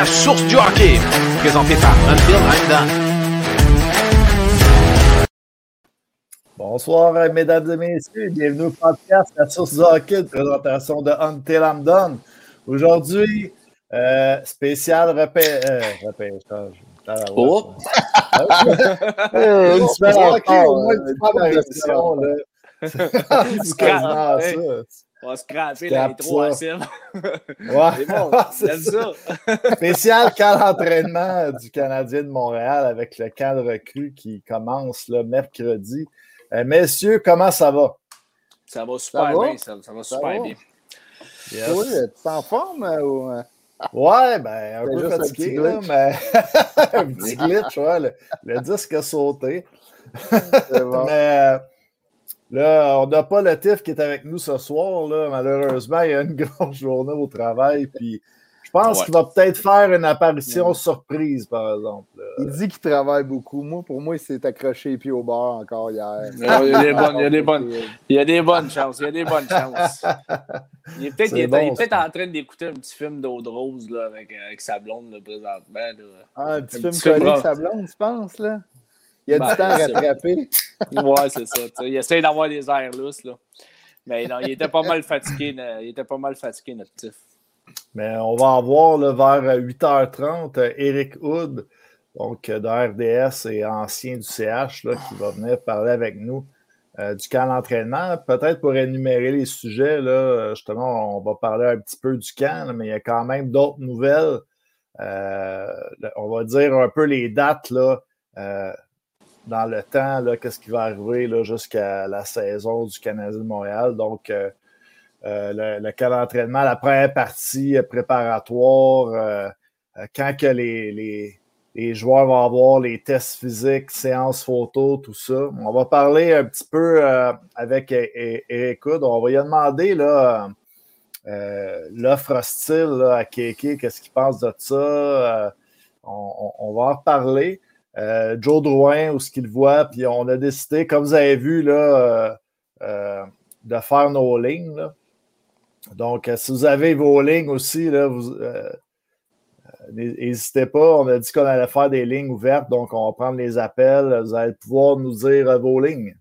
podcast Source du hockey, présenté par Until I'm Done. Bonsoir, mesdames et messieurs. Bienvenue au podcast La Source du hockey, une présentation de Until I'm Done. Aujourd'hui, euh, spécial repé euh, repêchage. Oh! Euh, une semaine encore, au moins une fois dans On va scraper Scrape l'intro à. Ouais. C'est bon, j'aime ça. Spécial camp d'entraînement du Canadien de Montréal avec le camp de recrue qui commence le mercredi. Euh, messieurs, comment ça va? Ça va super va? bien, ça, ça va super va? bien. Oui, tu es en forme euh, ou. euh, Ouais, ben, un peu un fatigué, là, mais un petit glitch, ouais. Le, le disque a sauté. c'est bon. Mais euh, là, on n'a pas le TIF qui est avec nous ce soir, là. Malheureusement, il y a une grosse journée au travail, puis je pense Ouais. qu'il va peut-être faire une apparition surprise, par exemple. là. Il dit qu'il travaille beaucoup. Moi, pour moi, il s'est accroché les pieds au bord encore hier. Il y a des bonnes, il y a des bonnes. Il y a des bonnes chances, il y a des bonnes chances. Il est peut-être bon, ça. en train d'écouter un petit film d'eau de rose là, avec, avec sa blonde là, présentement. Là. Ah, un petit Un film collé avec sa blonde, tu penses, là? Il y a Ben, du temps à c'est- rattraper. Ouais, c'est ça. Il essaie d'avoir des airs lousses. Là. Mais non, il était pas mal fatigué. Il était pas mal fatigué, notre tif. Mais on va avoir là, vers 8h30 euh, Eric Hood, donc de RDS et ancien du CH, là, qui va venir parler avec nous euh, du camp d'entraînement. Peut-être pour énumérer les sujets, là, justement, on va parler un petit peu du camp, là, mais il y a quand même d'autres nouvelles. Euh, on va dire un peu les dates là, euh, dans le temps, qu'est-ce qui va arriver jusqu'à la saison du Canadien de Montréal. Donc, euh, euh, le, le d'entraînement, la première partie euh, préparatoire, quand que les, joueurs vont avoir les tests physiques, séances photos, tout ça. On va parler un petit peu avec E- E- Eric Hood. On va lui demander l'offre hostile à Keke, qu'est-ce qu'il pense de ça. On, on- va en reparler. Euh, Joe Drouin, où ce qu'il voit, puis on a décidé, comme vous avez vu, là, euh, euh, de faire nos lignes. Donc, si vous avez vos lignes aussi, n'hésitez pas. On a dit qu'on allait faire des lignes ouvertes, donc on va prendre les appels. Vous allez pouvoir nous dire vos lignes.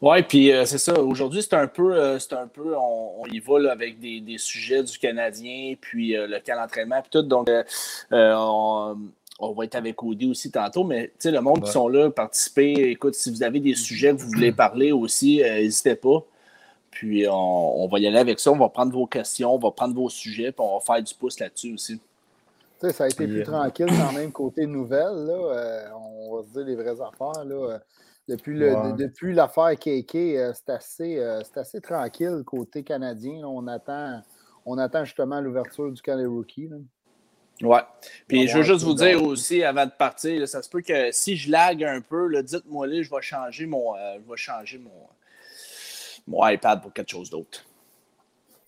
Oui, puis c'est ça. Aujourd'hui, c'est un peu, un peu, on, y va avec des, sujets du Canadien, puis le camp d'entraînement, puis tout. Donc, on, on va être avec Audi aussi tantôt, mais tu sais, le monde Ouais. qui sont là, participer. Écoute, si vous avez des sujets que vous voulez parler aussi, euh, n'hésitez pas. Puis on, on va y aller avec ça. On va prendre vos questions, on va prendre vos sujets, puis on va faire du pouce là-dessus aussi. Tu sais, ça a été plus Yeah. tranquille quand même côté nouvelles. Là. Euh, on va se dire les vraies affaires. Là. Euh, Depuis, le- Ouais. de- depuis l'affaire KK, euh, c'est assez, euh, c'est assez tranquille côté canadien. là. On attend, on attend justement l'ouverture du camp des rookies. Ouais. Puis je veux juste vous dire aussi, avant de partir, là, ça se peut que si je lag un peu, dites-moi là, je vais changer mon. euh, je vais changer mon, mon iPad pour quelque chose d'autre.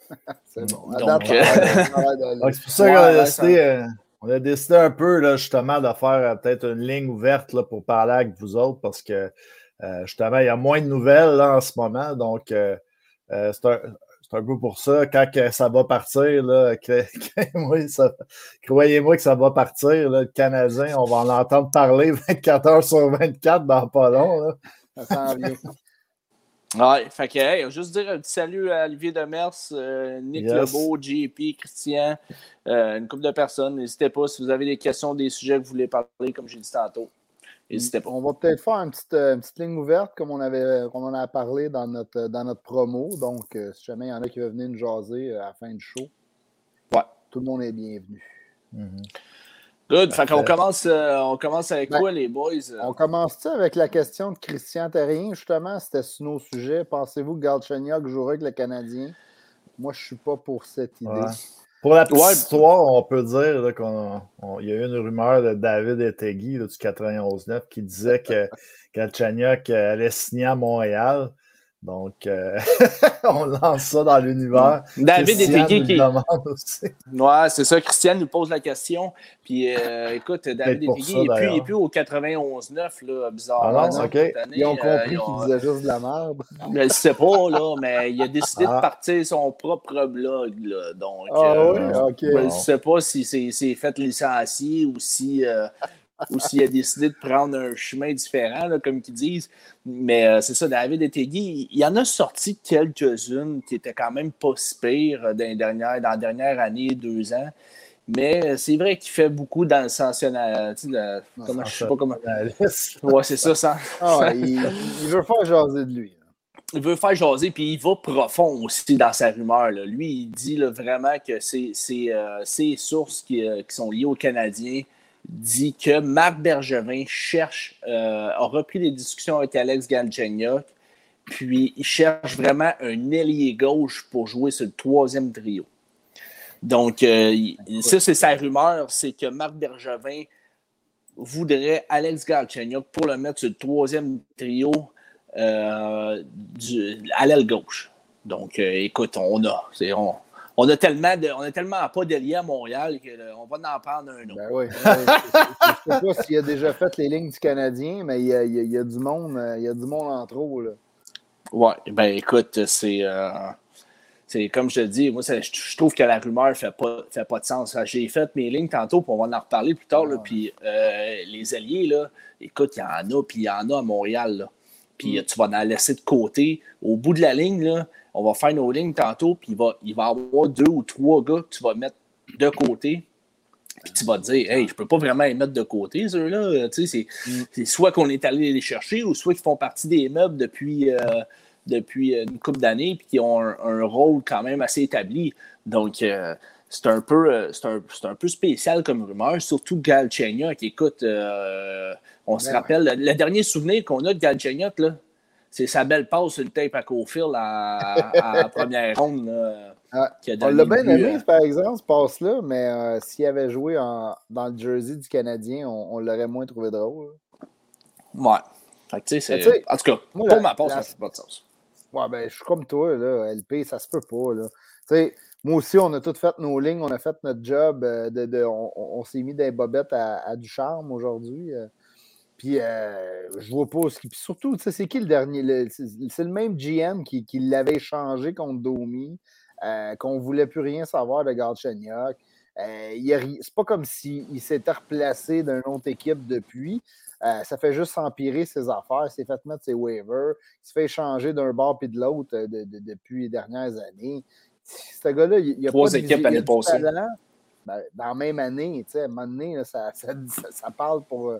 C'est bon. Donc, euh. Donc, c'est pour ça qu'on a, décidé, euh, on a décidé un peu, là, justement, de faire euh, peut-être une ligne ouverte là, pour parler avec vous autres parce que, euh, justement, il y a moins de nouvelles là, en ce moment. Donc, euh, euh, c'est un, c'est un peu pour ça. Quand que ça va partir, croyez-moi, que ça va partir. Là, le Canadien, on va en entendre parler 24 heures sur 24 dans pas long. Là. Ça s'en vient. Ouais, fait que, hey, juste dire un petit salut à Olivier Demers, euh, Nick Yes. Lebeau, JP, Christian, euh, une couple de personnes. N'hésitez pas si vous avez des questions, des sujets que vous voulez parler, comme j'ai dit tantôt. N'hésitez pas. On va peut-être faire une petite, euh, une petite ligne ouverte comme on, avait, on en a parlé dans notre, dans notre promo. Donc, euh, si jamais il y en a qui veulent venir nous jaser euh, à la fin du show, Ouais. tout le monde est bienvenu. Good. Fait qu'on commence, euh, on commence avec Ben, quoi, les boys? On commence-tu avec la question de Christian Terrien, justement? C'était sur nos sujets. Pensez-vous que Galchenyuk jouera avec le Canadien? Moi, je suis pas pour cette idée. Ouais. Pour la petite Ouais. histoire, on peut dire là, qu'on on- il y a eu une rumeur de David Etegui du 91-9 qui disait que Galchenyuk euh, allait signer à Montréal. Donc, euh, on lance ça dans l'univers. David est qui. Ouais, c'est ça. Christian nous pose la question. Puis, euh, écoute, David Étéguier, il n'est plus, au 91-9, là, bizarrement. Ah non, Ils ont compris euh, qu'il disait juste de la merde. Je ne sais pas, là, mais il a décidé de ah. partir son propre blog. Là, donc, ah, oui, OK. Je ne sais pas si c'est fait licencier ou si ou s'il a décidé de prendre un chemin différent, comme ils disent. Mais euh, c'est ça, David Etegui, il y en a sorti quelques-unes qui étaient quand même pas si pires euh, dans, dans la dernière année, deux ans. Mais c'est vrai qu'il fait beaucoup dans le sensationnel. comment, je sais pas comment. Ouais, c'est ça. ça. Ah, il, veut faire jaser de lui. Il veut faire jaser, puis il va profond aussi dans sa rumeur. Lui, il dit vraiment que c'est euh, ses sources qui, qui, sont liées aux Canadiens dit que Marc Bergevin cherche, euh, a repris les discussions avec Alex Galchenyuk, puis il cherche vraiment un ailier gauche pour jouer sur le troisième trio. Donc, euh, ça, c'est sa rumeur, c'est que Marc Bergevin voudrait Alex Galchenyuk pour le mettre sur le troisième trio euh, à l'aile gauche. Donc, écoute, on a. On, on a tellement de, on a tellement pas d'alliés à Montréal qu'on va en prendre un autre. Ben oui. je ne sais pas s'il a déjà fait les lignes du Canadien, mais il y a, il y a, du monde, il y a du monde en trop. Là. Ouais, ben écoute, c'est. Euh, c'est comme je te dis, moi, je, trouve que la rumeur ne fait pas, fait pas de sens. J'ai fait mes lignes tantôt, puis on va en reparler plus tard. Là, puis euh, les alliés, là, écoute, il y en a, puis il y en a à Montréal. Là. Puis mm. tu vas en laisser de côté. Au bout de la ligne, là, on va faire nos lignes tantôt, puis il va, il va y avoir deux ou trois gars que tu vas mettre de côté. Puis tu vas te dire, hey, je peux pas vraiment les mettre de côté, ceux-là. C'est, mm. c'est soit qu'on est allé les chercher ou soit qu'ils font partie des meubles depuis, euh, depuis une couple d'années puis qui ont un, rôle quand même assez établi. Donc, euh, c'est un, peu, euh, c'est un, un, peu spécial comme rumeur, surtout Galchenyuk. Écoute, on se ben rappelle, le, dernier souvenir qu'on a de Galchenyuk, là, c'est sa belle passe sur le tape à Cofield à, la première ronde. Ah, on l'a bien aimé, euh, par exemple, ce passe-là, mais euh, s'il avait joué dans le jersey du Canadien, on, l'aurait moins trouvé drôle. Ouais. en tout cas, moi, pour ma part, ça fait pas de sens. Ouais, ben, je suis comme toi, là, LP, ça se peut pas. Là. moi aussi, on a tout fait nos lignes, on a fait notre job. Euh, de, on, s'est mis des bobettes à, du charme aujourd'hui. Puis euh, je vois pas ce qui. Puis surtout, c'est qui le dernier? c'est le même GM qui, qui l'avait changé contre Domi, euh, qu'on ne voulait plus rien savoir de Galchenyuk. Euh, c'est pas comme s'il s'était replacé d'une autre équipe depuis. Euh, ça fait juste empirer ses affaires. Il s'est fait mettre ses waivers. Il se fait échanger d'un bord puis de l'autre depuis les dernières années. Ce gars-là, il y a Trois pas équipes l'année passée. Ben, dans la même année, à un moment donné, ça, ça, ça, parle pour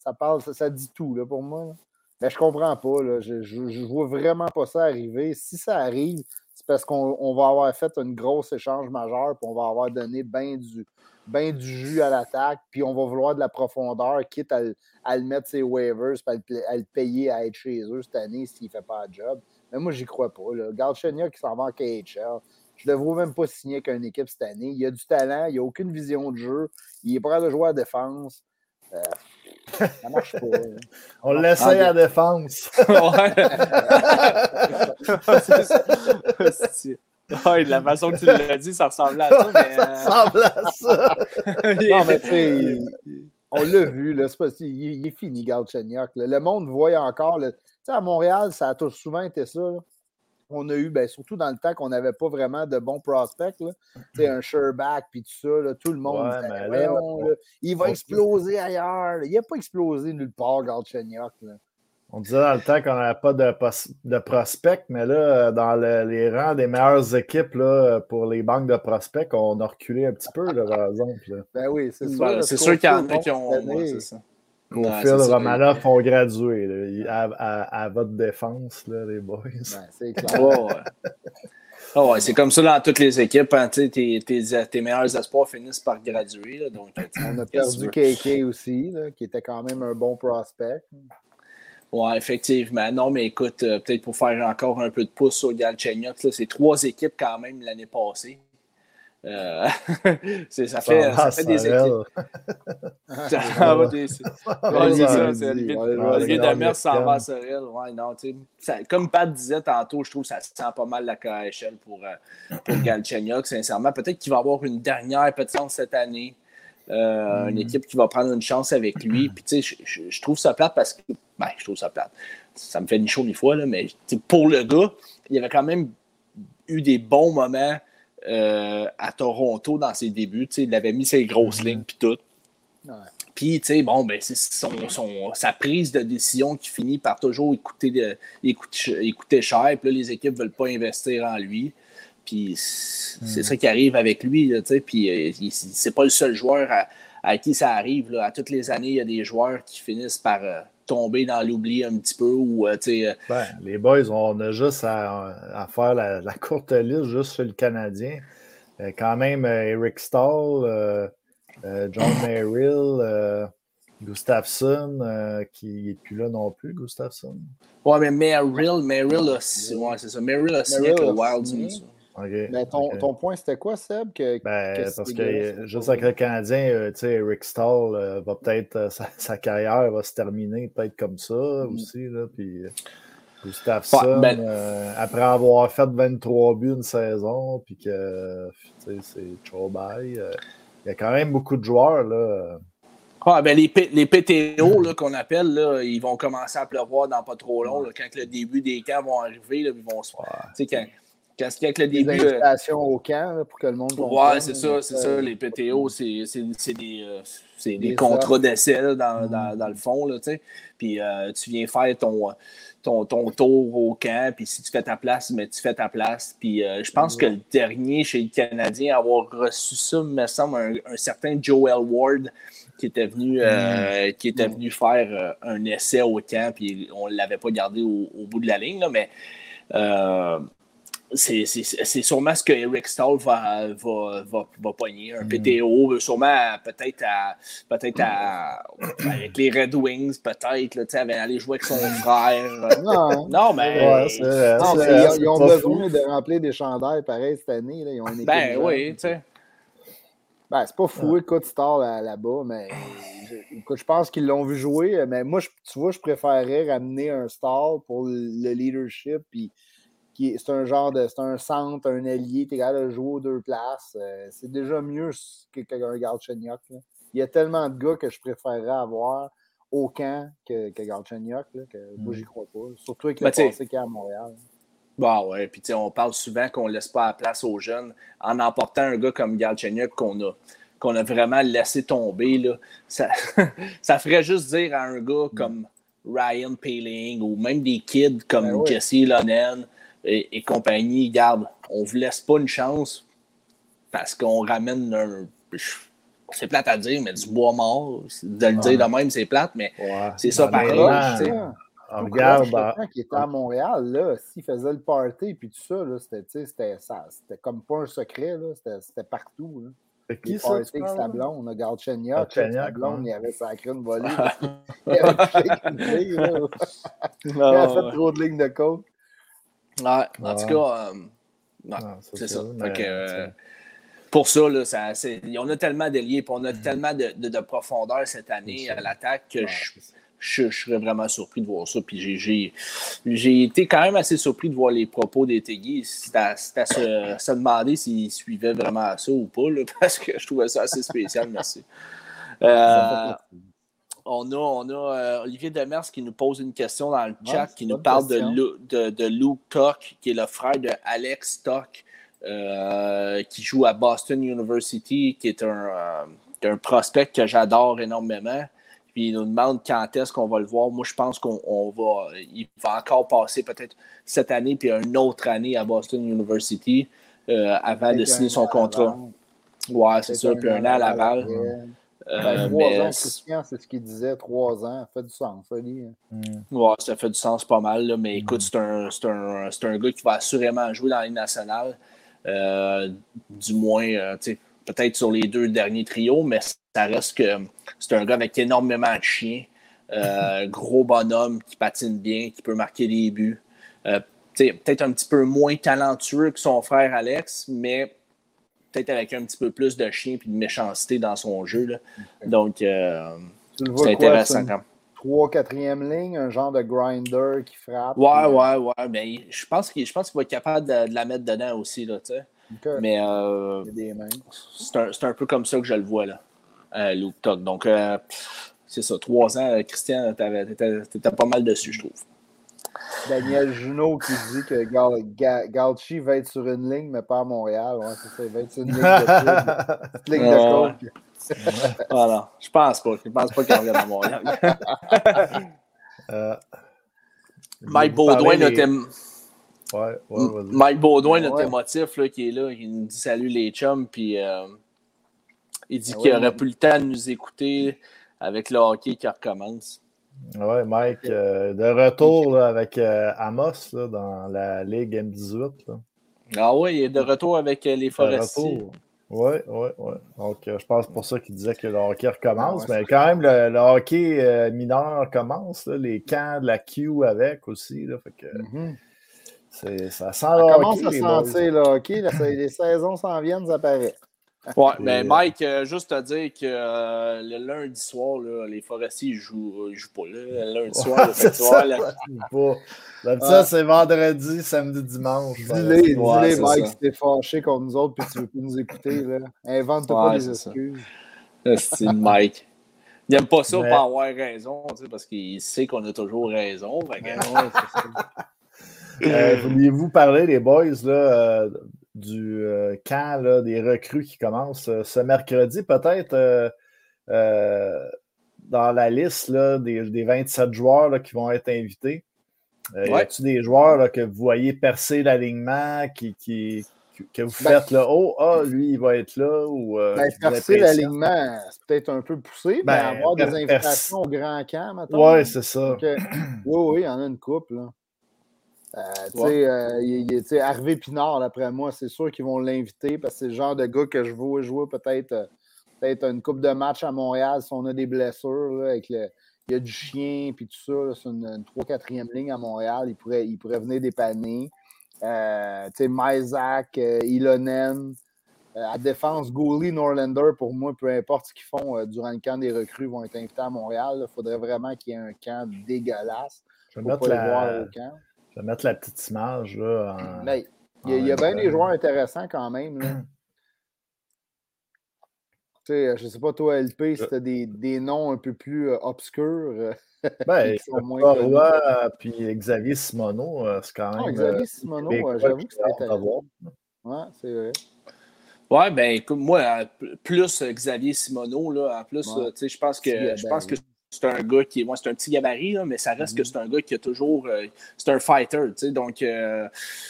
ça parle, ça, dit tout là, pour moi. Mais je comprends pas. Là. Je, je, vois vraiment pas ça arriver. Si ça arrive, c'est parce qu'on va avoir fait un gros échange majeur, puis on va avoir donné bien du, ben du jus à l'attaque, puis on va vouloir de la profondeur, quitte à, le mettre ses waivers, puis à le, payer à être chez eux cette année s'il ne fait pas le job. Mais moi, j'y crois pas. Galchenia qui s'en va en KHL, je ne le vois même pas signer avec une équipe cette année. Il a du talent, il n'a aucune vision de jeu, il est prêt à jouer à défense. Euh, ça marche pas. On l'essaye à défense. ouais, de la façon que tu l'as dit, ça ressemble à ça. Mais, Ça euh, ressemble à ça. non, mais tu on l'a vu, là, pas, il, est fini, Galchenyuk. Le monde voit encore. Tu sais, à Montréal, ça a toujours souvent été ça on a eu, ben, surtout dans le temps qu'on n'avait pas vraiment de bons prospects, là, un Sherback puis tout ça, tout le monde il va exploser ailleurs. Il n'a pas explosé nulle part, Galchenyuk. On disait dans le temps qu'on n'avait pas de, de prospects, mais là, dans les rangs des meilleures équipes là, pour les banques de prospects, on a reculé un petit peu, là, par exemple. Ben oui, c'est sûr. c'est sûr qu'il y en a qui ont. c'est ça. Phil Romanov ont gradué à, votre défense, là, les boys. c'est clair. Oh, ouais, c'est comme ça dans toutes les équipes. Hein, tes, tes, tes, meilleurs espoirs finissent par graduer. donc, On a perdu KK aussi, là, qui était quand même un bon prospect. Oui, effectivement. Non, mais écoute, euh, peut-être pour faire encore un peu de pouce sur Galchenyuk, c'est trois équipes quand même l'année passée. Euh, ça, ça, fait, ça fait des équipes. ça va des. Olivier Demers s'en va à Sorel. Ouais, non, ça, comme Pat disait tantôt, je trouve que ça sent pas mal la KHL pour, euh, pour Galchenyuk, sincèrement. Peut-être qu'il va avoir une dernière peut-être cette année. Euh, Une mm. équipe qui va prendre une chance avec lui. Puis, tu sais, je, je, trouve ça plate parce que. Ben, je trouve ça plate. Ça me fait ni chaud ni froid, là, mais pour le gars, il y avait quand même eu des bons moments euh, à Toronto dans ses débuts. Il avait mis ses grosses mm-hmm. lignes puis tout. Puis, tu sais, bon, ben, c'est son, sa prise de décision qui finit par toujours écouter, de, écouter, écouter cher. Puis là, les équipes ne veulent pas investir en lui. Puis c'est mm. ça qui arrive avec lui. Là, puis euh, c'est pas le seul joueur à, qui ça arrive. Là. À toutes les années, il y a des joueurs qui finissent par euh, tomber dans l'oubli un petit peu. Ou, euh, euh, ben, les boys, on a juste à, faire la, courte liste juste sur le Canadien. Euh, quand même, Eric Stahl, John Merrill, Gustafsson, qui n'est plus là non plus, Gustafsson. Ouais, mais Merrill, Merrill, ouais, c'est ça. Merrill a signé avec le Wild. Mais ton, ton, point, c'était quoi, Seb? Que, ben, parce que juste avec le Canadien, euh, tu sais, Rick Stahl euh, va peut-être, euh, sa, carrière va se terminer peut-être comme ça mm. aussi. Là, puis Gustafsson, ben après avoir fait 23 buts une saison, puis que c'est trop il y a quand même beaucoup de joueurs. Là. Ah, ben les, les PTO qu'on appelle, là, ils vont commencer à pleuvoir dans pas trop long. Là, quand le début des camps vont arriver, là, ils vont se. Ouais. Quand, avec le début. Des invitations au camp pour que le monde Ouais, c'est ça, c'est ça. Les PTO, c'est des, euh, des, des contrats d'essai dans, dans, dans, le fond. Là, puis euh, tu viens faire ton, ton, ton, tour au camp, puis si tu fais ta place, mais tu fais ta place. Puis euh, je pense que le dernier chez les Canadiens à avoir reçu ça, me semble, un, certain Joel Ward qui était venu, mm. qui était venu faire un essai au camp, puis on ne l'avait pas gardé au, bout de la ligne, là, mais c'est sûrement ce que Eric Stahl va, va, va, va pogner. Un mm. PTO, sûrement peut-être à, peut à, avec les Red Wings, peut-être, aller jouer avec son frère. Non, non mais. ils, ont besoin de remplir des chandails pareil cette année. Là. Ils ont une ben oui, tu sais. Ben, c'est pas fou, écoute, Star là-bas, mais écoute, je pense qu'ils l'ont vu jouer. Mais moi, tu vois, je préférerais ramener un Star pour le leadership. Puis c'est un genre de. C'est un centre, un allié, t'es capable de jouer aux deux places. Euh, c'est déjà mieux qu'un Galchenyuk. Il y a tellement de gars que je préférerais avoir au camp que, que Galchenyuk, que moi, j'y mm. crois pas. Surtout avec le ben, passé qu'il y a à Montréal. Bah ouais, puis on parle souvent qu'on ne laisse pas la place aux jeunes en emportant un gars comme Galchenyuk qu'on a qu'on a vraiment laissé tomber. Là. Ça, ça ferait juste dire à un gars mm. comme Ryan Paling ou même des kids comme ben Jesse Lonen et, compagnie, garde, on vous laisse pas une chance parce qu'on ramène un. C'est plate à dire, mais du bois mort. De le dire de même, c'est plate, mais c'est ça pareil. On regarde. Quand il était à Montréal, là, s'il faisait le party et tout ça, c'était, c'était comme pas un secret, c'était, partout. Là. C'est qui ça? avec sa blonde, on a gardé Chenyok. Sa blonde, il avait sacré une volée. il avait. Il a fait trop de lignes de côte. Ouais, en tout cas, euh, c'est ça. Euh, pour ça, là, ça on a tellement d'alliés, on a mm. tellement de, de, profondeur cette année à l'attaque que je, serais vraiment surpris de voir ça. Puis j'ai été quand même assez surpris de voir les propos des Tegui. C'était à, se, se, demander s'ils suivaient vraiment ça ou pas, parce que je trouvais ça assez spécial, merci. Euh, on a, on a euh, Olivier Demers qui nous pose une question dans le chat, qui nous parle de, de, de, Luke Tuck, qui est le frère de Alex Tuck, euh, qui joue à Boston University, qui est un, euh, un prospect que j'adore énormément. Puis il nous demande quand est-ce qu'on va le voir. Moi, je pense qu'on va. Il va encore passer peut-être cette année puis une autre année à Boston University avant de signer son contrat. Ouais, c'est ça. Puis un an à Laval. Ben, trois ans, c'est ce qu'il disait, trois ans, ça fait du sens, ça hein. hmm. ça fait du sens pas mal, mais écoute, hmm. c'est un, un, gars qui va assurément jouer dans la Ligue nationale, euh, du moins, euh, peut-être sur les deux derniers trios, mais ça reste que c'est un gars avec énormément de chiens, euh, gros bonhomme qui patine bien, qui peut marquer des buts. peut-être un petit peu moins talentueux que son frère Alex, mais peut-être avec un petit peu plus de chien et de méchanceté dans son jeu. Là. Donc, euh, c'est quoi, intéressant même. 3 4e ligne, un genre de grinder qui frappe. Ouais, puis- ouais, ouais. Mais je pense qu'il va être capable de, de la mettre dedans aussi. Là, tu sais. Ok. mais euh, c'est un, un peu comme ça que je le vois, là, euh, Luke. Donc, euh, c'est ça. Trois ans, euh, Christian, t'étais pas mal dessus, je trouve. Daniel Junot qui dit que Gauchi va être sur une ligne, mais pas à Montréal. Ouais, c'est ça, il va être sur une ligne de. Petite ligne Ouais, de coke. Voilà. Je pense pas. Je pense pas qu'il revienne à Montréal. Euh, Mike Baudouin, Ouais, ouais, vas-y. Mike Baudouin, notre Ouais. émotif, là, qui est là, il nous dit salut les chums, puis euh, il dit Ah qu'il ouais, aurait ouais. plus le temps de nous écouter avec le hockey qui recommence. Ouais, Mike, euh, de retour là, avec euh, Amos là, dans la Ligue M18. là. Ah oui, il est de retour avec euh, les forestiers. Oui, oui, oui. Donc, euh, je pense pour ça qu'il disait que le hockey recommence. Ah ouais, mais quand même, le, le hockey euh, mineur commence. là, les camps de la Q avec aussi. Là, fait que Mhm. c'est- ça sent Ça le commence hockey, à sentir le hockey. les saisons s'en viennent, ça paraît. Ouais, mais Mike, euh, juste te dire que euh, le lundi soir, là, les forestiers ils jouent, ils jouent pas là. Le lundi soir, Ouais, fait vois, ça, là- pas. Ouais. c'est vendredi, samedi, dimanche. Dis-les, Ouais, c'est Mike, si t'es fâché contre nous autres puis tu veux plus nous écouter. Là. Ouais, pas des excuses. c'est le Mike. Il n'aime pas ça Mais- pour avoir raison, parce qu'il sait qu'on a toujours raison. que-. Euh, Vouliez-vous parler, les boys, là, euh, du euh, camp là, des recrues qui commence euh, ce mercredi, peut-être euh, dans la liste là, des, des 27 joueurs là, qui vont être invités? Y a-t-il des joueurs là, que vous voyez percer l'alignement, qui, qui- que- que vous Ben- faites là, oh, ah, lui, il va être là? Ou, Ben, percer l'alignement, c'est peut-être un peu poussé, mais Ben, avoir des invitations au grand camp, maintenant. Ouais, c'est ça. oui, oui, il y en a une couple. Là. Euh, tu sais, Ouais. euh, il- il- Harvey Pinard, d'après moi, c'est sûr qu'ils vont l'inviter parce que c'est le genre de gars que je vois jouer peut-être euh, peut-être une coupe de match à Montréal si on a des blessures. Là, avec le, il y a du chien puis tout ça. C'est une, une 3-4e ligne à Montréal. Il pourrait, il pourrait venir dépanner. Euh, tu sais, Myzak, euh, Ilonen. À défense, Gooley, Norlander, pour moi, peu importe ce qu'ils font durant le camp des recrues, vont être invités à Montréal. Il faudrait vraiment qu'il y ait un camp dégueulasse Je vais mettre pas les voir mettre la petite image. Là, en- Mais il y a, il y a bien des joueurs intéressants quand même. Là. Tu sais, je sais pas, toi, LP, si tu as des, des noms un peu plus euh, obscurs. euh, Ben. Roy, puis Xavier Simoneau, euh, c'est quand même. Ah, Xavier Simoneau, euh, j'avoue que de intéressant. voir. Ouais, c'est vrai. Ouais, ben écoute, moi, euh, plus euh, Xavier Simoneau, là, en plus, Ouais. euh, tu sais, je pense que je pense que. C'est un gars qui est. Moi, c'est un petit gabarit, là, mais ça reste que Mhm. c'est un gars qui a toujours. euh, c'est un fighter, tu sais. Donc, euh,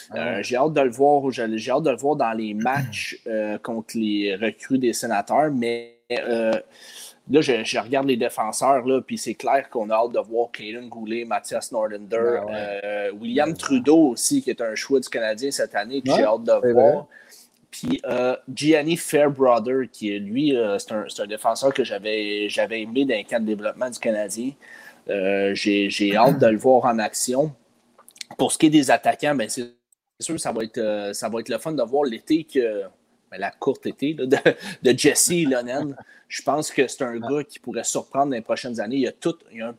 Ah euh, ouais. j'ai hâte de le voir. J'ai j'ai hâte de le voir dans les matchs contre les recrues des sénateurs, mais. Là, je, je regarde les défenseurs, là, puis c'est clair qu'on a hâte de voir Caden Goulet, Mathias Norlander, Ben ouais. euh, William Trudeau aussi, qui est un choix du Canadien cette année, que Ouais, j'ai hâte de voir. vrai. Puis euh, Gianni Fairbrother, qui est lui, euh, c'est un, un défenseur que j'avais aimé dans le camp de développement du Canadien. Euh, J'ai hâte de le voir en action. Pour ce qui est des attaquants, ben, c'est sûr que ça va être, ça va être le fun de voir l'été que. ben, la courte été là, de, de Jesse Lonen. Je pense que c'est un gars qui pourrait surprendre dans les prochaines années. Il y a tout. Il y a un,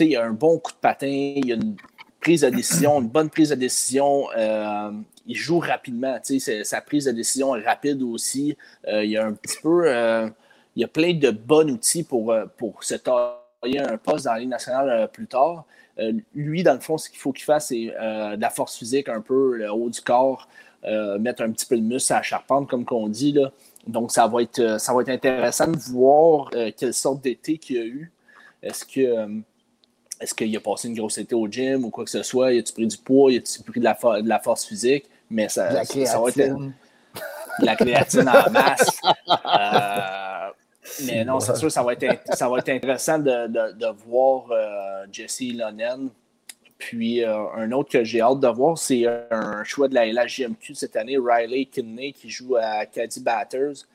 il y a un bon coup de patin, il y a une prise de décision, une bonne prise de décision. euh, il joue rapidement. Sa prise de décision est rapide aussi. Euh, il y a un petit peu. euh, il y a plein de bons outils pour, pour se tailler un poste dans la nationale plus tard. Lui, dans le fond, ce qu'il faut qu'il fasse, c'est de la force physique un peu, le haut du corps, mettre un petit peu de muscle à la charpente, comme qu'on dit. Là. Donc, ça va, être, ça va être intéressant de voir quelle sorte d'été qu'il y a eu. Est-ce que. Est-ce qu'il a passé une grosse été au gym ou quoi que ce soit? Il a-tu pris du poids? Il a-tu pris de la, fo- de la force physique? Mais ça, La ça va être la créatine en masse. Euh, mais non, c'est sûr, ça va être, ça va être intéressant de, de- de voir euh, Jesse Lonen. Puis euh, un autre que j'ai hâte de voir, c'est un choix de la LHJMQ cette année, Riley Kidney, qui joue à Caddy Batters.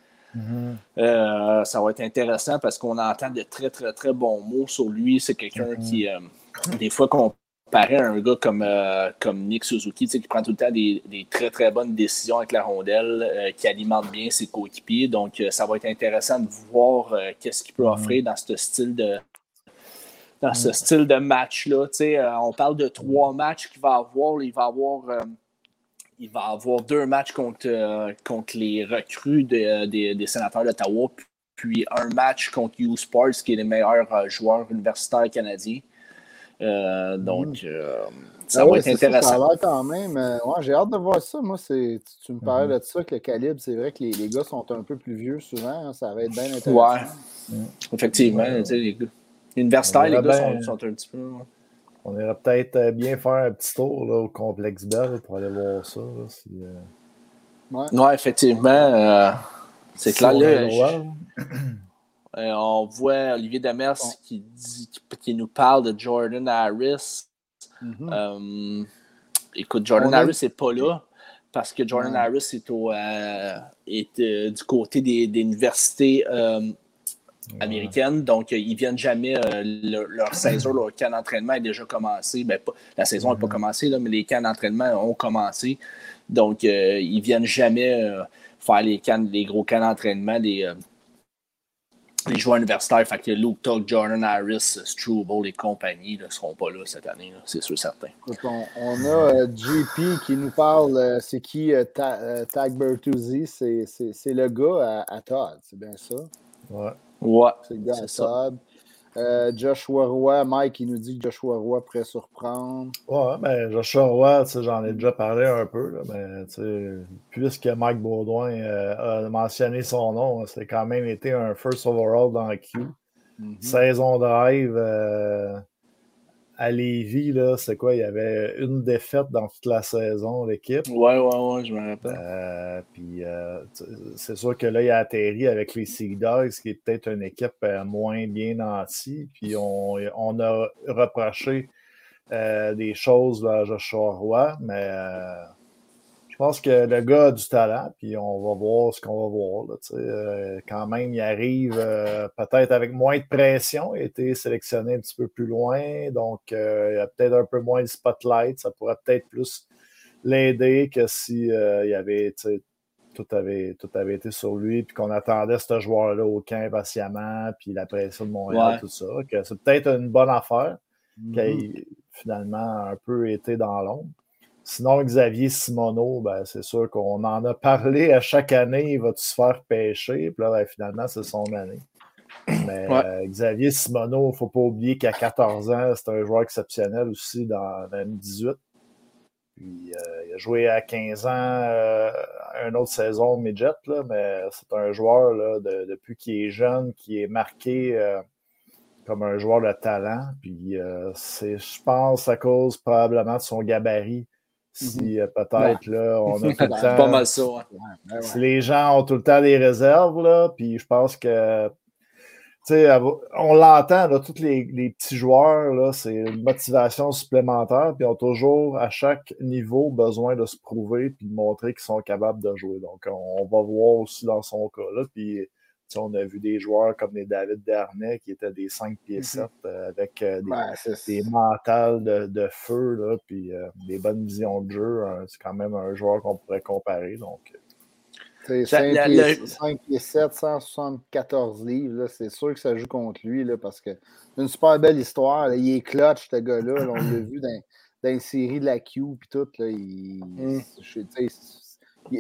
Euh, ça va être intéressant parce qu'on entend de très, très, très bons mots sur lui. C'est quelqu'un Mhm. qui, euh, des fois, qu'on comparer à un gars comme, euh, comme Nick Suzuki, qui prend tout le temps des, des, très très bonnes décisions avec la rondelle, euh, qui alimente bien ses coéquipiers. Donc, euh, ça va être intéressant de voir qu'est-ce qu'il peut mm-hmm. offrir dans ce style de dans ce mm-hmm. style de match-là. on parle de trois matchs qu'il va avoir. Il va avoir, il va avoir deux matchs contre, contre les recrues des, des sénateurs d'Ottawa, puis un match contre U Sports, qui est le meilleur joueur universitaire canadien. Euh, donc, mm. euh, ça ah va être intéressant. Ça, va quand même. Euh, j'ai hâte de voir ça. Moi, tu, tu me parlais mm-hmm. de ça, que le calibre, c'est vrai que les, les, gars sont un peu plus vieux souvent. Hein, ça va être bien intéressant. Ouais. Mm. Effectivement. Les gars. Universitaires, les gars sont, sont, un petit peu. On irait peut-être bien faire un petit tour là, au complexe Bell pour aller voir ça. si, ouais. ouais. effectivement. c'est clair. Là, euh, on voit Olivier Demers qui, dit, qui, nous parle de Jordan Harris. Mm-hmm. Euh, écoute, Jordan Harris n'est pas là parce que Jordan Harris est, au, euh, est du côté des, universités américaines. Donc, ils ne viennent jamais. leur, saison, leur camp d'entraînement est déjà commencé. Ben, la saison n'est pas mm-hmm. commencée, là, mais les camps d'entraînement ont commencé. Donc, ils ne viennent jamais faire les, les gros camps d'entraînement des les joueurs universitaires, fait que Luke Tuck, Jordan Harris, Struble et compagnie ne seront pas là cette année, c'est sûr certain. On, a euh, JP qui nous parle, euh, c'est qui euh, Tag Bertuzzi, c'est le gars à, Todd, c'est bien ça? Ouais. Ouais. C'est le gars à Todd. Euh, Joshua Roy, Mike, il nous dit que Joshua Roy pourrait surprendre. Ouais, ben Joshua Roy, j'en ai déjà parlé un peu, là, mais puisque Mike Baudouin euh, a mentionné son nom, c'est quand même été un first overall dans le Q. Mm-hmm. Saison drive, euh, à Lévis, c'est quoi? Il y avait une défaite dans toute la saison, l'équipe. Ouais, ouais, ouais, je me rappelle. Euh, puis euh, c'est sûr que là, il a atterri avec les Sea Dogs, qui est peut-être une équipe euh, moins bien nantie. Puis on, on a reproché des choses à Joshua Roy, mais pense que le gars a du talent, puis on va voir ce qu'on va voir. Là, euh, quand même, il arrive euh, peut-être avec moins de pression. Il a été sélectionné un petit peu plus loin, donc euh, il y a peut-être un peu moins de spotlight. Ça pourrait peut-être plus l'aider que si il y avait tout avait, tout avait été sur lui, puis qu'on attendait ce joueur-là au camp patiemment, puis la pression de Montréal, tout ça. Que c'est peut-être une bonne affaire a mm-hmm. finalement un peu été dans l'ombre. Sinon, Xavier Simoneau, ben, c'est sûr qu'on en a parlé à chaque année, il va se faire pêcher? Puis là, ben, finalement, c'est son année. Mais euh, Xavier Simoneau, il ne faut pas oublier qu'à 14 ans, c'est un joueur exceptionnel aussi dans l'année 18. Puis, euh, il a joué à 15 ans euh, une autre saison midget, là, mais c'est un joueur là, depuis qu'il est jeune, qui est marqué comme un joueur de talent. Puis c'est, je pense, à cause probablement de son gabarit si mhm. euh, peut-être, là, on a tout le temps. pas mal ça, Si les gens ont tout le temps des réserves, là, puis je pense que. tu sais, on l'entend, tous les, les, petits joueurs, là, c'est une motivation supplémentaire, puis ils ont toujours, à chaque niveau, besoin de se prouver puis de montrer qu'ils sont capables de jouer. Donc, on, va voir aussi dans son cas. Là, puis on a vu des joueurs comme les David Dernay qui étaient des 5 pieds 7 mm-hmm. euh, avec euh, des, mentales de, feu, là, puis euh, des bonnes visions de jeu. Hein. c'est quand même un joueur qu'on pourrait comparer. Donc. 5, pieds, 7, 174 livres, c'est sûr que ça joue contre lui là, parce que une super belle histoire. il est clutch, ce gars-là. on l'a vu dans, dans, une série de la Q puis tout. Là, mm.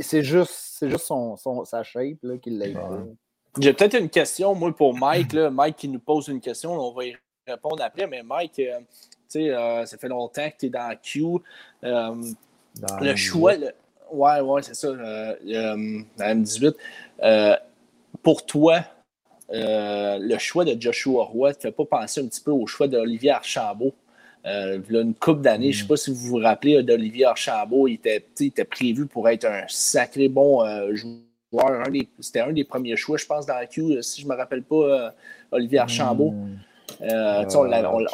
c'est juste, juste son, son, sa shape qui l'a j'ai peut-être une question, moi, pour Mike. Là. Mike qui nous pose une question, on va y répondre après. Mais Mike, euh, tu sais, euh, ça fait longtemps que tu es dans Q. Euh, le choix, ouais, ouais, c'est ça, dans M18. pour toi, le choix de Joshua Roy ne te fait pas penser un petit peu au choix d'Olivier Archambault? une couple d'années, je ne sais pas si vous vous rappelez d'Olivier Archambault, il était, il était prévu pour être un sacré bon joueur c'était un des premiers choix, je pense, dans la Q, euh, si je ne me rappelle pas, euh, Olivier Archambault. Hmm. Euh,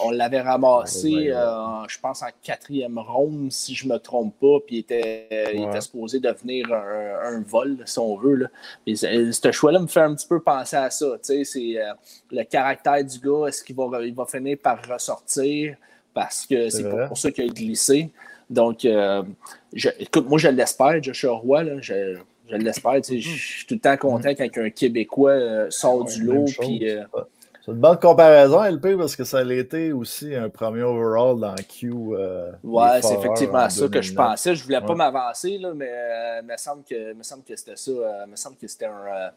on l'avait ramassé, je pense, en quatrième ronde, si je ne me trompe pas, puis il était, il était supposé devenir un, vol, si on veut. Là. Mais ce choix-là me fait un petit peu penser à ça. C'est le caractère du gars, est-ce qu'il va, il va finir par ressortir? parce que c'est pour ça qu'il a glissé. Donc, euh, écoute, moi, je l'espère, Joshua Roy, là, je, je l'espère. Je suis tout le temps content mm-hmm. quand un Québécois euh, sort du lot. Puis, euh, c'est une bonne comparaison, LP, parce que ça a été aussi un premier overall dans Q. Euh, ouais, c'est effectivement ça que je pensais. Je ne voulais pas m'avancer, mais euh, il me semble que, me semble que c'était ça. Euh, il me semble que c'était un,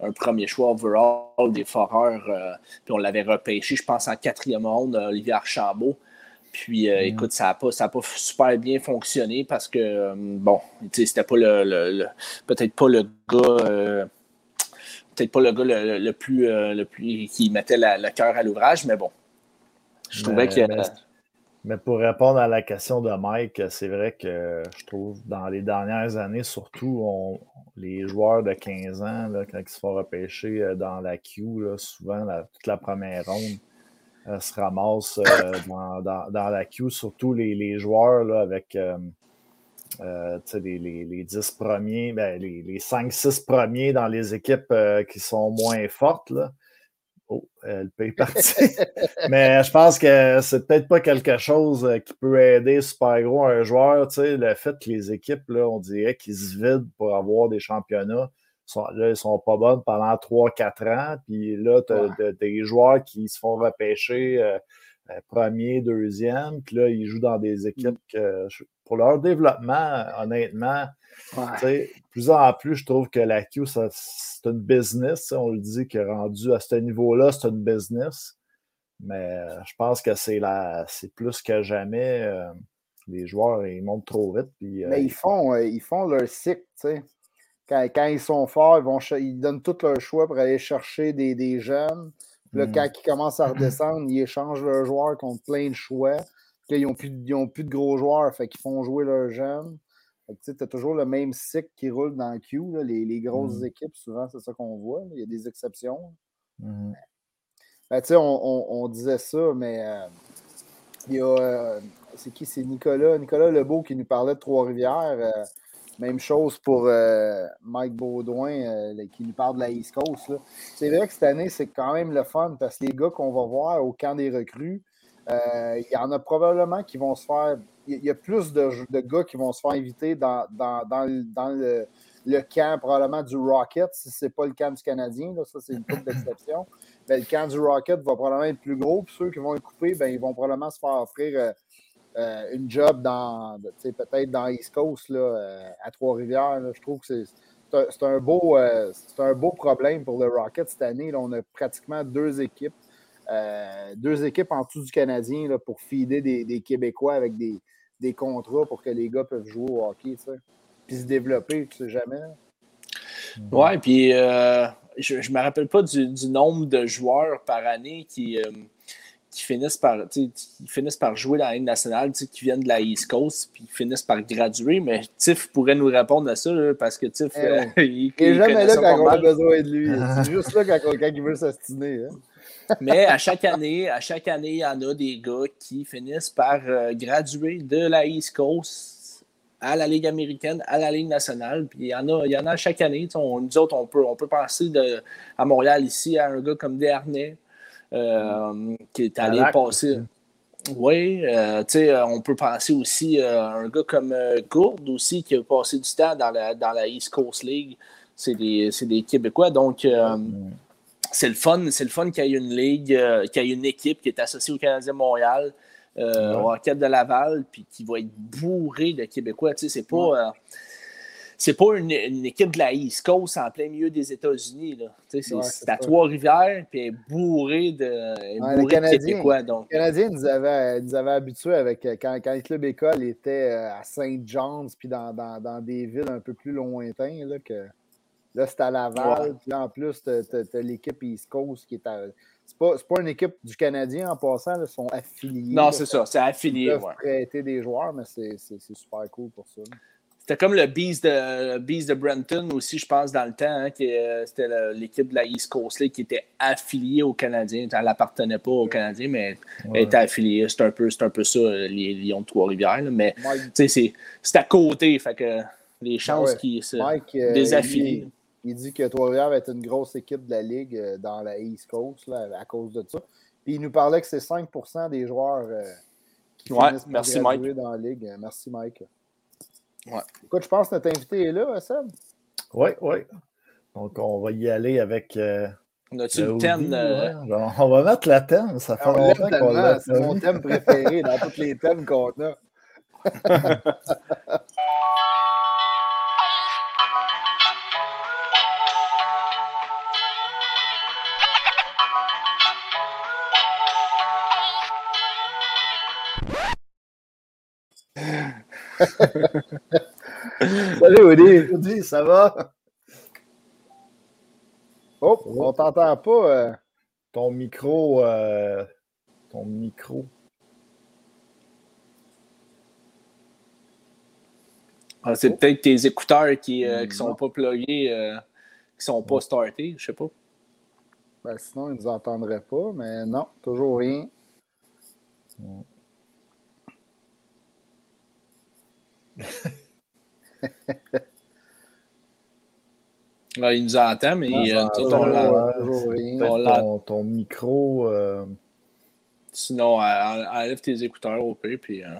un, premier choix overall des Foreurs. puis on l'avait repêché, je pense, en quatrième ronde, Olivier Archambault. Puis, mm. écoute, ça n'a pas, pas super bien fonctionné parce que, bon, c'était pas le, le peut-être pas le gars peut-être pas le gars le, plus, euh, le plus qui mettait le cœur à l'ouvrage, mais bon. Je trouvais que. Mais pour répondre à la question de Mike, c'est vrai que je trouve dans les dernières années, surtout, les joueurs de 15 ans, quand ils se font repêcher euh, dans la queue, souvent toute la première ronde euh, se ramasse dans, la queue, surtout les, joueurs avec euh, les, les, les, 10 premiers, ben, les, les 5-6 premiers dans les équipes euh, qui sont moins fortes. Là. Oh, elle peut partir. Mais je pense que c'est peut-être pas quelque chose euh, qui peut aider super gros un joueur. Le fait que les équipes, là, on dirait qu'ils se vident pour avoir des championnats. Sont, là, ils sont pas bonnes pendant 3-4 ans. Puis là, tu as des joueurs qui se font repêcher premier, deuxième. Puis là, ils jouent dans des équipes que pour leur développement, honnêtement, de plus en plus, je trouve que la Q, c'est une business. On le dit que rendu à ce niveau-là, c'est une business. Mais euh, je pense que c'est c'est plus que jamais. Euh, les joueurs, ils montent trop vite. Puis, euh, Mais ils font, ils font leur cycle, Quand, quand, ils sont forts, ils, vont ils donnent tout leur choix pour aller chercher des, des jeunes. Puis mm. quand ils commencent à redescendre, ils échangent leurs joueurs contre plein de choix ils n'ont plus, plus, de gros joueurs, fait qu'ils font jouer leurs jeunes. Tu as toujours le même cycle qui roule dans le Q. Les, grosses mm. équipes, souvent, c'est ça qu'on voit. Il y a des exceptions. Mm. Ben, on, on, disait ça, mais euh, il y a. Euh, c'est qui? C'est Nicolas. Nicolas Lebeau qui nous parlait de Trois-Rivières. Euh, même chose pour Mike Baudouin qui nous parle de la East Coast. C'est vrai que cette année, c'est quand même le fun parce que les gars qu'on va voir au camp des recrues, euh, il y en a probablement qui vont se faire. Il y a plus de, gars qui vont se faire inviter dans, le, camp probablement du Rocket, si ce n'est pas le camp du Canadien, ça c'est une toute d'exception. Mais le camp du Rocket va probablement être plus gros. Puis ceux qui vont être coupés, ben, ils vont probablement se faire offrir euh, euh, une job dans peut-être dans East Coast là, à Trois-Rivières. Je trouve que c'est un, beau, un beau problème pour le Rocket cette année. on a pratiquement deux équipes euh, deux équipes en dessous du Canadien là, pour fider des, Québécois avec des, contrats pour que les gars peuvent jouer au hockey, puis se développer, tu sais jamais. Ouais, puis euh, je ne me rappelle pas du, nombre de joueurs par année qui, euh, qui, finissent, par, qui finissent par jouer dans la Ligue nationale, qui viennent de la East Coast, puis finissent par graduer, mais Tiff pourrait nous répondre à ça, parce que Tiff, eh il, n'est jamais là quand on a besoin de lui. C'est juste là quand, quand il veut s'astiner. Hein. Mais à chaque année, à chaque année, il y en a des gars qui finissent par euh, graduer de la East Coast à la Ligue américaine, à la Ligue nationale. Puis il y en a, il y en a chaque année. nous autres, on peut, on peut penser de, à Montréal ici à un gars comme Dernay, euh, qui est allé passer. Oui, euh, on peut penser aussi à un gars comme Gourde aussi, qui a passé du temps dans la, dans la East Coast League. C'est des, des, Québécois. Donc, c'est le fun, c'est le fun qu'il y ait une ligue, euh, qu'il y ait une équipe qui est associée au Canadien Montréal, euh, au Rocket de Laval, puis qui va être bourré de Québécois. Tu sais, c'est pas. Euh, c'est pas une, équipe de la East Coast en plein milieu des États-Unis. c'est à Trois-Rivières, puis elle est bourrée de, Québécois. Donc. Les Canadiens nous avaient, nous avaient habitués avec quand, quand le club école était à Saint John's, puis dans, dans, dans, des villes un peu plus lointaines, là, que Là, c'est à Laval. Puis en plus, tu as, l'équipe East Coast qui est à. C'est pas, pas une équipe du Canadien en passant, ils sont affiliés. Non, c'est ça, c'est affilié. Ils peuvent prêter des joueurs, mais c'est super cool pour ça. C'était comme le Beast de, Beast de Brenton aussi, je pense, dans le temps. Hein, euh, c'était l'équipe de la East Coast League qui était affiliée aux Canadiens. Elle n'appartenait pas aux Canadiens, mais elle était affiliée. C'est un, peu, un peu ça, les Lions de Trois-Rivières. Mais c'est à côté. Fait que les chances qu'ils se euh, désaffilient. Il dit que Trois-Rivières va être une grosse équipe de la Ligue euh, dans la East Coast à cause de ça. Puis il nous parlait que c'est 5% des joueurs euh, Ouais, finissent merci, graduer dans la ligue. Merci, Mike. Ouais. Écoute, je pense que notre invité est là, Seb. Oui, oui. Donc, on va y aller avec. euh, On a-tu le le thème? Euh, ouais. On va mettre la thème. Ça fait Ah, on l'aime longtemps qu'on l'a C'est mon thème préféré dans tous les thèmes qu'on a. Salut, Woody. Audi, ça va? Oh, on t'entend pas. euh. Ton micro. euh, Ton micro. ah, c'est peut-être tes écouteurs qui ne sont Non. pas pluggés, euh, qui sont pas startés, je sais pas. Ben, sinon, ils ne nous entendraient pas, mais non, toujours rien. Là, il nous entend, mais Ah, euh, ça, nous autres, toujours, on l'a- euh, toujours rien. Peut-être On l'a- ton, ton micro. euh, Sinon, euh, en- enlève tes écouteurs au pire, puis. euh,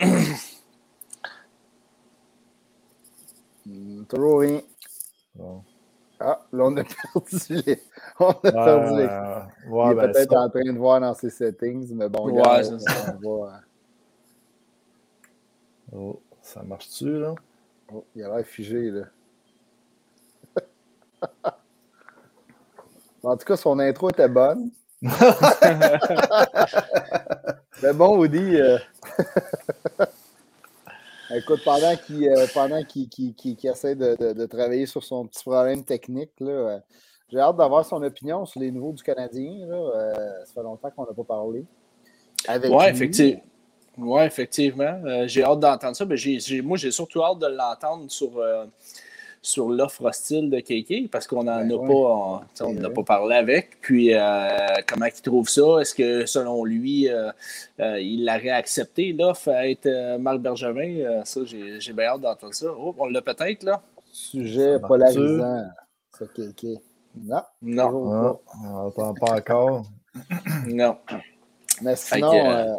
Hmm, toujours rien. bon. Ah, là, on a perdu les. On a perdu les. Il est ben, peut-être ça- en train de voir dans ses settings, mais bon, Ouais, regarde, on va, oh, ça marche-tu, là? oh, il a l'air figé, là. en tout cas, son intro était bonne. Mais bon, Woody, euh, écoute, pendant qu'il euh, pendant qu'il qu'il- qu'il- qu'il essaie de, de- de travailler sur son petit problème technique, là, euh, j'ai hâte d'avoir son opinion sur les nouveaux du Canadien. Là. Euh, ça fait longtemps qu'on n'a pas parlé. Lui. effectivement. Ouais, effectivement. Euh, j'ai hâte d'entendre ça. Mais j'ai, j'ai- moi, j'ai surtout hâte de l'entendre sur, euh, sur l'offre hostile de KK parce qu'on n'en Ben a ouais. pas, on- n'a vrai. pas parlé avec. Puis, euh, comment il trouve ça? Est-ce que, selon lui, euh, euh, il l'aurait accepté, l'offre, à être euh, Marc Bergevin? Euh, ça, j'ai, j'ai bien hâte d'entendre ça. Oh, on l'a peut-être, là? Sujet polarisant. Ça, KK. Non. Non, toujours Ah, on n'entend pas encore. non. Mais Fait sinon, que, euh, euh,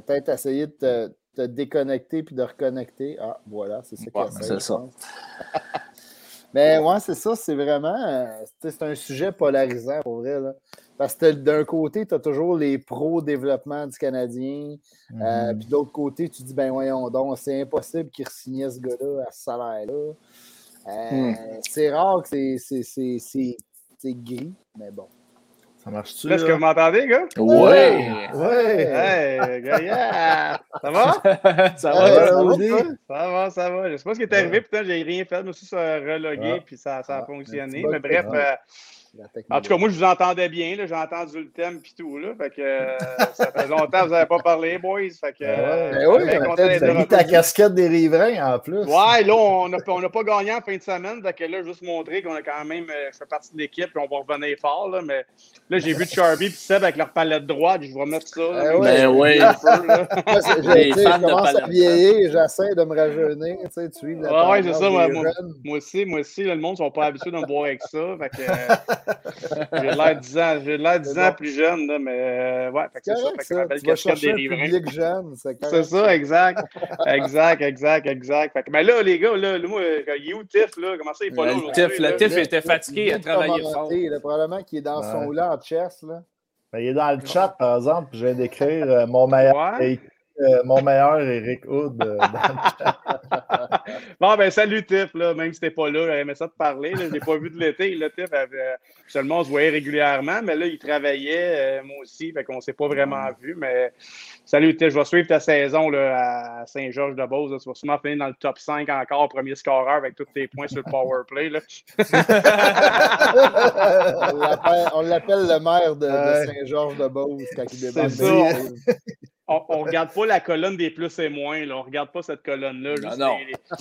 peut-être essayer de te, te déconnecter puis de reconnecter. Ah, voilà, c'est ça Ouais, c'est ça. Mais ouais, c'est ça, c'est vraiment. euh, c'est un sujet polarisant pour vrai. Là. Parce que d'un côté, tu as toujours les pro-développement du Canadien. euh, Mhm. puis de l'autre côté, tu dis, ben voyons donc, c'est impossible qu'il re-signait ce gars-là à ce salaire-là. Euh, Hmm. C'est rare que c'est gris, mais bon. Ça marche-tu? Est-ce que vous m'entendez, gars? Ouais! Ouais! Hey, gars, yeah! Ça va? ça va? ça va? Ça va, ça va. Je sais pas ce qui est arrivé, putain, j'ai rien fait. Aussi, ça a relogué, Ah. puis ça, ça a Ah, fonctionné. Mais bref, euh, en tout cas, moi, je vous entendais bien. là. J'ai entendu le thème puis tout. Là, fait que euh, ça fait longtemps que vous n'avez pas parlé, boys. Fait que, Ben ouais. euh, Ben oui, on mis ta casquette des riverains en plus. Ouais, là, on n'a pas gagné en fin de semaine. Fait que là, juste montrer qu'on a quand même euh, fait partie de l'équipe et on va revenir fort. Là, mais là, j'ai vu Charby et Seb avec leur palette droite. Je vais mettre ça. là, Ben oui. c'est- je, commence à vieillir, j'essaie de me rajeunir, tu sais, ouais, c'est ça, moi, moi, aussi, moi aussi, là, le monde ne sont pas habitués de me voir avec ça. Fait que, euh, j'ai l'air 10 ans, j'ai l'air 10 C'est ans plus jeune, là, mais euh, ouais, C'est ça. Fait que ça. belle Tu vas casquette chercher des un riverains. public jeune, c'est ça, exact. Exact, exact, exact. Fait que, mais là, les gars, là, là, moi, il est où Tiff, là? Comment ça, il est pas là? Le aujourd'hui, Tiff, là? le Tiff Le- était le- fatigué, il a le travaillé commenté, fort. là, probablement qu'il est dans son lit en chess, là. Ben, il est dans le chat, par exemple. Je viens d'écrire euh, mon meilleur. Euh, mon meilleur Eric Hood. euh. Bon, ben, salut Tiff, là, même si t'es pas là, aimé ça te parler. Là, je l'ai pas vu de l'été. Là, Tiff, avait- seulement on se voyait régulièrement, mais là, il travaillait, euh, moi aussi, fait qu'on s'est pas vraiment vu. Mais salut Tiff, je vais suivre ta saison là, à Saint-Georges-de-Beauce. Tu vas sûrement finir dans le top 5 encore, premier scoreur avec tous tes points sur le power play. Là. On l'appelle- le maire de. Saint-Georges-de-Beauce quand il débarque. De- on, on regarde pas la colonne des plus et moins. Là. On regarde pas cette colonne-là. Non,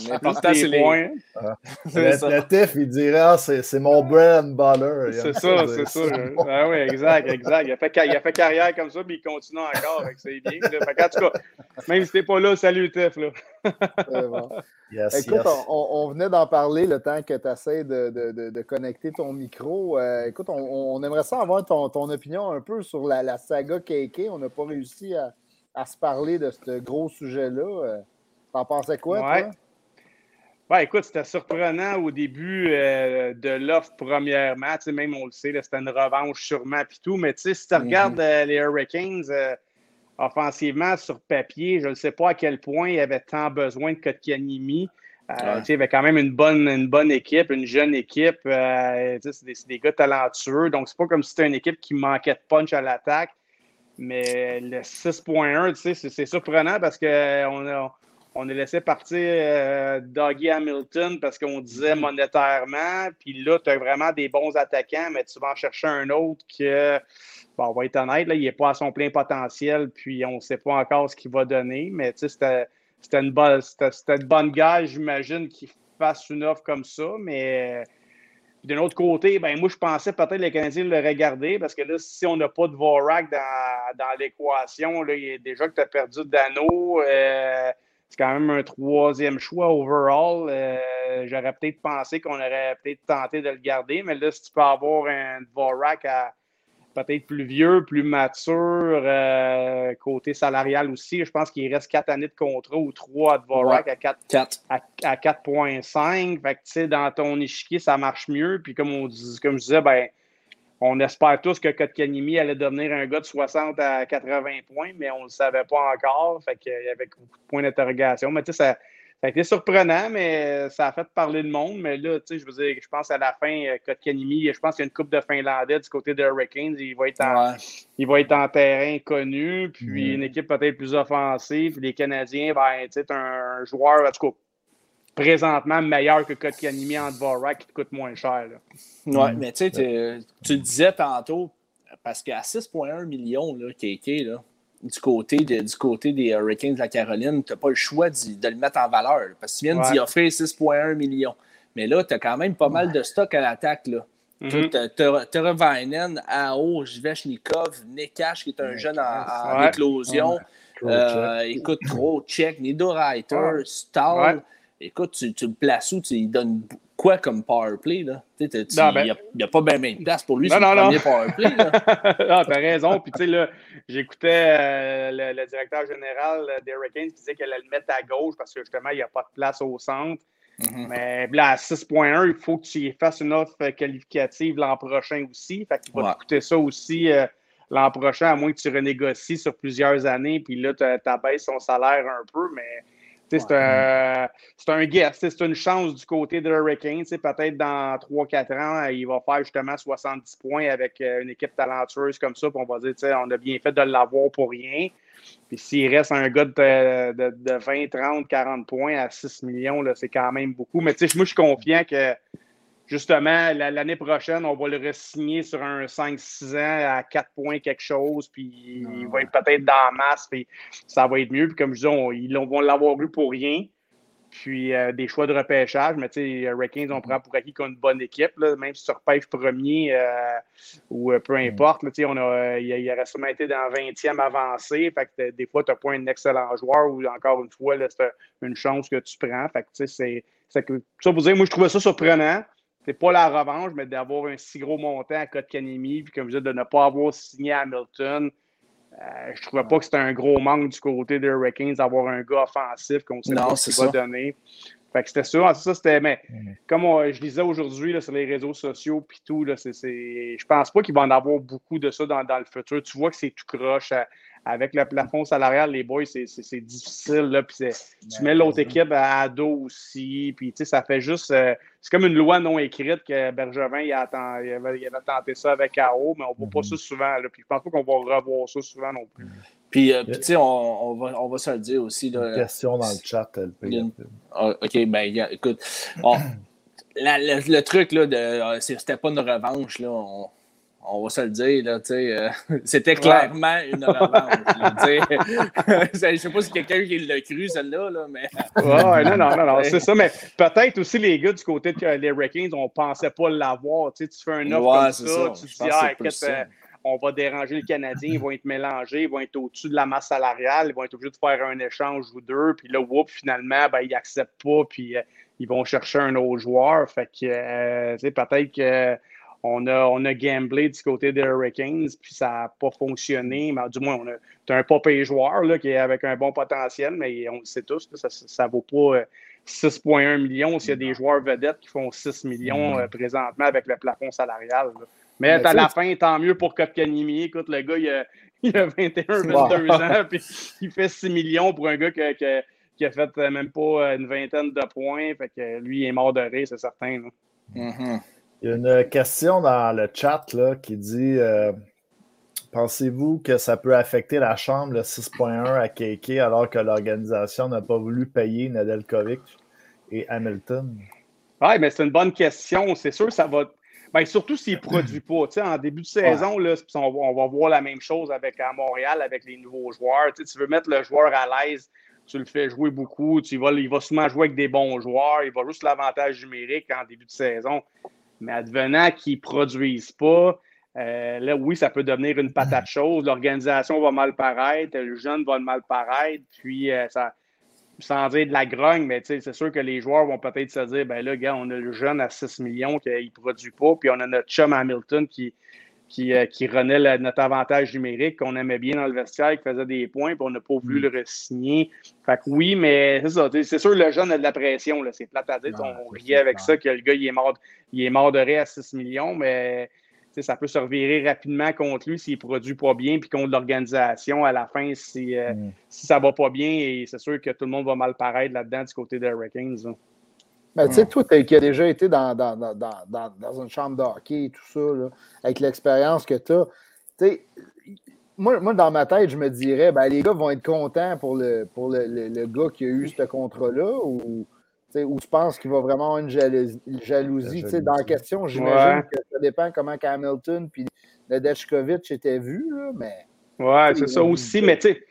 L'important, c'est les points. Le, le TIF, il dirait ah, c'est mon bread and butter. C'est ça, c'est ça. Ah oui, exact, exact. Il a, fait, il a fait carrière comme ça, puis il continue encore. C'est bien. Fait en tout cas, même si t'es pas là, salut TIF. Là. Bon. Yes, écoute, yes. On, on, venait d'en parler le temps que tu essaies de, de, de, connecter ton micro. Euh, écoute, on, on, aimerait ça avoir ton, ton, opinion un peu sur la, la saga KK. On n'a pas réussi à, à, se parler de ce gros sujet-là. Euh, t'en pensais quoi, ouais. toi? Ouais, écoute, c'était surprenant au début euh, de l'offre premièrement. Tu sais, même on le sait, c'était une revanche sûrement puis tout. Mais tu sais, si tu regardes mm-hmm. les Hurricanes offensivement, sur papier, je ne sais pas à quel point il avait tant besoin de Kotkanimi. Euh, Il y avait quand même une bonne, une bonne équipe, une jeune équipe. Euh, c'est des, des, gars talentueux. Donc, c'est pas comme si c'était une équipe qui manquait de punch à l'attaque. Mais le 6.1, c'est surprenant parce qu'on a, on a laissé partir euh, Doggy Hamilton parce qu'on disait mm-hmm. monétairement. Puis là, tu as vraiment des bons attaquants, mais tu vas en chercher un autre que bon, on va être honnête, là, il n'est pas à son plein potentiel, puis on ne sait pas encore ce qu'il va donner, mais c'était une, bonne, une bonne gage, j'imagine, qu'il fasse une offre comme ça, mais d'un autre côté, ben, moi, je pensais peut-être que les Canadiens le regarder parce que là, si on n'a pas de Vorak dans, l'équation, déjà que tu as perdu Dano, euh, c'est quand même un troisième choix overall. Euh, j'aurais peut-être pensé qu'on aurait peut-être tenté de le garder, mais là, si tu peux avoir un Vorak à peut-être plus vieux, plus mature, euh, côté salarial aussi. Je pense qu'il reste quatre années de contrat ou trois à Dvorak à 4.5. À, 4. Fait que, dans ton échiquier, ça marche mieux. Puis comme, on dit, comme je disais, ben, on espère tous que Kotkanimi allait devenir un gars de 60 à 80 points, mais on ne le savait pas encore. Fait qu'il y avait beaucoup de points d'interrogation. Mais tu sais, ça ça a été surprenant, mais ça a fait parler le monde. Mais là, tu sais, je veux dire, je pense à la fin, euh, Kotkanimi, je pense qu'il y a une coupe de Finlandais du côté de Hurricanes. Il va être en, il va être en terrain connu, puis une équipe peut-être plus offensive. Les Canadiens, ben, tu sais, un joueur, en tout cas, présentement meilleur que Kotkanimi en Dvorak qui te coûte moins cher. Oui, mais tu sais, tu disais tantôt, parce qu'à 6,1 millions, là, KK, là, du côté, de, du côté des Hurricanes de la Caroline, tu n'as pas le choix de, le mettre en valeur. Parce que tu viens d'y offrir 6,1 millions. Mais là, tu as quand même pas mal de stock à l'attaque. Tu as Vainen, Ao, Zvechnikov, Nekash, qui est un jeune en, éclosion. Euh, écoute, trop, check, Nido Reiter, Stahl. Écoute, tu, tu, le places où? Tu, il donne quoi comme power play? Là? Il n'y ben a, pas bien de place pour lui non, non, le premier power play. ah, t'as raison. Puis tu sais, là, j'écoutais euh, le, directeur général des Hurricanes qui disait qu'elle allait le mettre à gauche parce que justement, il n'y a pas de place au centre. Mm-hmm. Mais là, à 6.1, il faut que tu fasses une offre qualificative l'an prochain aussi. Fait qu'il va te coûter ça aussi euh, l'an prochain, à moins que tu renégocies sur plusieurs années. Puis là, tu abaisses son salaire un peu, mais c'est un, un guess, c'est une chance du côté de Hurricane. Peut-être dans 3-4 ans, il va faire justement 70 points avec euh, une équipe talentueuse comme ça. Puis on va dire, on a bien fait de l'avoir pour rien. Puis s'il reste un gars de, de, de, 20, 30, 40 points à 6 millions, c'est quand même beaucoup. Mais moi, je suis confiant que justement, l'année prochaine, on va le re-signer sur un 5-6 ans à 4 points quelque chose, puis il va être peut-être dans la masse, puis ça va être mieux. Puis comme je dis, ils vont l'avoir eu pour rien. Puis euh, des choix de repêchage, mais tu sais, Hurricanes, on prend pour acquis qu'on a une bonne équipe, là, même si tu repêches premier euh, ou euh, peu importe. Là, on a, il, il aurait sûrement été dans 20e avancé. Fait que des fois, tu n'as pas un excellent joueur ou encore une fois, c'est une chance que tu prends. Fait que c'est, ça pour dire, moi, je trouvais ça surprenant c'est pas la revanche, mais d'avoir un si gros montant à Kotkanemi, puis comme je dis, de ne pas avoir signé Hamilton. Euh, je trouvais pas que c'était un gros manque du côté des Hurricanes d'avoir un gars offensif qu'on sait pas ce qu'il va donner. Fait que c'était ça. Ça, c'était. Mais comme je disais aujourd'hui sur les réseaux sociaux puis tout, là, c'est, je pense pas qu'il va en avoir beaucoup de ça dans, dans le futur. Tu vois que c'est tout croche. À, avec le plafond salarial, les boys, c'est difficile. Là, puis tu mets l'autre équipe à dos aussi. Puis ça fait juste. Euh, c'est comme une loi non écrite que Bergevin il, a, il, avait, il avait, tenté ça avec AO, mais on ne voit pas ça souvent. Là, puis je pense pas qu'on va revoir ça souvent non plus. Puis, euh, tu sais, on, on, va, on va se le dire aussi. Là, une question dans le chat, une... Ah, OK, ben écoute. le, le, truc, là, de, euh, c'était pas une revanche. Là, on, on va se le dire, là, euh, c'était clairement une revanche. Je ne sais pas si quelqu'un qui l'a cru, celle-là, là, mais. ouais, non, non, non, non c'est ça. Mais peut-être aussi les gars du côté des Hurricanes, on ne pensait pas l'avoir. Tu, sais, tu fais un offre comme ça, tu te dis, ah, écoute, euh, on va déranger le Canadien, ils vont être mélangés, ils vont être au-dessus de la masse salariale, ils vont être obligés de faire un échange ou deux, puis là, whoop, finalement, ben, ils n'acceptent pas, puis euh, ils vont chercher un autre joueur. Fait que, euh, peut-être que on a, on a gamblé du côté des Hurricanes, puis ça n'a pas fonctionné. Mais du moins, on a un pas payé joueur là, qui est avec un bon potentiel, mais on le sait tous, ça ne vaut pas 6,1 euh, millions s'il y a des joueurs vedettes qui font 6 millions euh, présentement avec le plafond salarial. Mais, à la fin, tant mieux pour Kopkanimi. Écoute, le gars, il a, il a 21, 22 ans, puis il fait 6 millions pour un gars qui a fait euh, même pas une vingtaine de points. Fait que lui, il est mort de rire, c'est certain. Mm-hmm. Il y a une question dans le chat là, qui dit euh, Pensez-vous que ça peut affecter la chambre, le 6.1 à KK, alors que l'organisation n'a pas voulu payer Nadelkovic et Hamilton? Oui, mais c'est une bonne question. C'est sûr ça va. Ben, surtout s'il ne produit pas. en début de saison, là, on, va, voir la même chose avec à Montréal, avec les nouveaux joueurs. tu veux mettre le joueur à l'aise, tu le fais jouer beaucoup. Tu vas, il va souvent jouer avec des bons joueurs. Il va juste l'avantage numérique en début de saison. Mais advenant qu'ils ne produisent pas, euh, là, oui, ça peut devenir une patate chose. L'organisation va mal paraître, le jeune va mal paraître, puis euh, ça, sans dire de la grogne, mais c'est sûr que les joueurs vont peut-être se dire ben là, gars, on a le jeune à 6 millions qui ne produit pas, puis on a notre chum Hamilton qui, qui, euh, qui renaît notre avantage numérique qu'on aimait bien dans le vestiaire, qui faisait des points, puis on n'a pas voulu mm. le re-signer. Fait que oui, mais c'est ça. C'est sûr, le jeune a de la pression. C'est plate à dire. on riait avec ça que le gars, il est mort, il est mort de rire à 6 millions, mais ça peut se revirer rapidement contre lui s'il ne produit pas bien, puis contre l'organisation à la fin si, euh, mm. si ça ne va pas bien. Et c'est sûr que tout le monde va mal paraître là-dedans du côté des Hurricanes. Ben, tu sais, toi, qui as déjà été dans, dans, dans, dans, une chambre de hockey et tout ça, là, avec l'expérience que tu as, tu sais, moi, moi, dans ma tête, je me dirais, ben, les gars vont être contents pour le, pour le, le, gars qui a eu ce contrat-là ou, ou tu penses qu'il va vraiment avoir une jalousie. jalousie, sais Dans la question, j'imagine que ça dépend comment Hamilton puis Nedechkovic était vu, là, mais. Ouais, c'est ça aussi, mais tu sais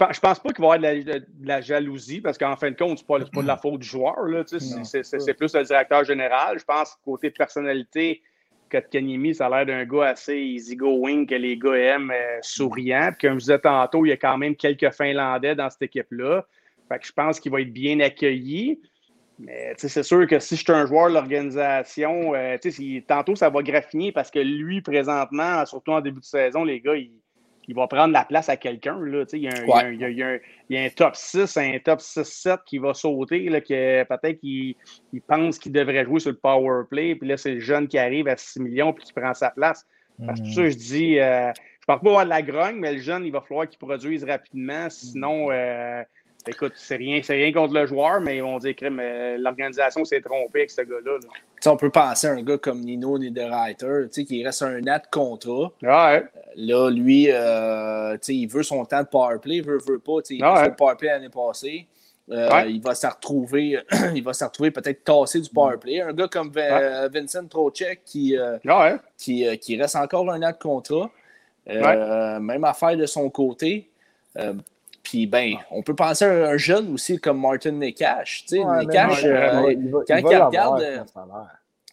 je ne pense pas qu'il va y avoir de la, jalousie parce qu'en fin de compte, ce n'est pas, de la faute du joueur. C'est plus le directeur général. Je pense côté personnalité, Kanimi, ça a l'air d'un gars assez easygoing que les gars aiment, euh, souriant. Puis comme je disais tantôt, il y a quand même quelques Finlandais dans cette équipe-là. Fait que je pense qu'il va être bien accueilli. Mais c'est sûr que si je suis un joueur de l'organisation, euh, tantôt ça va graffiner parce que lui, présentement, surtout en début de saison, les gars, ils il va prendre la place à quelqu'un. Il, y a un top 6, un top 6-7 qui va sauter, là, que peut-être qu'il pense qu'il devrait jouer sur le power play, puis là, c'est le jeune qui arrive à 6 millions puis qui prend sa place. Parce que ça, je dis, euh, je ne parle pas avoir de la grogne, mais le jeune, il va falloir qu'il produise rapidement, sinon, euh, écoute, c'est rien, rien contre le joueur, mais ils vont dire que euh, l'organisation s'est trompée avec ce gars-là. On peut penser à un gars comme Nino Niederreiter, qui reste un net contrat. Euh, là, lui, euh, il veut son temps de powerplay, il veut, veut pas. Il a fait le powerplay l'année passée. Il va se retrouver, il va se retrouver peut-être tassé du powerplay. Un gars comme Vincent Trocek qui, qui, qui, reste encore un an de contrat. même affaire de son côté. Puis, ben, on peut penser à un jeune aussi comme Martin Nekash. Tu sais, Nekash, euh, quand il, regarde.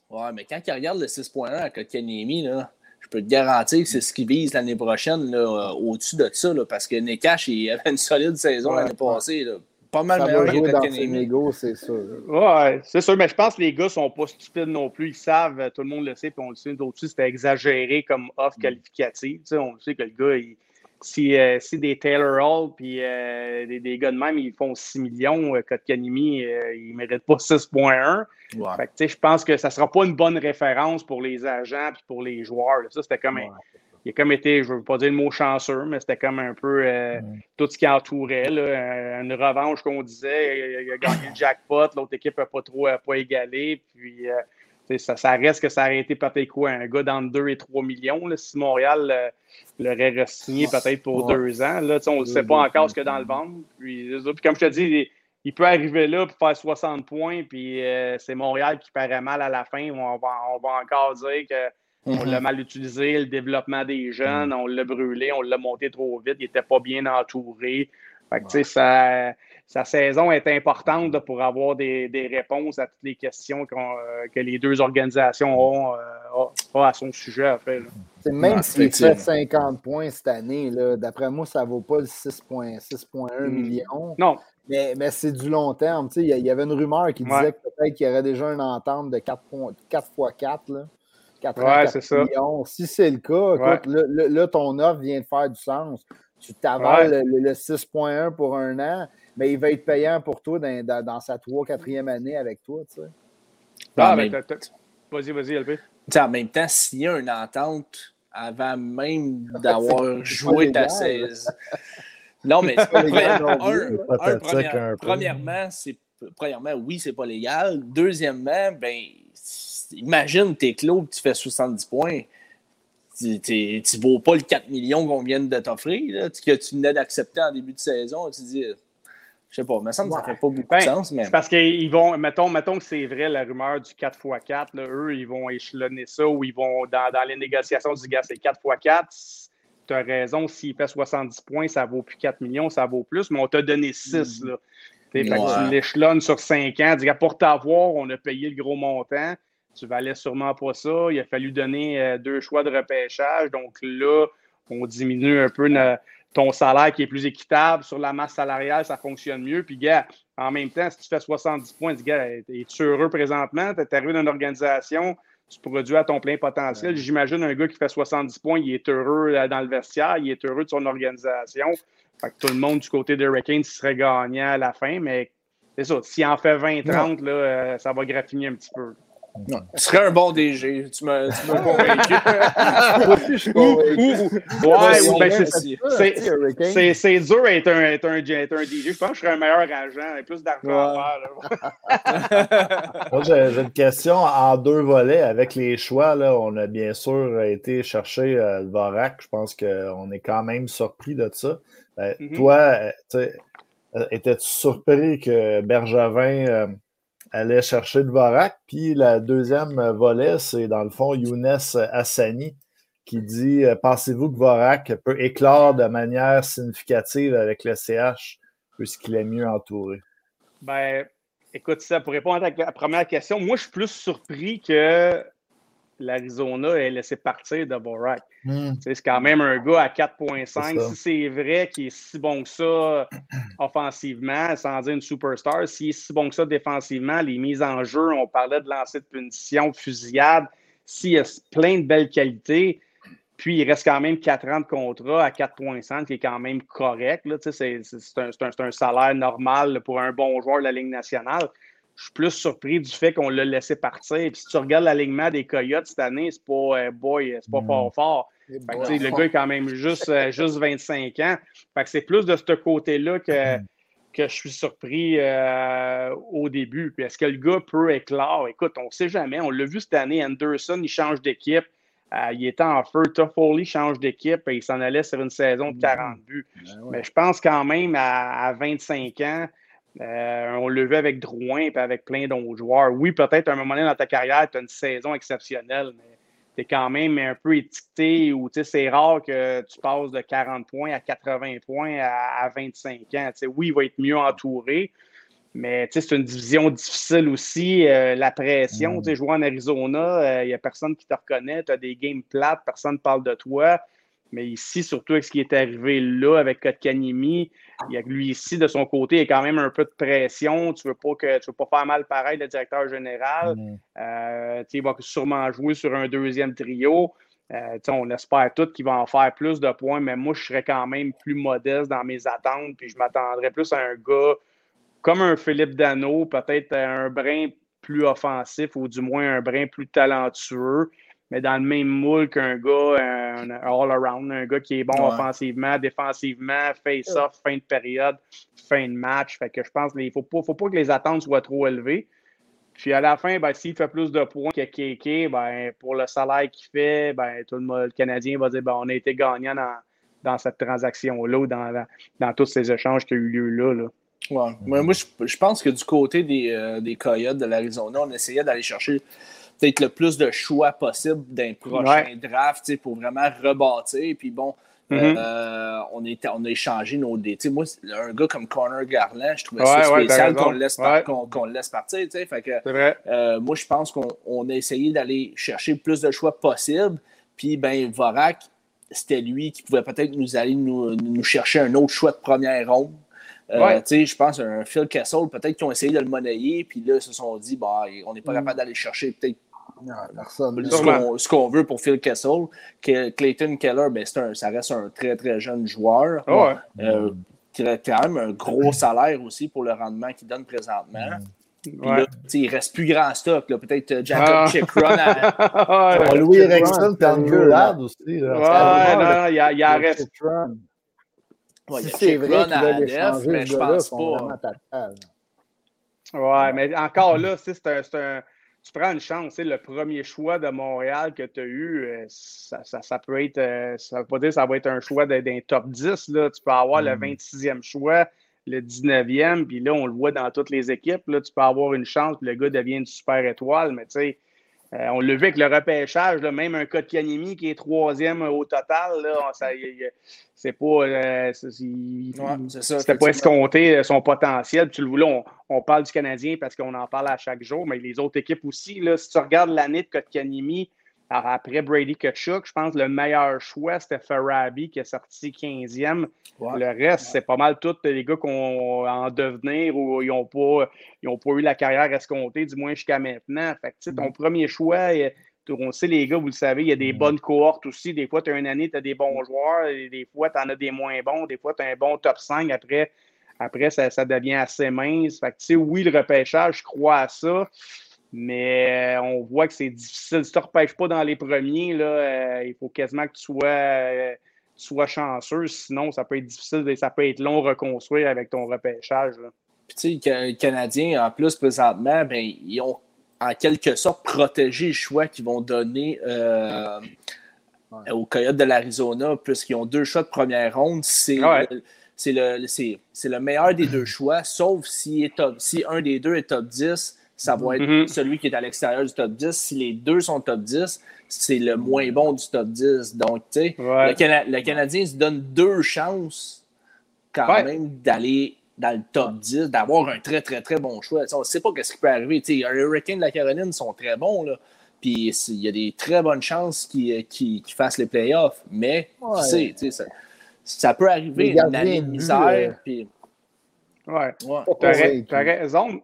ouais, mais quand il regarde le 6.1 à Kotkaniemi, là, je peux te garantir que c'est ce qu'il vise l'année prochaine là, euh, au-dessus de ça, là, parce que Nekash, il avait une solide saison l'année passée. Là. Pas mal meilleur que c'est sûr. Ouais, c'est sûr, mais je pense que les gars sont pas stupides non plus. Ils savent, tout le monde le sait, puis on le sait, d'autres c'était exagéré comme offre mm. qualificative. Tu sais, on sait que le gars, il si, euh, si des Taylor Hall puis euh, des, des, gars de même, ils font 6 millions, euh, Kanimi, euh, ils ne méritent pas 6,1. Je pense que ça ne sera pas une bonne référence pour les agents et pour les joueurs. Ça, c'était comme il a comme été, je ne veux pas dire le mot chanceux, mais c'était comme un peu tout ce qui entourait. Là, une revanche qu'on disait. Il a gagné le jackpot, l'autre équipe n'a pas trop pas égalé. Puis ça, ça, reste que ça aurait été peut-être quoi, un gars dans 2 et 3 millions. Là, si Montréal euh, l'aurait signé peut-être pour deux ans, là, on ne sait pas encore ce que dans le ventre. Puis, comme je te dis, il, peut arriver là pour faire 60 points, puis euh, c'est Montréal qui paraît mal à la fin. On va, on va encore dire que On Mhm. l'a mal utilisé, le développement des jeunes, on l'a brûlé, on l'a monté trop vite, il n'était pas bien entouré. Fait que, tu sais, sa, sa saison est importante là, pour avoir des, des réponses à toutes les questions euh, que les deux organisations ont, euh, ont- à son sujet, en fait. même s'il fait effectivement. 50 points cette année, là, d'après moi, ça ne vaut pas le 6,1 6,1 Mm. million. Non, Mais, mais c'est du long terme. Tu sais, Il y, avait une rumeur qui disait Ouais. que peut-être qu'il y aurait déjà une entente de 4, points- 4 x 4. Là. 4 ans, Ouais, 4 c'est ça. millions. Si c'est le cas, Ouais. écoute, là, là- là, ton offre vient de faire du sens. Tu t'avales le, le 6,1 pour un an, mais il va être payant pour toi dans, dans- dans sa 3 4e année avec toi. Tu sais. Ah, même- Vas-y, vas-y, LP. En même temps, s'il y a une entente avant même d'avoir joué ta légal. saison. Non, mais pas légal un- un, première- premièrement, c'est premièrement, oui, c'est pas légal. Deuxièmement, ben imagine t'es clos tu fais 70 points. Tu tu vaux pas le 4 millions qu'on vient de t'offrir, que tu venais d'accepter en début de saison. Tu dis, je sais pas, il me semble que ça fait pas beaucoup Ben, de sens, mais C'est parce qu'ils vont, mettons, mettons que c'est vrai, la rumeur du 4x4, là, eux, ils vont échelonner ça ou ils vont, dans, dans les négociations, du gars, c'est 4x4. Tu as raison, s'il fait 70 points, ça vaut plus 4 millions, ça vaut plus, mais on t'a donné 6. Là. T'sais, fait que Ouais. tu l'échelonnes sur 5 ans. Dis, pour t'avoir, on a payé le gros montant. Tu valais sûrement pas ça. Il a fallu donner euh, deux choix de repêchage. Donc là, on diminue un peu ton salaire qui est plus équitable. Sur la masse salariale, ça fonctionne mieux. Puis, gars, en même temps, si tu fais 70 points, dis, gars, es-tu heureux présentement? Tu es arrivé dans une organisation, tu produis à ton plein potentiel. J'imagine un gars qui fait 70 points, il est heureux euh, dans le vestiaire, il est heureux de son organisation. Fait que tout le monde du côté de Hurricane serait gagnant à la fin, mais c'est ça. S'il en fait 20-30, là, euh, ça va graffiner un petit peu. Tu serais un bon DG. Tu m'as convaincu. Ouais, c'est ben, dur d'être un, être un, être un DJ. Je pense que je serais un meilleur agent et plus d'argent à faire. j'ai j'ai une question en deux volets. Avec les choix, là, on a bien sûr été chercher euh, le Vorak. Je pense qu'on est quand même surpris de ça. Euh, Mhm. Toi, euh, tu sais, étais-tu surpris que Bergevin euh, allait chercher le Vorak? Puis la deuxième volet, c'est dans le fond Younes Hassani qui dit euh, Pensez-vous que Vorak peut éclore de manière significative avec le CH puisqu'il est mieux entouré? Ben, écoute, ça, pour répondre à la première question, moi, je suis plus surpris que l'Arizona ait laissé partir de Borak. Hmm. C'est quand même un gars à C'est 4.5. ça. Si c'est vrai qu'il est si bon que ça offensivement, sans dire une superstar, s'il est si bon que ça défensivement, les mises en jeu, on parlait de lancer de punition, de fusillade, s'il a plein de belles qualités, puis il reste quand même 4 ans de contrat à 4.5, qui est quand même correct. C'est un, un- salaire normal pour un bon joueur de la Ligue nationale. Je suis plus surpris du fait qu'on l'a laissé partir. Puis si tu regardes l'alignement des Coyotes cette année, c'est pas euh, boy, c'est pas Mm. fort fort. Fait que, le gars est quand même juste, euh, juste 25 ans. Fait que c'est plus de ce côté-là que, que je suis surpris euh, au début. Puis est-ce que le gars peut éclore? Écoute, on ne sait jamais. On l'a vu cette année. Anderson, il change d'équipe. Il était en feu. Toffoli change d'équipe et il s'en allait sur une saison de 40 buts. Ben ouais. Mais je pense quand même à, à 25 ans, euh, on l'a vu avec Drouin et avec plein d'autres joueurs. Oui, peut-être à un moment donné dans ta carrière, tu as une saison exceptionnelle, mais tu es quand même un peu étiqueté ou tu sais, c'est rare que tu passes de 40 points à 80 points à, à 25 ans. Oui, il va être mieux entouré, mais tu sais, c'est une division difficile aussi. euh, la pression, Mm. tu sais, jouer en Arizona, il n'y a personne qui te reconnaît. Tu as des games plates, personne ne parle de toi. Mais ici, surtout avec ce qui est arrivé là avec Kotkaniemi, il y a lui ici, de son côté, il y a quand même un peu de pression. Tu ne veux pas que tu veux pas faire mal pareil, le directeur général. Hmm. Euh, il va sûrement jouer sur un deuxième trio. Euh, on espère tous qu'il va en faire plus de points, mais moi, je serais quand même plus modeste dans mes attentes. Puis je m'attendrais plus à un gars comme un Philippe Dano, peut-être un brin plus offensif ou du moins un brin plus talentueux, mais dans le même moule qu'un gars, un, un all-around, un gars qui est bon Ouais. offensivement, défensivement, face-off, fin de période, fin de match. Fait que je pense qu'il ne faut pas, faut pas que les attentes soient trop élevées. Puis à la fin, ben, s'il fait plus de points que KK, ben, pour le salaire qu'il fait, ben, tout le, monde- le Canadien va dire ben, on a été gagnant dans, dans cette transaction-là ou dans, dans, dans tous ces échanges qui ont eu lieu là. là. Ouais. Moi, moi, je, je pense que du côté des, euh, des Coyotes de l'Arizona, on essayait d'aller chercher peut-être le plus de choix possible d'un prochain draft pour vraiment rebâtir. Puis bon, Mhm. euh, on, est, on a échangé nos dés. Moi, un gars comme Connor Garland, je trouvais Ouais, ça ouais, spécial qu'on le, laisse par- Ouais. partir. Fait que, C'est vrai. euh, moi, je pense qu'on on a essayé d'aller chercher le plus de choix possible. Puis, ben, Vorak, c'était lui qui pouvait peut-être nous aller nous, nous chercher un autre choix de première ronde. Euh, Ouais. Je pense un Phil Kessel, peut-être qu'ils ont essayé de le monnayer, puis là, ils se sont dit, bah, on n'est pas Mm. capable d'aller chercher peut-être Non, personne. ce qu'on ce qu'on veut pour Phil Kessel. Que Clayton Keller, ben, c'est un- ça reste un très, très jeune joueur. Ah ouais. Euh, qui a quand même un gros salaire aussi pour le rendement qu'il donne présentement. Puis Ouais. là, tu sais, il reste plus grand stock. là. Peut-être euh, Jacob Ah. Chikron à- ouais, Louis Erickson Andrew Andrew Ladd aussi. là. Ouais, non, il y a- reste. Ouais, si c'est vrai mais je pense pas. Ouais, mais encore là, un, c'est un- tu prends une chance. tu sais, Le premier choix de Montréal que tu as eu, euh, ça, ça- ça peut être. euh, Ça veut pas dire que ça va être un choix d'un top 10. Là. Tu peux avoir le Mm. 26e choix, le 19e, puis là, on le voit dans toutes les équipes. Là, tu peux avoir une chance, puis le gars devient une super étoile, mais tu sais. Euh, on l'a vu avec le repêchage, là, même un Kanemi qui est troisième au total, c'est pas. euh, Ouais, pas escompté euh, son potentiel. Tu le voulais, on, on parle du Canadien parce qu'on en parle à chaque jour, mais les autres équipes aussi. Là, si tu regardes l'année de Kotkanimi, après Brady Kutchuk, je pense que le meilleur choix, c'était Farabi qui est sorti 15e. Ouais. Le reste, c'est pas mal tous les gars qu'on en devenir ou ils n'ont pas, ils ont pas eu la carrière escomptée, du moins jusqu'à maintenant. Fait que, tu sais, ton premier choix, on sait, les gars, vous le savez, il y a des bonnes cohortes aussi. Des fois, tu as une année, tu as des bons joueurs, et des fois, tu en as des moins bons, des fois, tu as un bon top 5. Après, après ça, ça devient assez mince. Fait que, tu sais, oui, le repêchage, je crois à ça. Mais euh, on voit que c'est difficile. Si tu ne repêches pas dans les premiers, là, euh, il faut quasiment que tu sois, euh, tu sois chanceux. Sinon, ça peut être difficile et ça peut être long à reconstruire avec ton repêchage. là. Puis, tu sais, les Canadiens, en plus, présentement, ben, ils ont en quelque sorte protégé le choix qu'ils vont donner euh, aux Coyotes de l'Arizona, puisqu'ils ont deux choix de première ronde. C'est Ouais. le- c'est le, c'est- c'est le meilleur des deux choix, sauf si, est top- si un des deux est top 10, ça va être Mhm. celui qui est à l'extérieur du top 10. Si les deux sont top 10, c'est le moins bon du top 10. Donc, tu sais, Ouais. le, Cana- le Canadien se donne deux chances quand Ouais. même d'aller dans le top 10, d'avoir un très, très, très bon choix. On ne sait pas ce qui peut arriver. Tu sais, les Hurricanes de la Caroline sont très bons. Là. Puis il y a des très bonnes chances qu'ils qu'ils fassent les playoffs. Mais Ouais. tu sais, tu sais, ça, ça peut arriver une année de misère. euh, puis, Ouais. raison.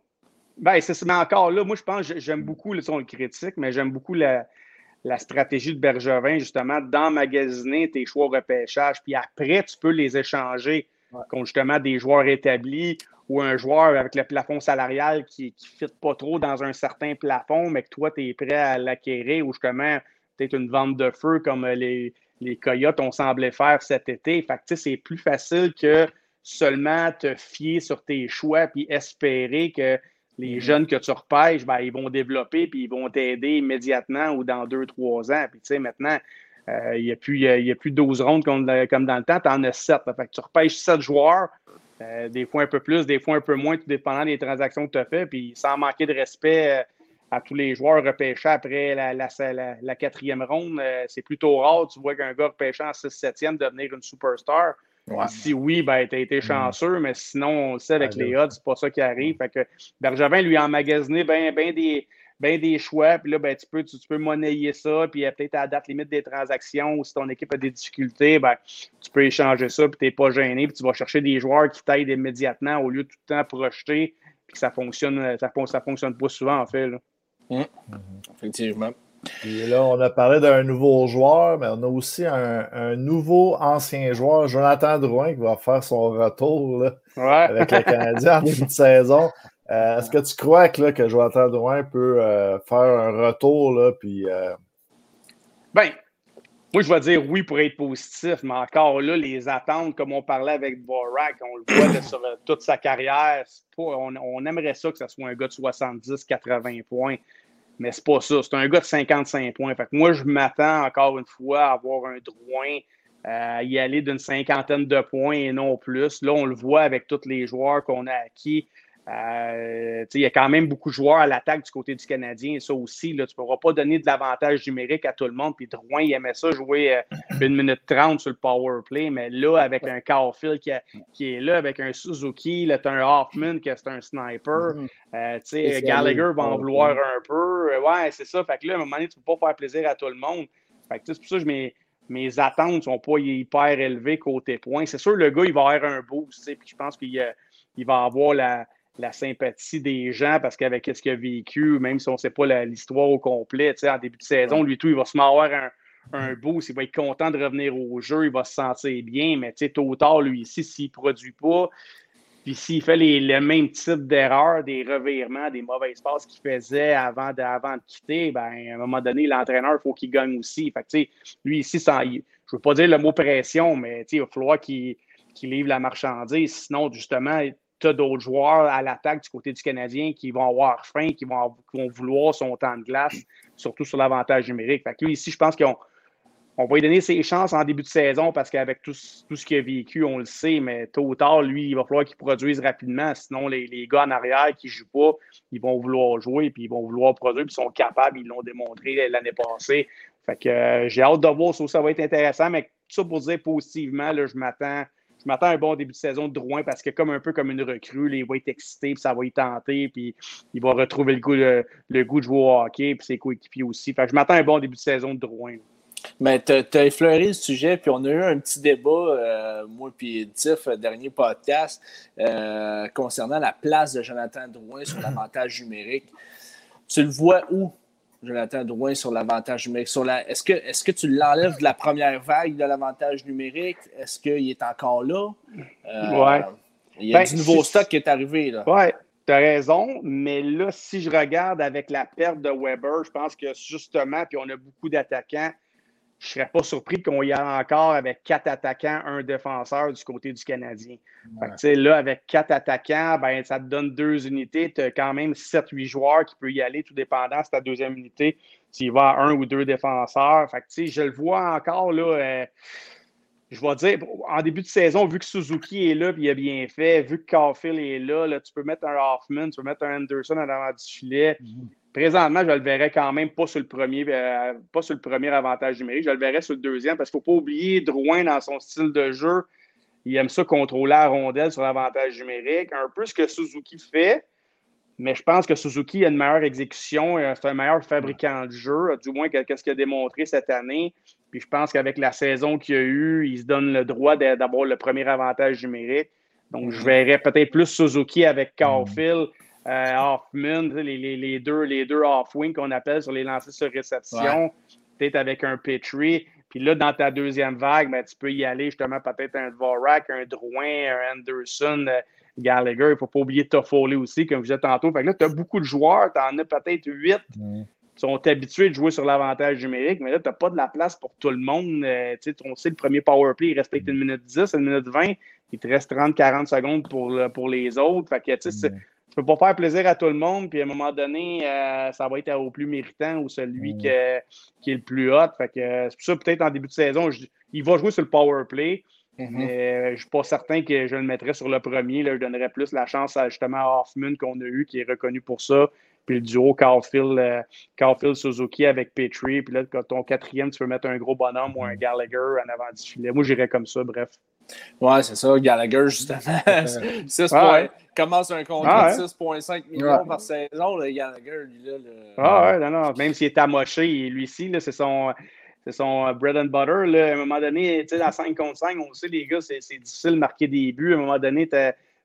Ben, c'est. Mais encore là, moi, je pense que j'aime beaucoup, là, on le critique, mais j'aime beaucoup la, la stratégie de Bergevin, justement, d'emmagasiner tes choix au repêchage. Puis après, tu peux les échanger Ouais. contre justement des joueurs établis ou un joueur avec le plafond salarial qui ne fit pas trop dans un certain plafond, mais que toi, tu es prêt à l'acquérir ou justement, peut-être une vente de feu comme euh, les, les Coyotes ont semblé faire cet été. Fait que, tu sais, c'est plus facile que seulement te fier sur tes choix puis espérer que les jeunes que tu repêches, ben, ils vont développer puis ils vont t'aider immédiatement ou dans deux, trois ans. Puis, tu sais, maintenant, euh, il n'y a, plus- y a- il y a plus 12 rondes comme, dans le temps, tu en as 7. Fait que tu repêches 7 joueurs, euh, des fois un peu plus, des fois un peu moins, tout dépendant des transactions que tu as fait. Puis sans manquer de respect euh, à tous les joueurs repêchés après la, la- la- quatrième ronde, c'est plutôt rare. Tu vois qu'un gars repêché en 6-7e devenir une superstar. Ouais. Si oui, ben, tu as été chanceux, mais sinon, on le sait, avec Ouais, les odds, c'est pas ça qui arrive. Fait que Bergevin lui a emmagasiné bien ben des, ben des choix, puis là, ben, tu, peux, tu, tu peux monnayer ça, puis euh, peut-être à la date limite des transactions, ou si ton équipe a des difficultés, ben, tu peux échanger ça, puis tu n'es pas gêné, puis tu vas chercher des joueurs qui t'aident immédiatement au lieu de tout le temps projeter, puis que ça fonctionne, ça, fon- ça fonctionne pas souvent, en fait. là. Effectivement. Puis là, on a parlé d'un nouveau joueur, mais on a aussi un, un nouveau ancien joueur, Jonathan Drouin, qui va faire son retour là, Ouais. avec le Canadien en début de saison. Euh, Est-ce que tu crois que, là, que Jonathan Drouin peut euh, faire un retour, là, puis euh, Ben, moi, je vais dire oui pour être positif, mais encore là, les attentes, comme on parlait avec Borak, on le voit là, sur toute sa carrière, pas- on, on aimerait ça que ce soit un gars de 70, 80 points, mais c'est pas ça. C'est un gars de 55 points. Fait que moi, je m'attends encore une fois à avoir un Drouin euh, y aller d'une cinquantaine de points et non plus. Là, on le voit avec tous les joueurs qu'on a acquis Euh, il y a quand même beaucoup de joueurs à l'attaque du côté du Canadien. Ça aussi, là, tu ne pourras pas donner de l'avantage numérique à tout le monde. Puis Drouin, il aimait ça jouer euh, une minute trente sur le power play. Mais là, avec un Caulfield qui, qui est là, avec un Suzuki, là, tu as un Hoffman qui est un sniper. Mm-hmm. Euh, Gallagher va en vouloir un peu. ouais, c'est ça. Fait que là, à un moment donné, tu ne peux pas faire plaisir à tout le monde. Fait que c'est pour ça que je mes attentes ne sont pas hyper élevées côté points. C'est sûr, le gars, il va avoir un boost. Puis je pense qu'il il va avoir la la sympathie des gens parce qu'avec ce qu'il a vécu, même si on ne sait pas l'histoire au complet, en début de saison, lui tout, il va se avoir un, un boost, il va être content de revenir au jeu, il va se sentir bien, mais tôt ou tard, lui ici, s'il ne produit pas, puis s'il fait les, le même type d'erreurs, des revirements, des mauvais passes qu'il faisait avant de, avant de quitter, ben, à un moment donné, l'entraîneur, il faut qu'il gagne aussi. Fait lui ici, sans, je ne veux pas dire le mot pression, mais il va falloir qu'il livre la marchandise. Sinon, justement, tu as d'autres joueurs à l'attaque du côté du Canadien qui vont avoir faim, qui vont, vouloir son temps de glace, surtout sur l'avantage numérique. Fait que ici, je pense qu'on on va lui donner ses chances en début de saison parce qu'avec tout, tout ce qu'il a vécu, on le sait, mais tôt ou tard, lui, il va falloir qu'il produise rapidement. Sinon, les, les, gars en arrière qui ne jouent pas, ils vont vouloir jouer, puis ils vont vouloir produire, puis ils sont capables, ils l'ont démontré l'année passée. Fait que euh, j'ai hâte de voir ça, ça va être intéressant, mais tout ça pour dire positivement, là, je m'attends je m'attends à un bon début de saison de Drouin parce que comme un peu comme une recrue, il va être excité, puis ça va y tenter, puis il va retrouver le goût, de jouer au hockey, puis ses coéquipiers aussi. Fait je m'attends à un bon début de saison de Drouin. Mais tu as, effleuré le sujet, puis on a eu un petit débat, euh, moi puis Tiff, euh, dernier podcast, euh, concernant la place de Jonathan Drouin sur l'avantage numérique. Tu le vois où, Jonathan Drouin sur l'avantage numérique. Sur la, est-ce, que, est-ce que tu l'enlèves de la première vague de l'avantage numérique? Est-ce qu'il est encore là? Euh, Il y a ben, du nouveau stock qui est arrivé. Là. Ouais, tu as raison, mais là, si je regarde avec la perte de Weber, je pense que justement, puis on a beaucoup d'attaquants, je ne serais pas surpris qu'on y aille encore avec quatre attaquants, un défenseur du côté du Canadien. là, avec quatre attaquants, ben, ça te donne deux unités. Tu as quand même 7-8 joueurs qui peuvent y aller, tout dépendant c'est ta deuxième unité. Tu y vas à un ou deux défenseurs. Fait je le vois encore là. Euh, je vais dire, en début de saison, vu que Suzuki est là et il a bien fait, vu que Caulfield est là, là, tu peux mettre un Hoffman, tu peux mettre un Anderson en avant du filet. Mm-hmm. Présentement, je le verrais quand même pas sur le premier, euh, pas sur le premier avantage numérique. Je le verrais sur le deuxième parce qu'il ne faut pas oublier Drouin dans son style de jeu. Il aime ça contrôler la rondelle sur l'avantage numérique. Un peu ce que Suzuki fait, mais je pense que Suzuki a une meilleure exécution, c'est un meilleur fabricant de jeu, du moins qu'est-ce qu'il a démontré cette année. Puis je pense qu'avec la saison qu'il a eue, il se donne le droit d'avoir le premier avantage numérique. Donc, je verrais peut-être plus Suzuki avec Caulfield euh, Hoffman, les, deux, les deux off-wing qu'on appelle sur les lancers sur réception, peut-être avec un Petrie. Puis là, dans ta deuxième vague, ben, tu peux y aller justement peut-être un Dvorak, un Drouin, un Anderson, euh, Gallagher. Il ne faut pas oublier Toffoli aussi, comme je disais tantôt. Fait que là, tu as beaucoup de joueurs, tu en as peut-être huit qui sont habitués de jouer sur l'avantage numérique, mais là, tu n'as pas de la place pour tout le monde. Euh, on sait, le premier power play, il reste peut-être une minute 10, une minute 20. Il te reste 30-40 secondes pour, pour les autres. Fait que, tu sais, peux pas faire plaisir à tout le monde, puis à un moment donné, euh, ça va être au plus méritant ou celui qui est le plus hot. Fait que c'est pour ça, peut-être en début de saison, il va jouer sur le power play. Mm-hmm. Mais je ne suis pas certain que je le mettrais sur le premier. Là, je donnerais plus la chance à justement à Hoffman qu'on a eu, qui est reconnu pour ça. Puis le duo Carlfield, euh, Suzuki avec Petrie. Puis là, ton quatrième, tu peux mettre un gros bonhomme ou un mm. Gallagher en avant du filet. Moi, j'irais comme ça, bref. Ouais, c'est ça, Gallagher, justement. 6 points. Commence un contrat de 6,5 millions par saison, le Gallagher, lui, là. Ah ouais, non, non. Même s'il est amoché, lui-ci, c'est son. C'est son bread and butter. Là. À un moment donné, tu sais, à 5 contre 5, on sait, les gars, c'est difficile de marquer des buts. À un moment donné, tu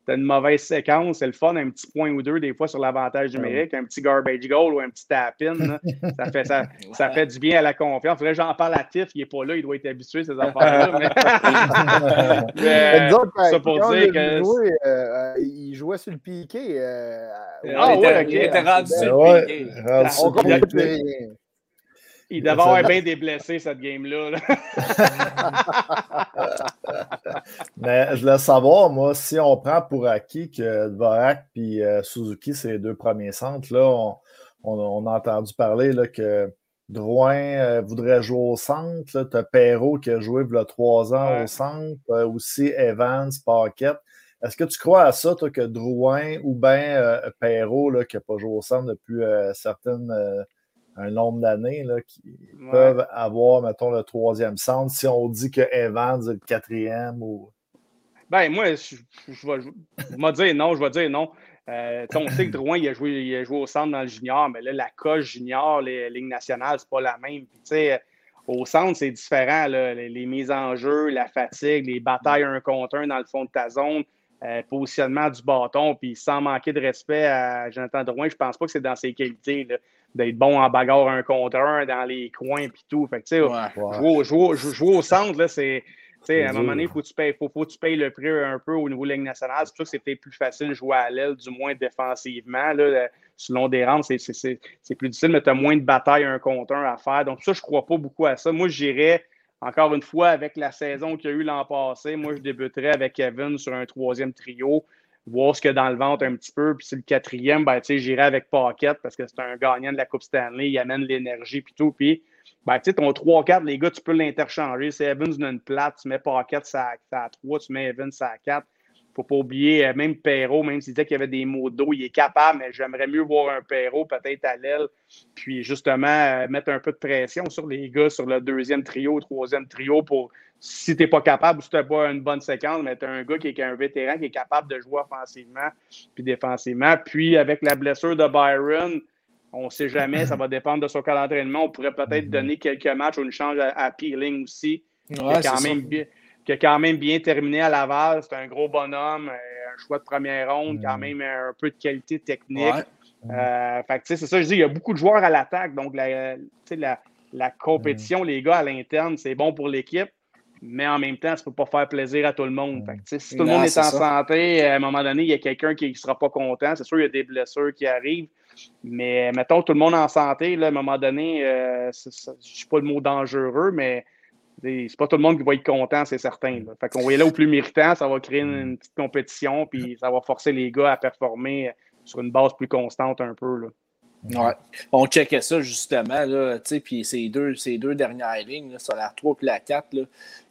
tu as une mauvaise séquence, c'est le fun, un petit point ou deux, des fois, sur l'avantage numérique, un petit garbage goal ou un petit tap-in. ça, fait, ça, ça, fait du bien à la confiance. Faudrait que j'en parle à Tiff, il n'est pas là, il doit être habitué à ces affaires-là. Mais... mais ça pour dire que. Jouait, euh, il jouait sur le piqué. Euh, ah ouais, ok. Il était rendu sur le piqué. On comprend rien. Il devait avoir bien des blessés, cette game-là. Mais je voulais savoir, moi, si on prend pour acquis que Dvorak et euh, Suzuki, c'est les deux premiers centres, là, on, a entendu parler là, que Drouin euh, voudrait jouer au centre. Tu as Perrault qui a joué il y a trois ans au centre. aussi Evans, Paquette. est-ce que tu crois à ça, toi, que Drouin ou bien euh, Perrault, là, qui n'a pas joué au centre depuis euh, certaines, euh, un nombre d'années, qui peuvent avoir, mettons, le troisième centre si on dit que Evans est le quatrième ou. Ben, moi, je, vais, dire non, je vais dire non. on sait que Drouin, il a, joué, il a joué au centre dans le junior, mais là, la coche junior, les ligues nationales, c'est pas la même. au centre, c'est différent. les, les, mises en jeu, la fatigue, les batailles un contre un dans le fond de ta zone. Euh, positionnement du bâton, puis sans manquer de respect à Jonathan Drouin, je pense pas que c'est dans ses qualités d'être bon en bagarre un contre un dans les coins puis tout. Fait que, Jouer, au centre, c'est. à un moment donné, il faut, faut, faut, que tu payes le prix un peu au niveau de Ligue nationale. C'est pour ça que c'était plus facile de jouer à l'aile, du moins défensivement. Là, selon des rangs, c'est plus difficile, mais tu as moins de bataille un contre un à faire. Donc, ça, je ne crois pas beaucoup à ça. Moi, j'irais encore une fois, avec la saison qu'il y a eu l'an passé, moi, je débuterais avec Kevin sur un troisième trio, voir ce qu'il y a dans le ventre un petit peu. Puis c'est le quatrième, ben, j'irai avec Pocket parce que c'est un gagnant de la Coupe Stanley, il amène l'énergie puis tout. Puis ben, ton 3-4, les gars, tu peux l'interchanger. Si Evans a une plate, tu mets Pocket à 3, tu mets Evans à 4 faut pas oublier, euh, même Perrault, même s'il disait qu'il y avait des mots d'eau, il est capable, mais j'aimerais mieux voir un Perrault peut-être à l'aile, puis justement euh, mettre un peu de pression sur les gars sur le deuxième trio, troisième trio pour si tu n'es pas capable ou si tu n'as pas une bonne séquence, mettre un gars qui est un vétéran qui est capable de jouer offensivement puis défensivement. Puis avec la blessure de Byron, on ne sait jamais, ça va dépendre de son calendrier On pourrait peut-être mm-hmm. donner quelques matchs ou une chance à, Peeling aussi. quand même bien qui a quand même bien terminé à Laval. C'est un gros bonhomme, euh, un choix de première ronde, quand mm. même un peu de qualité technique. Euh, c'est ça, je dis, il y a beaucoup de joueurs à l'attaque. Donc, la, la, la compétition, mm. les gars, à l'interne, c'est bon pour l'équipe. Mais en même temps, ça ne peut pas faire plaisir à tout le monde. Mm. si tout le monde est, en santé, à un moment donné, il y a quelqu'un qui ne sera pas content. C'est sûr, il y a des blessures qui arrivent. Mais mettons tout le monde en santé, là, à un moment donné, euh, je ne sais pas le mot dangereux, mais c'est pas tout le monde qui va être content, c'est certain. Fait qu'on va y aller au plus méritant, ça va créer une, petite compétition, puis ça va forcer les gars à performer sur une base plus constante un peu. Là. Ouais. On checkait ça justement, là, puis ces deux, ces deux dernières lignes, sur la 3 et la 4, là,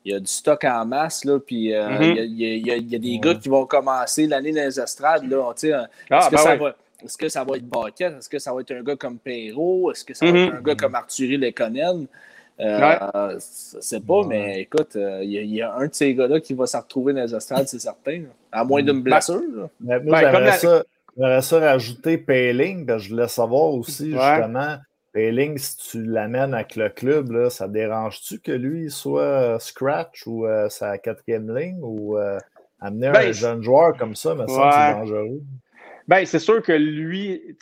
il y a du stock en masse, là, puis euh, il, y a, y a, des gars qui vont commencer l'année dans les estrades. Là, est-ce, ah, que ben ça va, est-ce que ça va être Baquette? Est-ce que ça va être un gars comme Perrault? Est-ce que ça va être mm-hmm. un gars comme Arthurie Lekonen? Euh, c'est pas, mais écoute, il euh, y, a un de ces gars-là qui va se retrouver dans les estrades, c'est certain. À moins d'une ben, blessure. moi, j'aimerais ça, ça, rajouter Payling, parce que je voulais savoir aussi, justement, Payling, si tu l'amènes avec le club, là, ça dérange-tu que lui soit euh, scratch ou sa quatrième ligne ou amener un ben, jeune joueur comme ça, mais ça, c'est dangereux? Ben, c'est sûr que lui,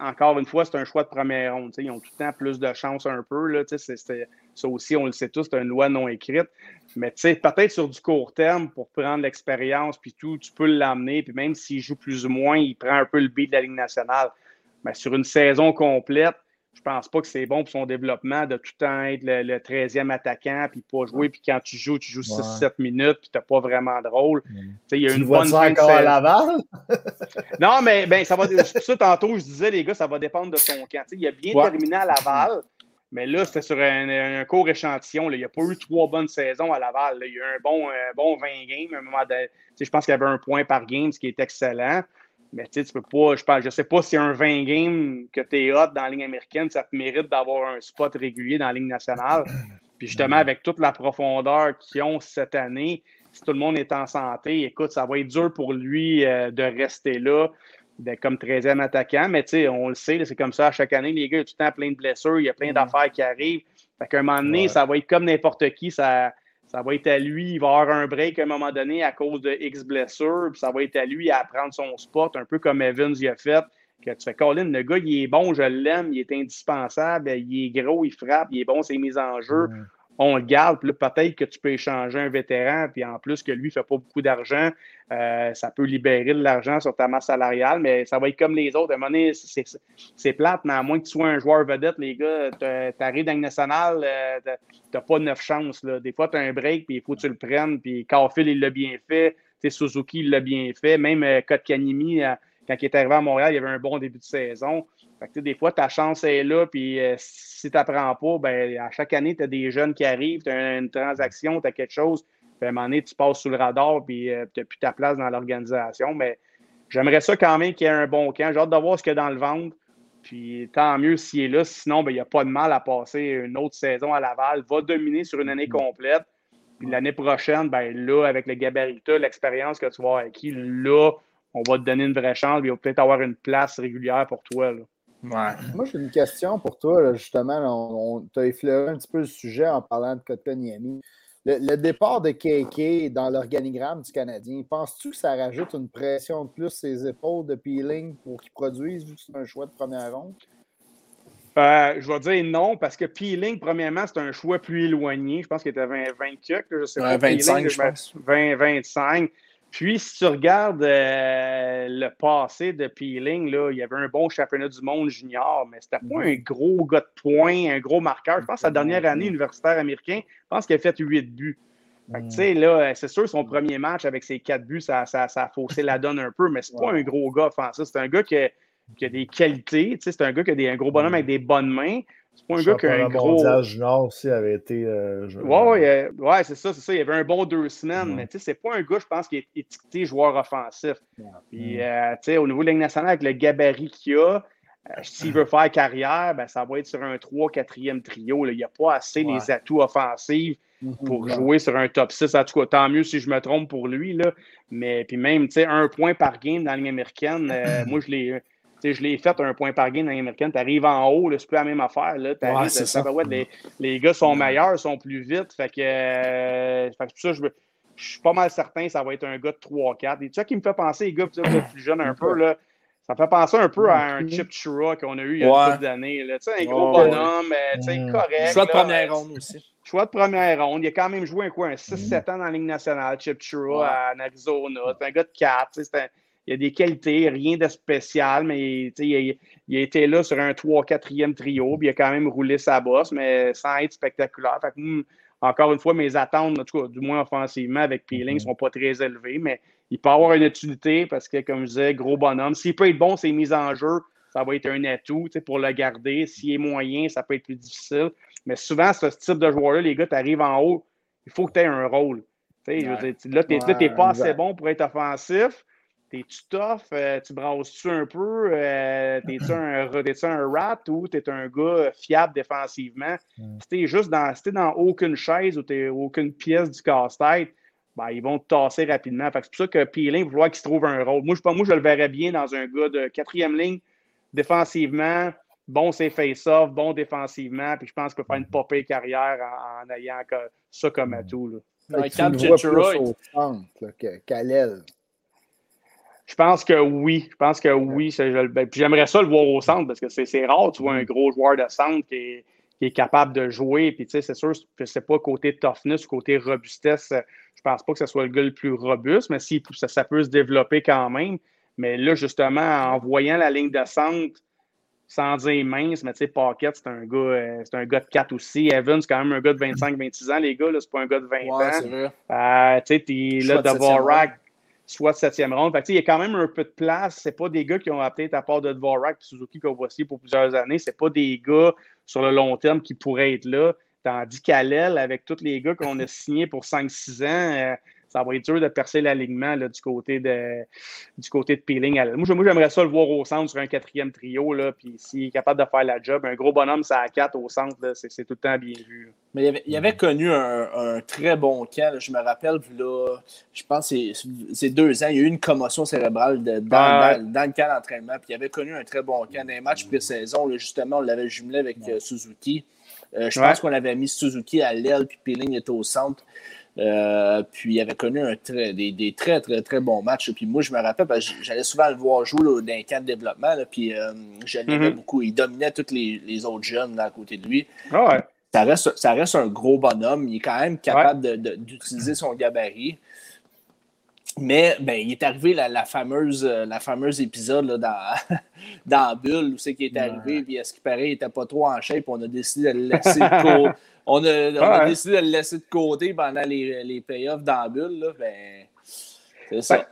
encore une fois, c'est un choix de première ronde. Ils ont tout le temps plus de chance un peu. Là, ça aussi, on le sait tous, c'est une loi non écrite. Mais peut-être sur du court terme, pour prendre l'expérience, puis tout, tu peux l'amener. Puis même s'il joue plus ou moins, il prend un peu le beat de la Ligue nationale. Mais sur une saison complète, je pense pas que c'est bon pour son développement de tout le temps être le, 13e attaquant, puis pas jouer, puis quand tu joues, tu joues 6-7 minutes, puis tu n'as pas vraiment de rôle. Il y a une bonne fin encore à Laval? non, mais ben, ça va. ça, tantôt, je disais, les gars, ça va dépendre de son camp. il a bien terminé à Laval, mais là, c'était sur un, court échantillon. Il n'y a pas eu trois bonnes saisons à Laval. Il y a eu un bon, bon 20 games. À un moment je pense qu'il y avait un point par game, ce qui est excellent. Mais tu peux pas, je pense, je sais pas si un 20 games que tu es hot dans la ligne américaine, ça te mérite d'avoir un spot régulier dans la ligne nationale. Puis justement, avec toute la profondeur qu'ils ont cette année, si tout le monde est en santé, écoute, ça va être dur pour lui euh, de rester là comme 13e attaquant. Mais tu sais, on le sait, c'est comme ça à chaque année. Les gars, il y a tout le temps plein de blessures, il y a plein d'affaires qui arrivent. Fait qu'à un moment donné, ça va être comme n'importe qui. Ça, ça va être à lui, il va avoir un break à un moment donné à cause de X blessures, puis ça va être à lui à prendre son spot, un peu comme Evans y a fait, que tu fais, Colin, le gars, il est bon, je l'aime, il est indispensable, il est gros, il frappe, il est bon, c'est mises en jeu on le garde. Puis peut-être que tu peux échanger un vétéran, puis en plus que lui ne fait pas beaucoup d'argent, euh, ça peut libérer de l'argent sur ta masse salariale, mais ça va être comme les autres. À un moment donné, c'est plate, mais à moins que tu sois un joueur vedette, les gars, tu arrives dans le national, euh, tu pas neuf chances. Là. Des fois, tu as un break, puis il faut que tu le prennes, puis Carfield, il l'a bien fait. Suzuki, il l'a bien fait. Même euh, Kotkanimi, euh, quand il est arrivé à Montréal, il avait un bon début de saison. Fait des fois, ta chance est là, puis euh, si tu n'apprends pas, ben, à chaque année, tu as des jeunes qui arrivent, tu as une transaction, tu as quelque chose, Puis à un moment donné, tu passes sous le radar, puis euh, tu n'as plus ta place dans l'organisation. Mais j'aimerais ça quand même qu'il y ait un bon camp. J'ai hâte de voir ce qu'il y a dans le ventre. Puis tant mieux s'il est là. Sinon, ben, il n'y a pas de mal à passer une autre saison à Laval. Va dominer sur une année complète. Puis l'année prochaine, ben là, avec le gabarita, l'expérience que tu vas avoir acquis, là, on va te donner une vraie chance. Puis il va peut-être avoir une place régulière pour toi. Là. Moi, j'ai une question pour toi, justement. on, t'a effleuré un petit peu le sujet en parlant de Kotkaniemi. Le, le, départ de KK dans l'organigramme du Canadien, penses-tu que ça rajoute une pression de plus ses épaules de peeling pour qu'il produise vu que c'est un choix de première ronde? Euh, je vais dire non, parce que Peeling, premièrement, c'est un choix plus éloigné. Je pense qu'il était 20, 20 je sais pas. 25, je pense. 20, 25. Puis, si tu regardes euh, le passé de Peeling, là, il y avait un bon championnat du monde junior, mais c'était pas un gros gars de points, un gros marqueur. Je pense que sa dernière année universitaire américain, je pense qu'il a fait 8 buts. tu sais, là, c'est sûr, son premier match avec ses 4 buts, ça, ça, ça a faussé la donne un peu, mais c'est pas un gros gars offensif. C'est un gars qui a, qui a des qualités. C'est un gars qui a des, un gros bonhomme avec des bonnes mains. C'est pas un gars qui a un gros. Junior aussi avait été. Euh, ouais, ouais, c'est ça, c'est ça. Il y avait un bon deux semaines, mais tu sais, c'est pas un gars, je pense, qui est étiqueté joueur offensif. Puis, euh, tu sais, au niveau de la nationale, avec le gabarit qu'il a, euh, s'il veut faire carrière, ben, ça va être sur un 3-4e trio. Il n'y a pas assez les atouts offensifs mm-hmm. pour jouer sur un top 6. En tout cas, tant mieux si je me trompe pour lui. Là. Mais puis même, tu sais, un point par game dans la américaine, moi, je l'ai je l'ai fait un point par game dans l'américaine. Tu arrives en haut, c'est plus la même affaire. Là. Ouais, les, les, gars sont meilleurs, sont plus vite. Fait que, euh, fait que ça, je, je, suis pas mal certain que ça va être un gars de 3-4. Et ça qui me fait penser, les gars plus jeunes un peu, là, ça me fait penser un peu à un Chip Chura qu'on a eu il y a une couple d'années. Un gros bonhomme, euh, correct. Choix de première ronde aussi. Choix de première ronde. Il a quand même joué un, quoi, un 6-7 ans dans la Ligue nationale, Chip Chura, en Arizona. C'est un gars de 4. C'est un il a des qualités, rien de spécial, mais il, il, a été là sur un 3-4e trio, puis il a quand même roulé sa bosse, mais sans être spectaculaire. Hmm, encore une fois, mes attentes, en tout cas, du moins offensivement, avec Peeling, ne mm-hmm. sont pas très élevées, mais il peut avoir une utilité parce que, comme je disais, gros bonhomme. S'il peut être bon, ses mises en jeu, ça va être un atout pour le garder. S'il est moyen, ça peut être plus difficile. Mais souvent, ce type de joueur-là, les gars, tu arrives en haut, il faut que tu aies un rôle. là, tu n'es pas assez bon pour être offensif. T'es-tu tough? Euh, tu brasses-tu un peu? Euh, t'es-tu un, un, rat ou t'es un gars fiable défensivement? Mm. Si t'es juste dans, si dans aucune chaise ou t'es aucune pièce du casse-tête, ben, ils vont te tasser rapidement. c'est pour ça que Peeling va vouloir qu'il se trouve un rôle. Moi, je, moi, je le verrais bien dans un gars de quatrième ligne, défensivement, bon c'est face-off, bon défensivement, puis je pense qu'il peut faire une popée carrière en, ayant ça comme atout. Là. Ouais, tu le vois plus au centre qu'à l'aile. Je pense que oui. Je pense que oui. Ben, j'aimerais ça le voir au centre parce que c'est rare, tu vois, un gros joueur de centre qui est, capable de jouer. Puis, tu sais, c'est sûr que c'est pas côté toughness, côté robustesse. Je pense pas que ce soit le gars le plus robuste, mais si, ça, peut se développer quand même. Mais là, justement, en voyant la ligne de centre, sans dire mince, mais tu sais, Pocket, c'est un gars, euh, c'est un gars de 4 aussi. Evans, c'est quand même un gars de 25-26 ans, les gars, là, c'est pas un gars de 20 ans. Euh, tu sais, là, Dvorak, soit septième ronde. Il y a quand même un peu de place. C'est pas des gars qui ont peut-être à part de Dvorak et Suzuki qu'on voit pour plusieurs années. C'est pas des gars sur le long terme qui pourraient être là. Tandis qu'à l'aile, avec tous les gars qu'on a signés pour 5-6 ans, euh, ça va être dur de percer l'alignement du, côté de, du côté de Peeling. Moi, j'aimerais ça le voir au centre sur un quatrième trio. Là, puis s'il est capable de faire la job, un gros bonhomme, ça à 4 au centre, c'est tout le temps bien vu. Mais il avait, connu un, très bon camp. Je me rappelle, là, je pense que c'est deux ans, il y a eu une commotion cérébrale dans, le camp d'entraînement. Puis il avait connu un très bon camp. Dans les matchs pré-saison, justement, on l'avait jumelé avec euh, Suzuki. Euh, je pense qu'on avait mis Suzuki à l'aile, puis Peeling était au centre. Euh, puis il avait connu un des, très, très, très bons matchs. Puis moi, je me rappelle, parce que j'allais souvent le voir jouer dans un camp de développement. puis euh, je l'aimais mm-hmm. beaucoup. Il dominait tous les, autres jeunes à côté de lui. Ah ça, reste, ça reste un gros bonhomme. Il est quand même capable d'utiliser son gabarit. Mais ben, il est arrivé la, fameuse, la fameuse épisode là, dans, dans Bulle où c'est qu'il est arrivé, puis à ce qui paraît, il n'était pas trop en shape, on a décidé de le laisser on a, décidé de le laisser de côté pendant les, les payoffs dans la bulle. Là, ben, c'est ça. Ben,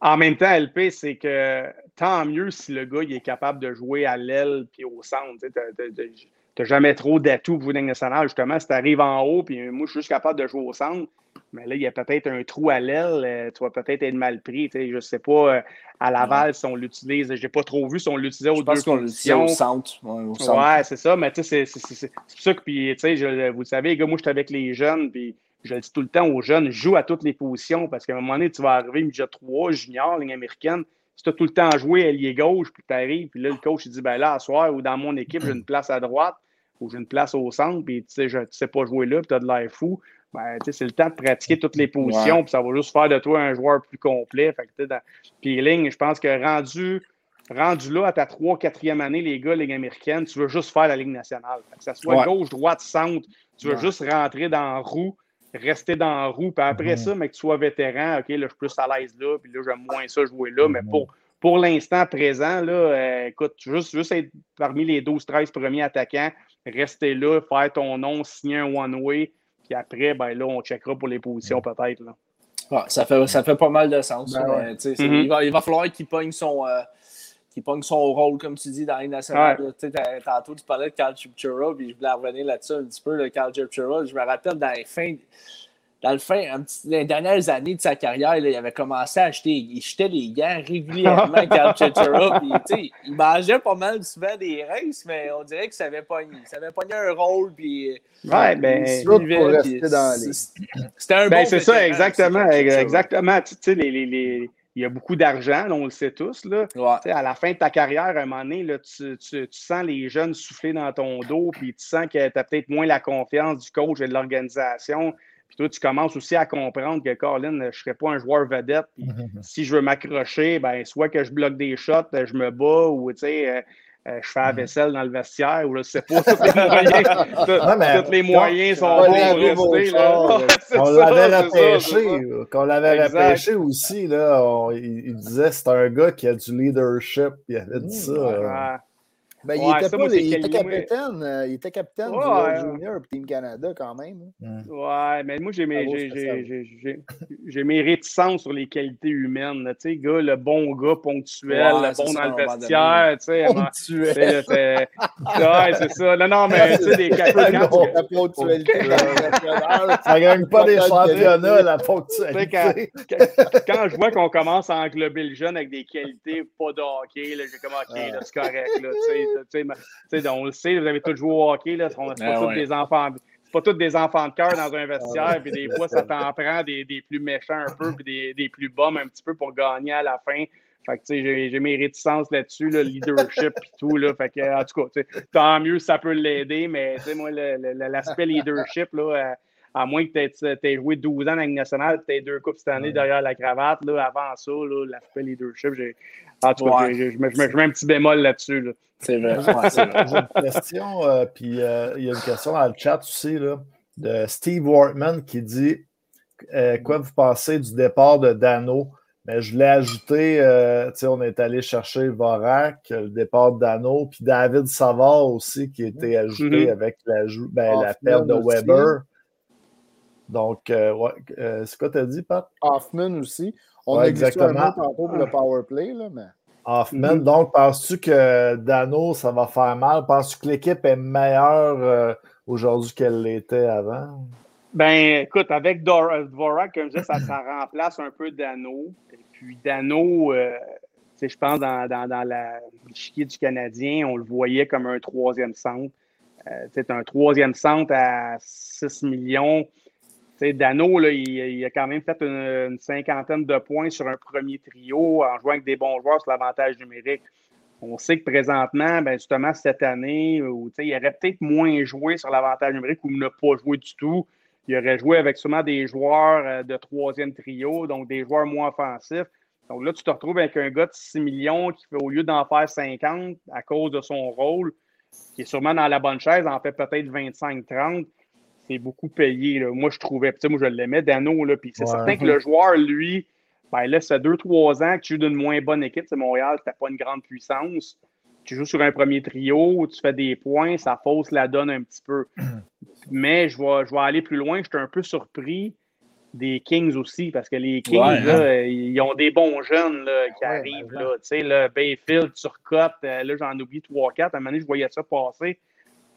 en même temps, LP, c'est que tant mieux si le gars il est capable de jouer à l'aile puis au centre. Tu n'as jamais trop d'atouts pour vous nationale. Justement, si tu arrives en haut, puis moi, je suis juste capable de jouer au centre, Mais là, il y a peut-être un trou à l'aile, euh, tu vas peut-être être mal pris. Je ne sais pas, euh, à Laval, si on l'utilise, je n'ai pas trop vu si on l'utilisait aux deux qu'on l'utilisait au centre. Ouais, c'est ça, mais tu sais, c'est pour ça que, puis, tu sais, vous le savez, les gars, moi, je suis avec les jeunes, puis je le dis tout le temps aux jeunes, joue à toutes les positions, parce qu'à un moment donné, tu vas arriver midget 3, junior, ligne américaine, si tu as tout le temps joué ailier gauche, puis tu arrives, puis là, le coach, il dit, ben là, à soir, ou dans mon équipe, j'ai une place à droite, ou j'ai une place au centre, puis tu sais, je, sais pas jouer là, puis tu as de l'air fou ben, c'est le temps de pratiquer toutes les positions, puis ça va juste faire de toi un joueur plus complet. Fait que, dans... Je pense que rendu, rendu là à ta 3 4e année, les gars, Ligue américaine, tu veux juste faire la Ligue nationale. que ça soit gauche, droite, centre, tu veux juste rentrer dans la roue, rester dans la roue, puis après mm-hmm. ça, mais que tu sois vétéran, OK, là, je suis plus à l'aise là, puis là, j'aime moins ça jouer là, mais mm-hmm. pour. Pour l'instant présent, là, euh, écoute, juste, juste être parmi les 12-13 premiers attaquants, rester là, faire ton nom, signer un one-way, puis après, ben là, on checkera pour les positions peut-être. ça, fait, ça fait pas mal de sens. Ben mm-hmm. il, va, il, va, falloir qu'il pogne son. Euh, pogne son rôle, comme tu dis, dans les nationales. Tantôt, tu parlais de Carl Chipchura, puis je voulais revenir là-dessus un petit peu, de Carl Chipchura. Je me rappelle dans les fins, dans le fin, les dernières années de sa carrière, il avait commencé à acheter, il jetait des gants régulièrement, Carl il mangeait pas mal souvent des races, mais on dirait que ça avait pogné. Ça avait pogné un rôle. Puis, ouais, ben, c'était un ben, C'est ça, exactement. Exactement. Tu sais, les, les, les, il y a beaucoup d'argent, on le sait tous. Là. À la fin de ta carrière, à un moment donné, là, tu, tu, tu, sens les jeunes souffler dans ton dos, puis tu sens que tu as peut-être moins la confiance du coach et de l'organisation. Puis toi, tu commences aussi à comprendre que, Colin, je ne serais pas un joueur vedette. Puis si je veux m'accrocher, ben, soit que je bloque des shots, je me bats ou, tu sais, euh, euh, je fais la vaisselle dans le vestiaire ou je sais pas, tous les moyens, tous les moyens sont bons pour rester. Là. on l'avait repêché, qu'on l'avait repêché aussi, là, il, disait c'est un gars qui a du leadership, il avait dit mmh, ça. Ben, il, était pas, il, était capitaine, euh, il était capitaine du World Junior Team Canada quand même. Hein. Ouais, mais moi, j'ai mes, j'ai mes réticences sur les qualités humaines. Tu sais, gars, le bon gars ponctuel, le bon dans le vestiaire. Tu sais, ponctuel. Ouais, c'est ça. Non, non, mais tu sais, des qualités. La ponctualité. Ça gagne pas des championnats, la ponctualité. Quand je vois qu'on commence à englober le jeune avec des qualités pas de hockey, j'ai comme, OK, c'est correct. Là, on le sait, vous avez tous joué au hockey, là, on, c'est pas tous des enfants. pas tous des enfants de cœur dans un vestiaire, puis des fois, ça t'en prend des, des, plus méchants un peu, puis des, des plus bums un petit peu pour gagner à la fin. Fait que, j'ai, j'ai mes réticences là-dessus, le leadership et tout, là. Fait que, en tout cas, tant mieux ça peut l'aider, mais, moi, l'aspect leadership, là, à, moins que tu aies joué 12 ans dans la nationale, tu aies deux coupes cette année derrière la cravate, là, avant ça, l'aspect leadership, j'ai, en tout cas, je, je, je, mets un petit bémol là-dessus, là. C'est vrai. J'ai une question, euh, puis euh, il y a une question dans le chat aussi, là, de Steve Wortman qui dit euh, Quoi vous pensez du départ de Dano? Mais je l'ai ajouté, on est allé chercher Vorak, le départ de Dano, puis David Savard aussi qui a été ajouté mm-hmm. avec la, ben, la perte de Weber. Donc, ouais, c'est quoi tu as dit, Pat? Hoffman aussi. On a exactement. un tantôt pour le power play, là, mais. Hoffman. Mhm. Donc, penses-tu que Dano, ça va faire mal? Penses-tu que l'équipe est meilleure euh, aujourd'hui qu'elle l'était avant? Ben, écoute, avec Dvorak, comme je disais, ça, ça, remplace un peu Dano. Et puis Dano, euh, je pense, dans, dans, dans la chiquier du Canadien, on le voyait comme un troisième centre. c'est euh, un troisième centre à 6 millions. Dano, il, a quand même fait une, cinquantaine de points sur un premier trio en jouant avec des bons joueurs sur l'avantage numérique. On sait que présentement, ben justement, cette année, il aurait peut-être moins joué sur l'avantage numérique ou ne pas joué du tout. Il aurait joué avec seulement des joueurs euh, de troisième trio, donc des joueurs moins offensifs. Donc là, tu te retrouves avec un gars de 6 millions qui, au lieu d'en faire 50 à cause de son rôle, qui est sûrement dans la bonne chaise, en fait peut-être 25-30 c'est beaucoup payé. Là. Moi, je trouvais, moi, je l'aimais, Dano, là, puis c'est certain que le joueur, lui, ben là, ça deux, trois ans que tu joues d'une moins bonne équipe. C'est Montréal, tu pas une grande puissance. Tu joues sur un premier trio, tu fais des points, ça fausse la donne un petit peu. Mais je vais, je vais aller plus loin. J'étais un peu surpris des Kings aussi, parce que les Kings, là, hein. ils ont des bons jeunes là, qui arrivent. Là, tu sais, Bayfield, Turcotte, euh, là, j'en oublie trois, quatre. À un moment donné, je voyais ça passer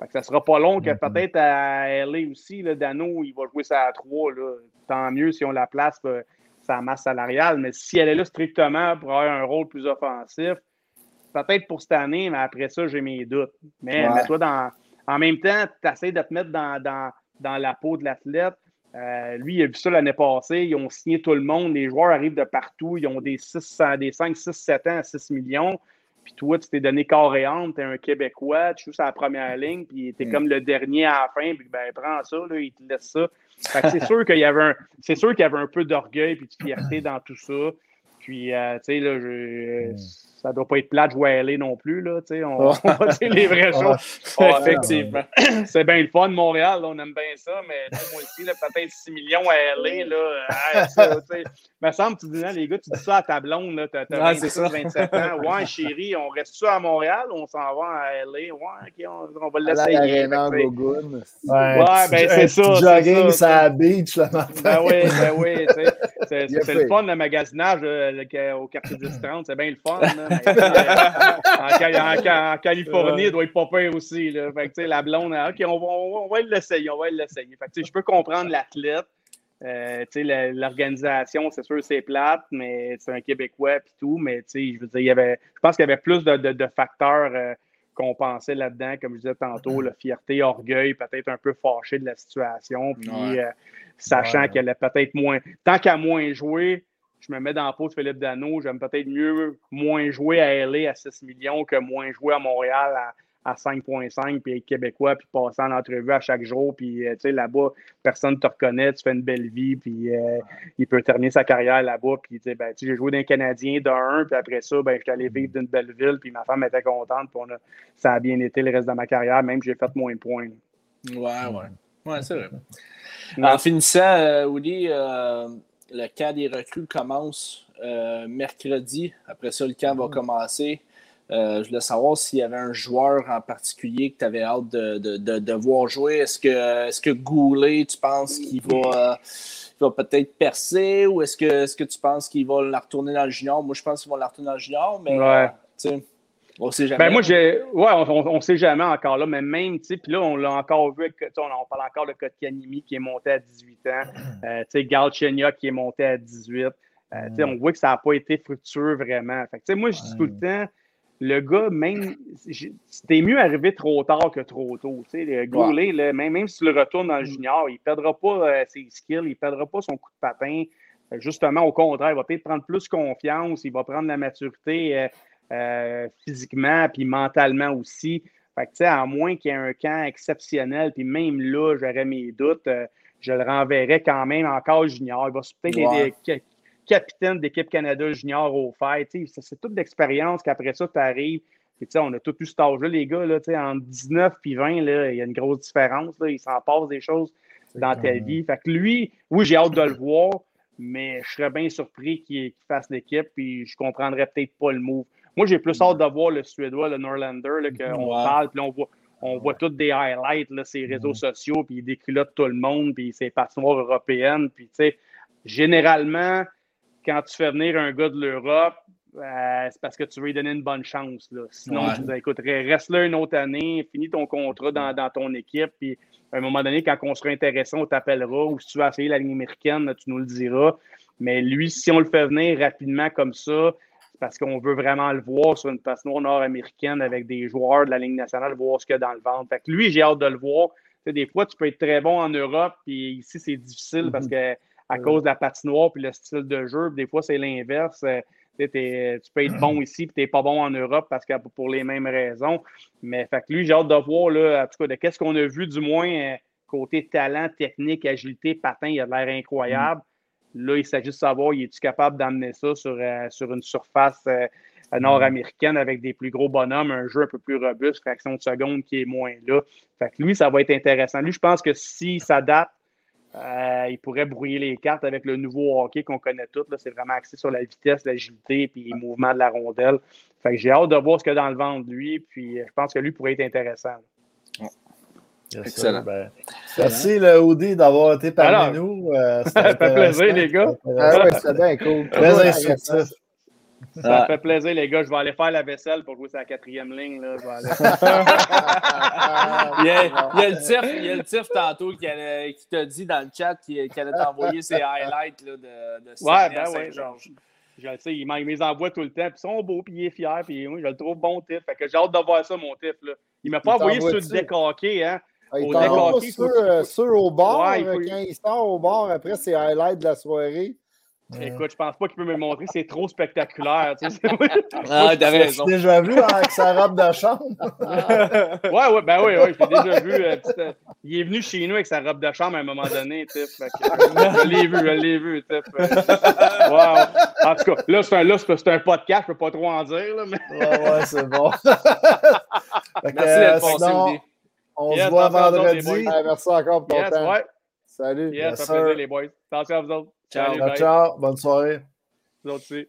Fait que ça sera pas long que Mhm. peut-être à LA aussi, là, Dano, il va jouer ça à 3. Là. Tant mieux si on la place euh, sa masse salariale. Mais si elle est là strictement pour avoir un rôle plus offensif, peut-être pour cette année, mais après ça, j'ai mes doutes. Mais Ouais. mets-toi dans. En même temps, tu essaies de te mettre dans, dans, dans la peau de l'athlète. Euh, lui, il a vu ça l'année passée. Ils ont signé tout le monde. Les joueurs arrivent de partout. Ils ont des, 6, des 5, 6, 7 ans à 6 millions. Puis toi, tu t'es donné corps et âme. Tu es un Québécois. Tu joues sur la première ligne. Puis tu es Mm. comme le dernier à la fin. Puis ben, prends ça. Là, il te laisse ça. Fait que c'est sûr qu'il y avait un, c'est sûr qu'il y avait un peu d'orgueil et de fierté dans tout ça. Puis, euh, tu sais, là, je, ça doit pas être plat de jouer à LA non plus, là, tu sais, on, on va dire les vraies choses. Effectivement. c'est bien le fun, Montréal, là, on aime bien ça, mais moi aussi, là, peut-être 6 millions à LA, là, ça, me semble, tu dis, les gars, tu dis ça à ta blonde, là, t'as, t'as Ouais, c'est 26, ça. 27 ans. Ouais, chérie, on reste-tu à Montréal ou on s'en va à LA? Ouais, OK, on, on va À la l'essayer. Ouais, Ouais, ben, c'est ça, jogging ça, la beach le matin. Ben oui, ben oui, tu sais, c'est, le fun, le magasinage euh, au quartier 10-30, c'est bien le fun. là, en, Ca- en Ca- en Californie, il doit être pas peur aussi. Là. Fait que, tu sais, la blonde, ah, OK, on va, on va, on va l'essayer, on va l'essayer. Je peux comprendre l'athlète. Euh, l'organisation, c'est sûr, c'est plate, mais c'est un Québécois et tout. Mais je veux dire, il y avait, je pense qu'il y avait plus de, de- de facteurs euh, qu'on pensait là-dedans, comme je disais tantôt, la fierté, orgueil, peut-être un peu fâché de la situation. Puis, Ouais. euh, sachant Ouais. qu'elle a peut-être moins. Tant qu'à moins jouer, je me mets dans la peau de Philippe Dano, j'aime peut-être mieux moins jouer à LA à 6 millions que moins jouer à Montréal à, à 5,5 puis être québécois puis passer en entrevue à chaque jour puis euh, tu sais là-bas personne ne te reconnaît tu fais une belle vie puis euh, il peut terminer sa carrière là-bas puis tu sais ben j'ai joué d'un Canadien d'un puis après ça ben j'étais allé vivre d'une belle ville puis ma femme était contente puis on a- ça a bien été le reste de ma carrière même que j'ai fait moins de points Ouais, ouais. Ouais, c'est vrai. Ouais. En finissant, euh, Willy, euh, le camp des recrues commence euh, mercredi. Après ça, le camp va commencer. Euh, je voulais savoir s'il y avait un joueur en particulier que tu avais hâte de, de, de, de voir jouer. Est-ce que, est que Goulet, tu penses qu'il va, euh, va peut-être percer ou est-ce que, est que tu penses qu'il va la retourner dans le junior? Moi, je pense qu'il va la retourner dans le junior, mais Ouais. On sait jamais. Ben moi, j'ai. Ouais, on ne sait jamais encore là, mais même, tu sais, puis là, on l'a encore vu, avec, tu sais, on, on parle encore de Kotkanimi qui est monté à 18 ans, euh, tu sais, Galchenia qui est monté à 18. Euh, tu sais, on voit que ça n'a pas été fructueux vraiment. Fait que, tu sais, moi, je dis tout le temps, le gars, même, c'était mieux arrivé trop tard que trop tôt. Tu sais, le Goulet, là, même, même s'il retourne dans le junior, il ne perdra pas euh, ses skills, il ne perdra pas son coup de patin. Justement, au contraire, il va peut-être prendre plus confiance, il va prendre la maturité euh, euh, physiquement puis mentalement aussi. Fait que, à moins qu'il y ait un camp exceptionnel, puis même là, j'aurais mes doutes, euh, je le renverrais quand même encore junior. Il va peut-être Ouais. être ca- capitaine d'équipe Canada junior au fait. C'est toute d'expérience qu'après ça, tu arrives. On a tout eu cet âge-là, les gars. Là, entre 19 et 20, là, il y a une grosse différence. Là. Il s'en passe des choses dans ta vie. Fait que lui, oui, j'ai hâte de le voir, mais je serais bien surpris qu'il qu'il fasse l'équipe, puis je comprendrais peut-être pas le move. Moi, j'ai plus hâte de voir le Suédois, le Norlander, qu'on Ouais. parle, puis on voit, on voit tous des highlights, là, ses réseaux sociaux, puis il déculotte tout le monde, puis ses patinoires européennes, puis tu sais, généralement, quand tu fais venir un gars de l'Europe, euh, c'est parce que tu veux lui donner une bonne chance. Là. Sinon, Ouais. tu dis, écoute, reste là une autre année, finis ton contrat dans, dans ton équipe, puis à un moment donné, quand on sera intéressant, on t'appellera, ou si tu veux essayer la ligne américaine, là, tu nous le diras. Mais lui, si on le fait venir rapidement comme ça, parce qu'on veut vraiment le voir sur une patinoire nord-américaine avec des joueurs de la Ligue nationale, voir ce qu'il y a dans le ventre. Fait que lui, j'ai hâte de le voir. Des fois, tu peux être très bon en Europe, puis ici, c'est difficile parce que à cause de la patinoire puis le style de jeu, des fois, c'est l'inverse. Euh, tu t'es- tu peux être bon ici, puis tu n'es pas bon en Europe parce que pour les mêmes raisons. Mais fait que lui, j'ai hâte de voir, là, en tout cas, de qu'est-ce qu'on a vu, du moins, euh, côté talent, technique, agilité, patin, il a de l'air incroyable. Là, il s'agit de savoir, est-tu capable d'amener ça sur, euh, sur une surface euh, nord-américaine avec des plus gros bonhommes, un jeu un peu plus robuste, fraction de seconde qui est moins là. Fait lui, ça va être intéressant. Lui, je pense que s'il s'adapte, euh, il pourrait brouiller les cartes avec le nouveau hockey qu'on connaît tous. C'est vraiment axé sur la vitesse, l'agilité et les mouvements de la rondelle. J'ai hâte de voir ce qu'il a dans le ventre lui. Puis euh, je pense que lui pourrait être intéressant. Yes, Excellent. Ben, merci, le Audi, d'avoir été parmi Alors, nous. Euh, ça fait plaisir, les gars. C'était Ah bien cool. Très instructif. Ça fait plaisir, les gars. Je vais aller faire la vaisselle pour jouer sur la quatrième ligne. Là. Je vais aller... il, y a, il, y a, le tif, il y a le tif tantôt qui, allait, qui t'a dit dans le chat qu'il allait t'envoyer ses highlights là, de, de Ouais, ben ouais. Je, je sais, il les envoie tout le temps. Puis ils sont beaux, puis il est fier. Puis je le trouve bon tif. Fait que j'ai hâte de voir ça, mon tif. Là. Il m'a pas envoyé sur le décaqué, hein. Ah, il au ceux, ceux, au bord, ouais, il quand il sort au bord après ses highlights de la soirée. Écoute, je pense pas qu'il peut me montrer, c'est trop spectaculaire. Tu sais. ah, t'as raison. déjà vu avec sa robe de chambre? ouais, ouais, ben oui, ouais, je l'ai déjà vu. Euh, euh, il est venu chez nous avec sa robe de chambre à un moment donné, je l'ai vu, je l'ai vu, wow. En tout cas, là, c'est un, un, un, podcast, je peux pas trop en dire. Là, mais... ouais, ouais, c'est bon. Merci d'être euh, passé, On se voit vendredi. merci encore pour ton yes, temps. Ouais. Salut. Yes, ça fait plaisir, les boys. Attention à vous autres. Ciao, ciao, ciao. Bonne soirée. Vous autres aussi.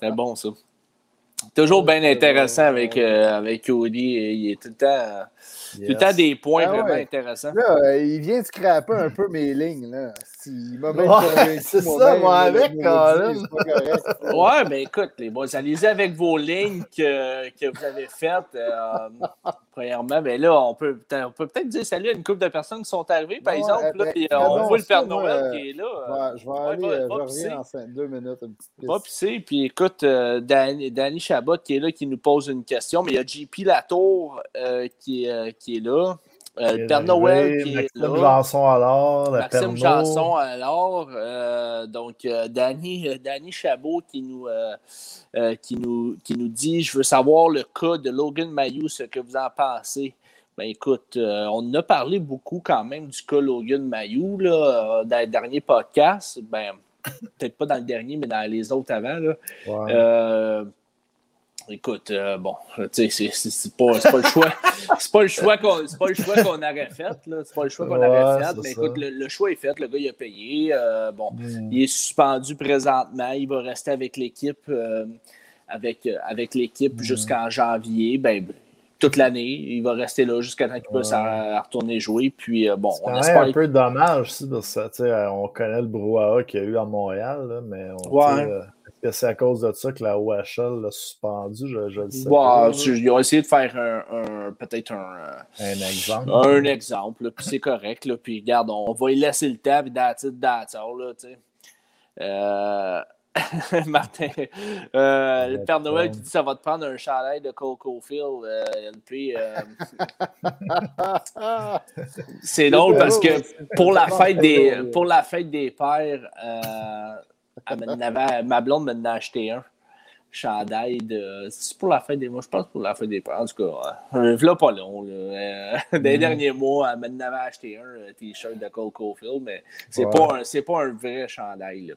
C'est bon, ça. Toujours bien intéressant avec, euh, avec Cody. Il est tout le temps, yes. tout le temps des points ah vraiment ouais. intéressants. Là, il vient de scraper un peu mes lignes. Là. Il m'a même ouais, C'est ça, moi, avec, Colin. ouais, ben écoute, les boys, allez-y avec vos lignes que, que vous avez faites. Euh, premièrement, ben là, on peut, on peut peut-être dire salut à une couple de personnes qui sont arrivées, par ouais, exemple. Là, puis, on bon, voit le Père Noël moi, qui est là. Ouais, je vais aller, va, va, je reviens en cinq, deux minutes. Va pisser, puis écoute, euh, Danny, Danny Chabot qui est là, qui nous pose une question, mais il y a JP Latour euh, qui, qui est là. Euh, le Père Noël qui Maxime est là. Janson alors. Maxime Janson alors. Euh, donc, euh, Danny, Danny Chabot qui nous, euh, qui, nous, qui nous dit Je veux savoir le cas de Logan Mayou, ce que vous en pensez. Ben écoute, on a parlé beaucoup quand même du cas Logan Mayou là, dans le dernier podcast. Ben, peut-être pas dans le dernier, mais dans les autres avant. Là. Écoute, euh, bon, tu sais, c'est pas, pas, le choix. c'est pas le choix qu'on qu'on aurait fait. C'est pas le choix qu'on ouais, aurait fait. Mais écoute, le, le, choix est fait. Le gars, il a payé. Euh, bon, mm. il est suspendu présentement. Il va rester avec l'équipe euh, avec, avec l'équipe mm. jusqu'en janvier. Ben, toute l'année. Il va rester là jusqu'à temps qu'il puisse retourner jouer. Puis, euh, bon, on espère... un peu dommage aussi, parce que on connaît le brouhaha qu'il y a eu à Montréal, là, mais on, ouais. C'est à cause de ça que la OHL l'a suspendu? Je, je le sais pas. Ils ont essayé de faire un, un peut-être un, un exemple. Un exemple, puis c'est correct. Là, puis regarde, on va y laisser le temps, puis that's it, that's all, là, tu sais. Euh... Martin, euh, le Père Noël qui dit ça va te prendre un chalet de Coco Phil, euh, LP. Euh... c'est drôle parce que pour la fête des, pour la fête des pères, ma blonde m'en a acheté un chandail de. C'est pour la fête des mois, je pense pour la fête des. En tout cas, un là pas long. Là. Des mm. derniers mois, elle m'en avait acheté un t-shirt de Coco Phil, mais c'est ouais. pas, un, pas un vrai chandail. Là.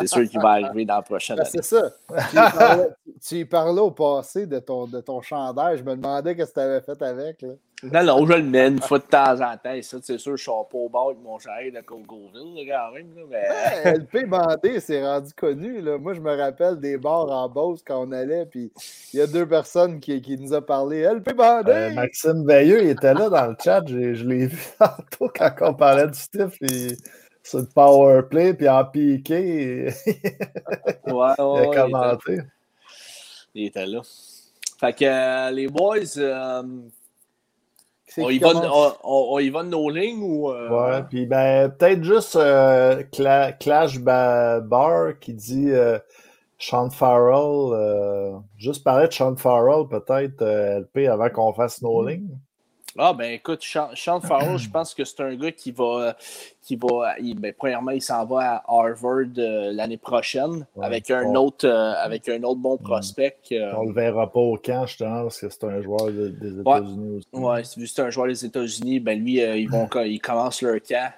C'est sûr qu'il va arriver dans la prochaine ben, année. C'est ça. tu, y parlais, tu y parlais au passé de ton, de ton chandail. Je me demandais ce que tu avais fait avec. Là. Non, non, je le mets une fois de temps en temps. Et ça, c'est sûr, je sors pas au bord avec mon chandail de Cocoville, quand même. Là, mais... LP bandé, c'est rendu connu. Là. Moi, je me rappelle des bars en Beauce quand on allait. Puis il y a deux personnes qui, qui nous ont parlé. LP bandé! Euh, Maxime Veilleux, il était là dans le chat. Je l'ai vu tantôt quand on parlait du Stiff. Et sur le power play, puis en piqué. ouais, ouais, il a commenté. Il était là. Fait que euh, les boys, euh, on, y va, on, on, y va de nos lignes ou. Euh... Ouais, puis ben, peut-être juste euh, Cla Clash Bar qui dit Sean Farrell. juste parler de Sean Farrell, peut-être LP, avant qu'on fasse nos lignes. Ah, ben écoute, Sean Farrell, je pense que c'est un gars qui va. Qui va il, ben, premièrement, il s'en va à Harvard euh, l'année prochaine ouais, avec, un bon. autre, euh, avec un autre bon prospect. Euh... On le verra pas au camp, justement, parce que c'est un joueur de, des États-Unis ouais, aussi. Oui, vu que c'est un joueur des États-Unis, ben lui, ils, vont, ils commencent leur camp.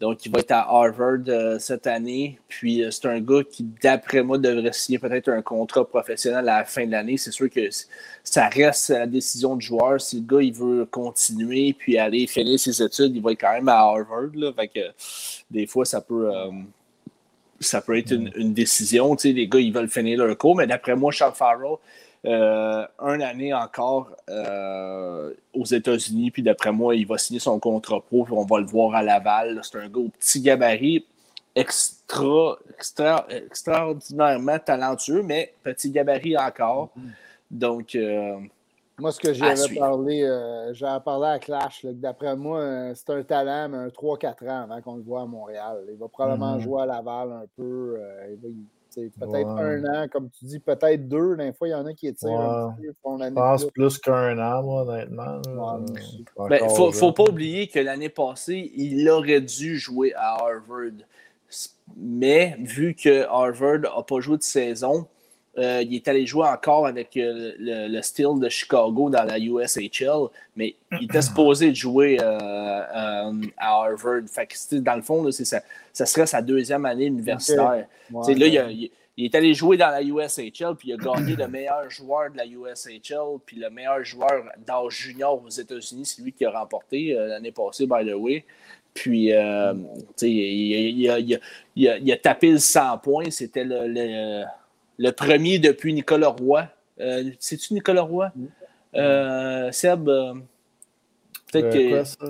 Donc, il va être à Harvard euh, cette année. Puis, euh, c'est un gars qui, d'après moi, devrait signer peut-être un contrat professionnel à la fin de l'année. C'est sûr que ça reste la décision du joueur. Si le gars il veut continuer puis aller finir ses études, il va être quand même à Harvard. Là. Que, des fois, ça peut, euh, ça peut être une, décision. Les gars, ils veulent finir leur cours. Mais d'après moi, Charles Farrell, euh, une année encore euh, aux États-Unis. Puis d'après moi, il va signer son contrat pro. Puis on va le voir à Laval. C'est un gars au petit gabarit. extra, extra, extraordinairement talentueux, mais petit gabarit encore. Mm-hmm. Donc, euh, moi, ce que j'avais parlé, euh, j'avais parlé à Clash, d'après moi, c'est un talent, mais un 3-4 ans avant qu'on le voit à Montréal. Il va probablement Mhm. jouer à Laval un peu. euh, il va peut-être un an, comme tu dis, peut-être deux. Des fois, il y en a qui étirent un petit peu, Je pense plus qu'un an, moi, honnêtement. là. Ouais, Ben, faut, faut pas oublier que l'année passée, il aurait dû jouer à Harvard. Mais vu que Harvard n'a pas joué de saison, euh, il est allé jouer encore avec euh, le, le Steel de Chicago dans la USHL, mais il était supposé de jouer euh, à Harvard. Fait que, dans le fond, là, ça, serait sa deuxième année universitaire. Ouais, là, il, ouais. a- il- il est allé jouer dans la USHL, puis il a gagné le meilleur joueur de la USHL, puis le meilleur joueur d'âge junior aux États-Unis, c'est lui qui a remporté l'année passée, by the way. Puis, il, a, il tapé le 100 points. C'était le, le- le premier depuis Nicolas Roy. Euh, C'est-tu Nicolas Roy? Euh, Seb, euh, peut-être Euh, que. quoi, ça?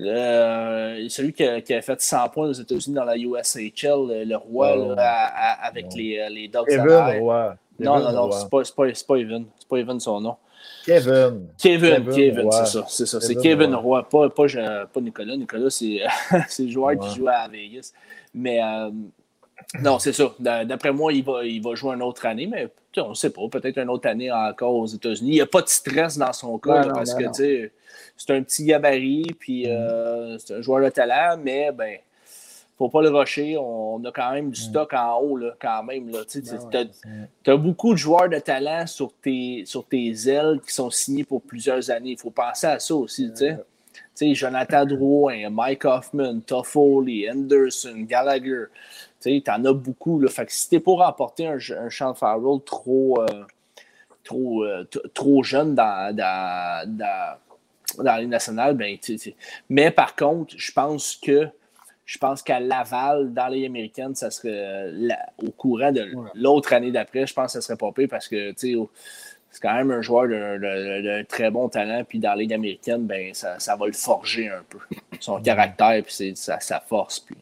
Euh, celui qui, a, qui a fait 100 points aux États-Unis dans la USHL, le, roi, Oh. là, à- à- avec Oh. les, les Dogs Kevin, d'Anaheim. ouais. Non, non, non, c'est pas, pas, c'est pas Evan. C'est pas Evan son nom. Kevin. Kevin, Kevin, c'est ça. C'est ça. C'est Kevin. Roy, pas, pas, pas Nicolas. Nicolas, c'est c'est le joueur Ouais. qui joue à Vegas. Mais euh, non, c'est ça. D'a- D'après moi, il va, il va jouer une autre année, mais on ne sait pas. Peut-être une autre année encore aux États-Unis. Il n'y a pas de stress dans son cas Non, là, non, parce non, que c'est un petit gabarit, puis euh, c'est un joueur de talent, mais ben. Faut pas le rusher. On a quand même du stock en haut, là, quand même. Là. Tu Ben as beaucoup de joueurs de talent sur tes, sur tes ailes qui sont signés pour plusieurs années. Il faut penser à ça aussi. tu sais. Tu sais, Jonathan Drouin, Mike Hoffman, Toffoli, Anderson, Gallagher. Tu en as beaucoup. Là. Fait que si tu pour remporter un, un Sean Farrell trop, euh, trop, euh, trop jeune dans, dans, dans, dans les nationales, ben, mais par contre, je pense que je pense qu'à Laval, dans les américaines, ça serait euh, la- au courant de l'autre année d'après, je pense que ça serait pas pire parce que c'est quand même un joueur d'un- très bon talent. Puis dans la Ligue américaine, ben, ça, ça va le forger un peu. Son caractère, puis sa force. Puis...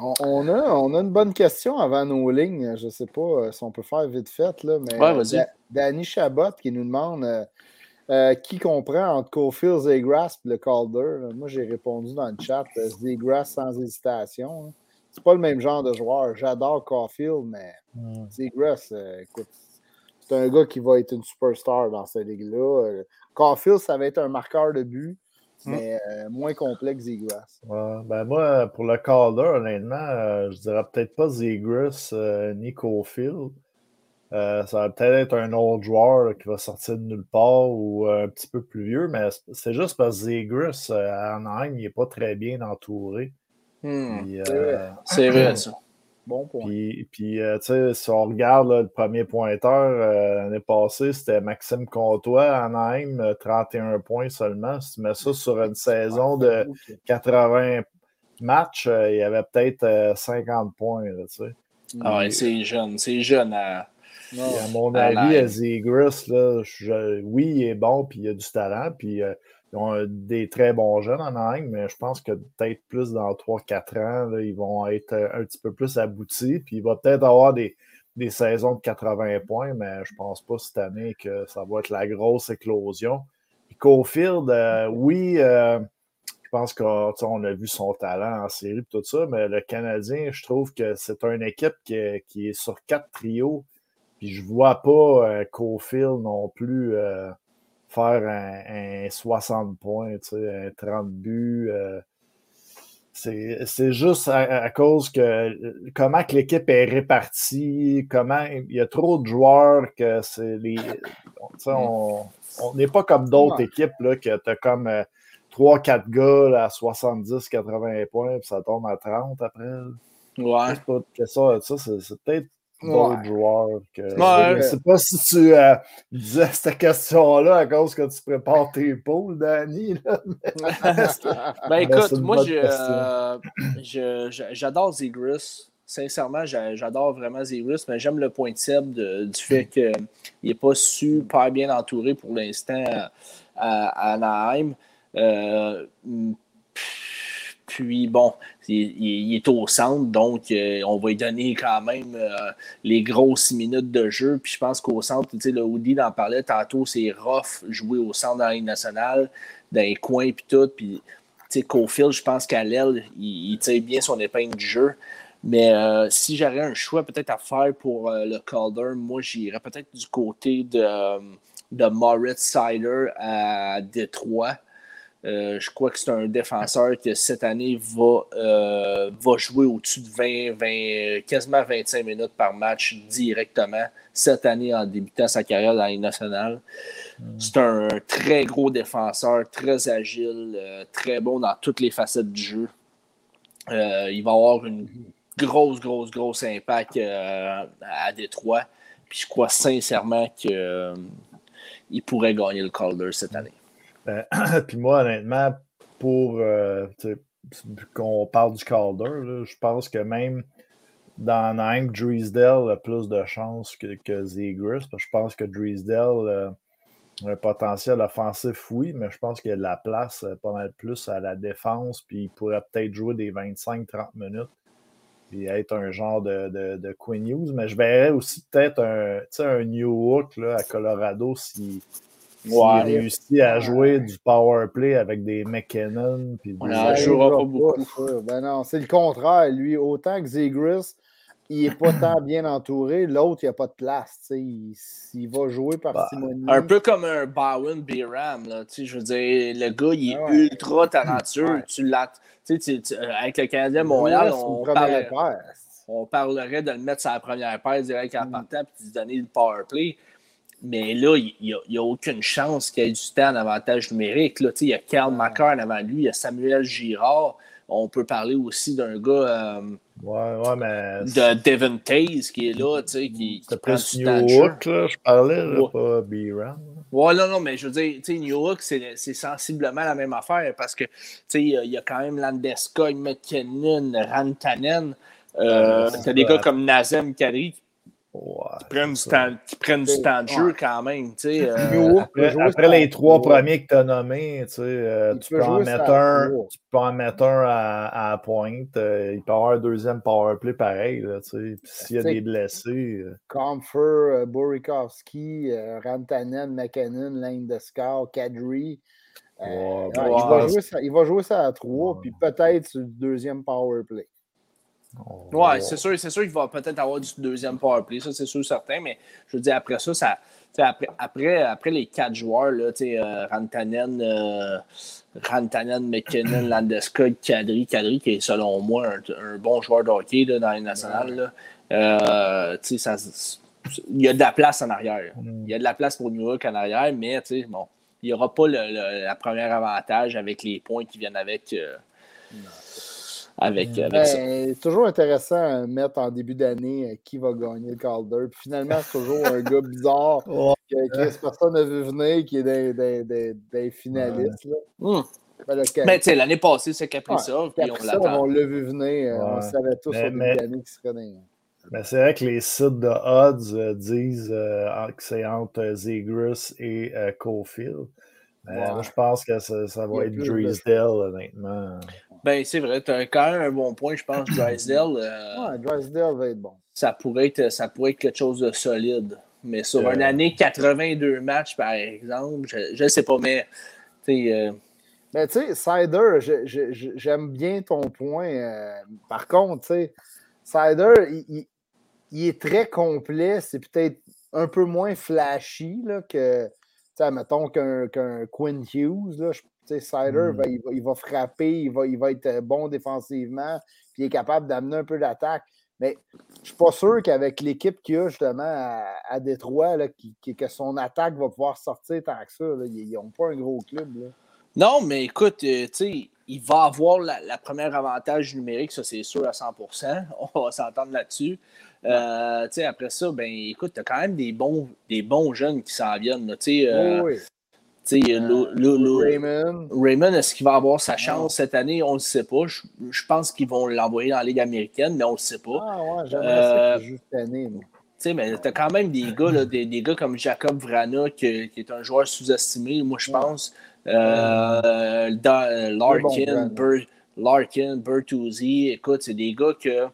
On, on a, on a une bonne question avant nos lignes. Je ne sais pas euh, si on peut faire vite fait, là, mais Ouais. Da- Danny Chabot qui nous demande euh, euh, qui comprend entre Cofield, Zegras et le Calder. là. Moi, j'ai répondu dans le chat euh, Zegras sans hésitation. hein. C'est pas le même genre de joueur. J'adore Caulfield, mais Mm. Zegras, euh, écoute, c'est un gars qui va être une superstar dans cette ligue-là. Euh, Caulfield, ça va être un marqueur de but, mais euh, moins complexe que Zegras. Ouais, ben moi, pour le Calder, honnêtement, euh, je dirais peut-être pas Zegras euh, ni Cofield. Euh, ça va peut-être être un autre joueur là, qui va sortir de nulle part ou euh, un petit peu plus vieux, mais c'est- juste parce que Zegras, euh, à Anaheim, il n'est pas très bien entouré. Hmm, euh, c'est vrai, ça. Bon point. puis, puis, euh, tu sais, si on regarde là, le premier pointeur euh, l'année passée, c'était Maxime Comtois à euh, 31 points seulement. Si tu mets ça sur une saison de 80 matchs, euh, il y avait peut-être euh, 50 points. Là, tu sais. Ah ouais, c'est jeune. C'est jeune à. À mon avis, à Zegras, là, je- oui, il est bon, puis il a du talent, puis euh, ils ont euh, des très bons jeunes en Anaheim, mais je pense que peut-être plus dans 3-4 ans, ils vont être euh, un petit peu plus aboutis, puis il va peut-être avoir des, des saisons de 80 points, mais je pense pas cette année que ça va être la grosse éclosion. Cofield, euh, oui, je pense qu'on on a vu son talent en série et tout ça, mais le Canadien, je trouve que c'est une équipe qui est, qui est sur quatre trios. Puis je vois pas Cofield non plus faire un, un 60 points, tu sais, un 30 buts. euh. c'est juste à, à cause que comment que l'équipe est répartie, comment il y a trop de joueurs que c'est les. on on n'est pas comme d'autres équipes là, que tu as comme euh, 3-4 gars là, à 70-80 points, puis ça tombe à 30 après. Ouais. C'est pas que ça, ça c'est c'est peut-être d'autres joueurs que. Ouais. Je sais pas si tu euh, disais cette question-là à cause que tu prépares tes poules, Danny. là. Ben Ben, écoute, moi, euh, j'adore Zegris. Sincèrement, j'a- j'adore vraiment Zegris, mais j'aime le point de Seb de- du fait qu'il n'est pas super bien entouré pour l'instant à, à Anaheim. Euh, Puis bon, il, est au centre, donc euh, on va lui donner quand même euh, les grosses minutes de jeu. Puis je pense qu'au centre, tu sais, le Woody en parlait tantôt, c'est rough jouer au centre dans la nationale, dans les coins puis tout. Puis tu sais, Cofield, je pense qu'à l'aile, il, tire bien son épingle du jeu. Mais euh, si j'avais un choix peut-être à faire pour le Calder, moi j'irais peut-être du côté de, de Moritz Sider à Détroit. Euh, je crois que c'est un défenseur qui, cette année, va, euh, va jouer au-dessus de 20, 20, quasiment 25 minutes par match directement cette année en débutant sa carrière dans les nationales. Hmm. C'est un très gros défenseur, très agile, euh, très bon dans toutes les facettes du jeu. il va avoir une grosse, grosse, grosse impact à Détroit. Puis je crois sincèrement qu'il pourrait gagner le Calder cette année. Ben, puis moi, honnêtement, pour euh, qu'on parle du Calder, je pense que même dans Hank, Drisdale a plus de chance que, que. Je pense que Drisdale euh, a un potentiel offensif, oui, mais je pense qu'il a de la place euh, pas mal plus à la défense, puis il pourrait peut-être jouer des 25-30 minutes et être un genre de, de, Queen News. Mais je verrais aussi peut-être un, un New Hook là, à Colorado si Ouais. Il réussit à jouer du power play avec des McKinnon. Puis On n'en jouera pas beaucoup. Ben non, c'est le contraire. Lui, autant que Zegris, il n'est pas tant bien entouré, l'autre, il n'a pas de place. Il, il, va jouer par bah, Un peu comme un Bowen Biram. Je veux dire, le gars, il est ah ultra talentueux. Tu l'as. Avec le Canadien Montréal, on, parlerait, on parlerait de le mettre sur la première paire direct en mm. partant et de lui donner le power play. Mais là, il n'y a, aucune chance qu'il y ait du temps en avantage numérique. Là, il y a Karl McCarn avant lui, il y a Samuel Girard. On peut parler aussi d'un gars euh, ouais, ouais, mais... de Devin Taze qui est là, qui, qui prend du temps jeu. Là, je parlais, là, pas B-Ram. Ouais, non, non, mais je veux dire, New Hook, c'est sensiblement la même affaire parce que il y a quand même Landeskog, McKinnon, Rantanen. Euh, T'as des gars comme Nazem Kadri qui qui, prennent du temps, qui prennent du temps de jeu quand même. Euh, après, les trois premiers que tu as nommés, euh, tu, peux en mettre un, tu peux en mettre un à, à pointe. Euh, il peut y avoir un deuxième powerplay pareil. S'il y a des blessés. Comfer, Borikowski, Rantanen, McKinnon, Landeskar, Kadri. il, va jouer ça, il va jouer ça à trois, puis peut-être sur le deuxième powerplay. Ouais, c'est sûr, c'est sûr qu'il va peut-être avoir du deuxième powerplay, ça c'est sûr certain, mais je veux dire, après ça, ça après, après, après, les quatre joueurs, là, euh, Rantanen, euh, Rantanen, McKinnon, Landeskog, Kadri, Kadri qui est selon moi un, bon joueur de hockey là, dans les nationales. Euh, ça, il y a de la place en arrière. Mm. Il y a de la place pour New York en arrière, mais bon, il n'y aura pas le, le, la première avantage avec les points qui viennent avec. Avec, ben, C'est toujours intéressant à mettre en début d'année euh, qui va gagner le Calder. Puis finalement, c'est toujours un gars bizarre que, personne n'a vu venir, qui est des, des, des, finalistes. Ben, mais tu sais, l'année passée, c'est Kaprizov. Ouais, puis on l'a vu venir. Euh, on savait tous au début d'année qu'il serait dans mais c'est vrai que les sites de odds euh, disent que c'est entre Zegris et Cofield. Moi, je pense que ça, ça va être Drisdale, honnêtement. Ben, c'est vrai, tu as quand même un bon point, je pense, Drysdale. Euh, ouais, Drysdale va être bon. Ça pourrait être, ça pourrait être quelque chose de solide. Mais sur une année 82 matchs, par exemple, je ne sais pas, mais. Euh... Mais tu sais, Sider, j'aime bien ton point. Euh, par contre, tu sais, Sider, il, il, est très complet. C'est peut-être un peu moins flashy là, que, mettons, qu'un Quinn Hughes. Là, Sider, hmm. il, va, frapper, il va, il va être euh, bon défensivement, puis il est capable d'amener un peu d'attaque. Mais je ne suis pas sûr qu'avec l'équipe qu'il a justement à, Détroit, là, que son attaque va pouvoir sortir tant que ça. Ils n'ont pas un gros club. Non, mais écoute, euh, il va avoir la, la, première avantage numérique, ça c'est sûr à 100% On va s'entendre là-dessus. Euh, après ça, ben écoute, tu as quand même des bons, des bons jeunes qui s'en viennent. Euh, oui, Raymond. Raymond, est-ce qu'il va avoir sa chance cette année? On ne le sait pas. Je, pense qu'ils vont l'envoyer dans la Ligue américaine, mais on ne le sait pas. Ah ouais, j'aimerais euh, juste cette année. Tu sais, mais t'as quand même des gars, là, des, des, gars comme Jacob Vrana, qui, qui est un joueur sous-estimé, moi, je pense. Euh, Larkin, Larkin, Bertuzzi, écoute, c'est des gars que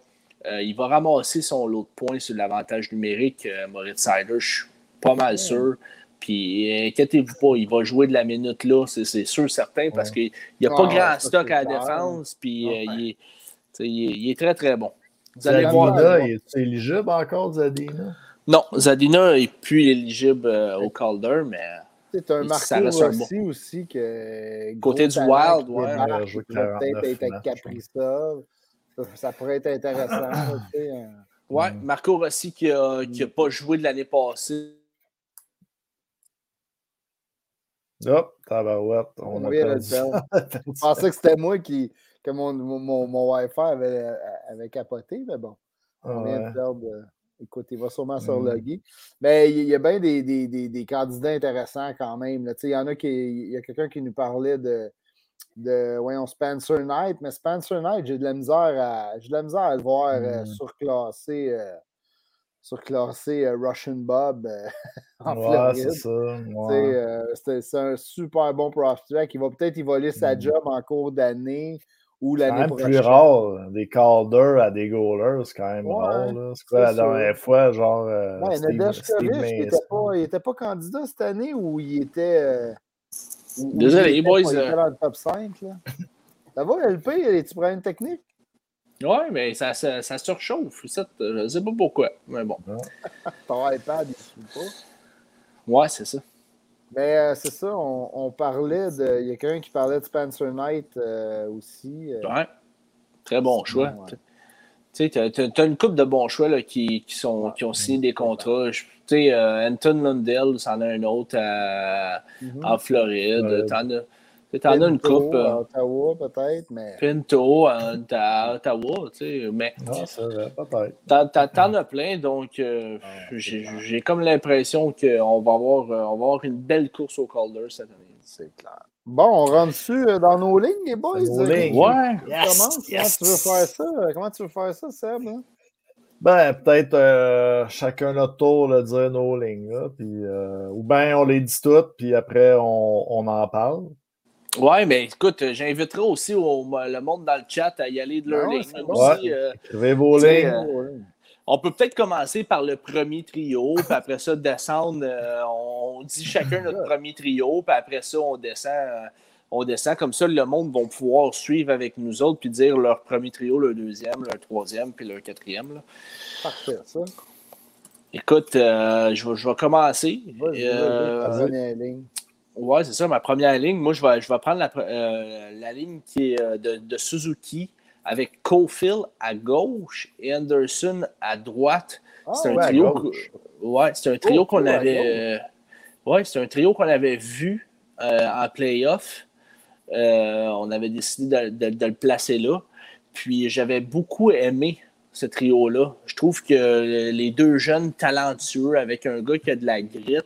il va ramasser son lot de points sur l'avantage numérique, Moritz Sider, je suis pas mal sûr. Puis inquiétez-vous pas, il va jouer de la minute là, c'est sûr, certain, parce qu'il n'y a pas Ah, grand stock à la défense, puis Ouais. euh, il, est, tu sais, il est- il est très très bon. Vous allez voir. Zadina, il est éligible encore, Zadina? Non, Zadina n'est plus éligible euh, au Calder, mais C'est un un Rossi aussi que. Côté du Wild, ouais. peut-être 49 être avec Kaprizov. Ça, pourrait être intéressant. tu sais, hein. ouais, Mm. Marco Rossi qui n'a qui a pas joué de l'année passée. Hop, tabarouette. On On a. Je pensais que c'était moi qui. que mon, mon, mon- Wi-Fi avait, avait capoté, mais bon. On vient Ouais. de perdre. euh, Écoute, il va sûrement se Mm. Mais il y, a bien des, des, des, des candidats intéressants quand même. là. Il y en a qui. Il y a quelqu'un qui nous parlait de, de voyons, Spencer Knight, mais Spencer Knight, j'ai de la misère à. J'ai de la misère à le voir euh, Mm. euh, surclasser euh, Russian Bob euh, en Ouais, Floride. c'est ça. Tu sais, ouais. euh, c'est un super bon prospect. Il va peut-être évoluer sa Mm. job en cours d'année ou C'est quand l'année même prochaine. plus rare, des calders à des goalers, c'est quand même Ouais, rare. là. C'est quoi la dernière fois, genre euh, Ouais, Steve, Steve il n'était pas, il était pas candidat cette année ou il était. euh, Désolé, il était boys, Il euh. était dans le top 5. Là? Ça va, LP? Es-tu prends une technique? Ouais, mais ça, ça, ça surchauffe. Ça, je ne sais pas pourquoi. Mais bon. Ton iPad, il ne suit pas. Ouais, c'est ça. Mais euh, c'est ça, on, on parlait de. Il y a quelqu'un qui parlait de Spencer Knight euh, aussi. euh, Ouais. Très bon choix. Ouais. Tu sais, t'as- t'as une couple de bons choix là, qui, qui, sont, qui ont signé des contrats. Tu sais, euh, Anton Lundell, c'en a un autre à, mhm. en Floride. T'en as, une coupe. euh, à Ottawa, peut-être, mais. Pinto à, à Ottawa, tu sais. Mais Non, c'est vrai, peut-être. t'en, as plein, donc euh, j'ai, j'ai comme l'impression qu'on va avoir, euh, on va avoir une belle course au Calder cette année. C'est clair. Bon, on rentre dessus euh, dans nos lignes, les boys? Nos lignes. Ouais. Comment, comment tu veux faire ça? Comment tu veux faire ça, Seb? hein? Ben, peut-être euh, chacun notre tour de dire nos lignes. Là, puis, euh, ou bien on les dit toutes, puis après on, on en parle. Ouais, mais écoute, j'inviterai aussi au- le monde dans le chat à y aller de leur Ah ouais, ligne. aussi, euh, euh, Ouais. On peut peut-être commencer par le premier trio, puis après ça, descendre. euh, on dit chacun notre premier trio, puis après ça, on descend. euh, on descend comme ça, le monde va pouvoir suivre avec nous autres, puis dire leur premier trio, leur deuxième, leur troisième, puis leur quatrième. là. Parfait, ça. Écoute, euh, je, vais, je vais commencer. Vas-y, Euh, vas-y. Ouais, c'est ça, ma première ligne. Moi, je vais, je vais prendre la, euh, la ligne qui est euh, de, de Suzuki avec Cofield à gauche et Anderson à droite. Ah, c'est un ouais, trio. ouais, c'est un trio Oh, qu'on oh, avait. euh, ouais, c'est un trio qu'on avait vu euh, en playoff. Euh, on avait décidé de, de- de le placer là. Puis j'avais beaucoup aimé ce trio-là. Je trouve que les deux jeunes talentueux avec un gars qui a de la grit,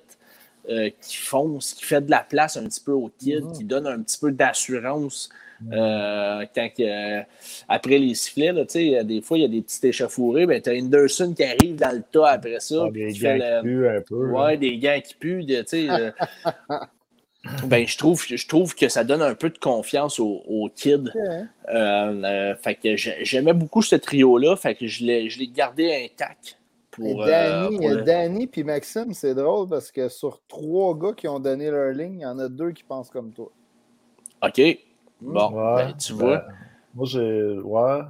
euh, qui fonce, qui fait de la place un petit peu au kid, Mhm. qui donne un petit peu d'assurance euh, quand que, euh, après les sifflets, là, des fois, il y a des petits échafourés, ben, tu as Henderson qui arrive dans le tas après ça. Ah, des gars qui puent un peu. là. Ouais, des gants qui puent, de- euh, ben, je trouve, je trouve que ça donne un peu de confiance aux, aux kids. Hein? Euh, euh, fait que j'ai- j'aimais beaucoup ce trio-là, fait que je l'ai je l'ai gardé intact. Et Pour, euh, Danny, pour le- Danny puis Maxime, c'est drôle parce que sur trois gars qui ont donné leur ligne, il y en a deux qui pensent comme toi. OK. Bon, Ouais, ben, tu ben, vois. Moi, j'ai. Ouais.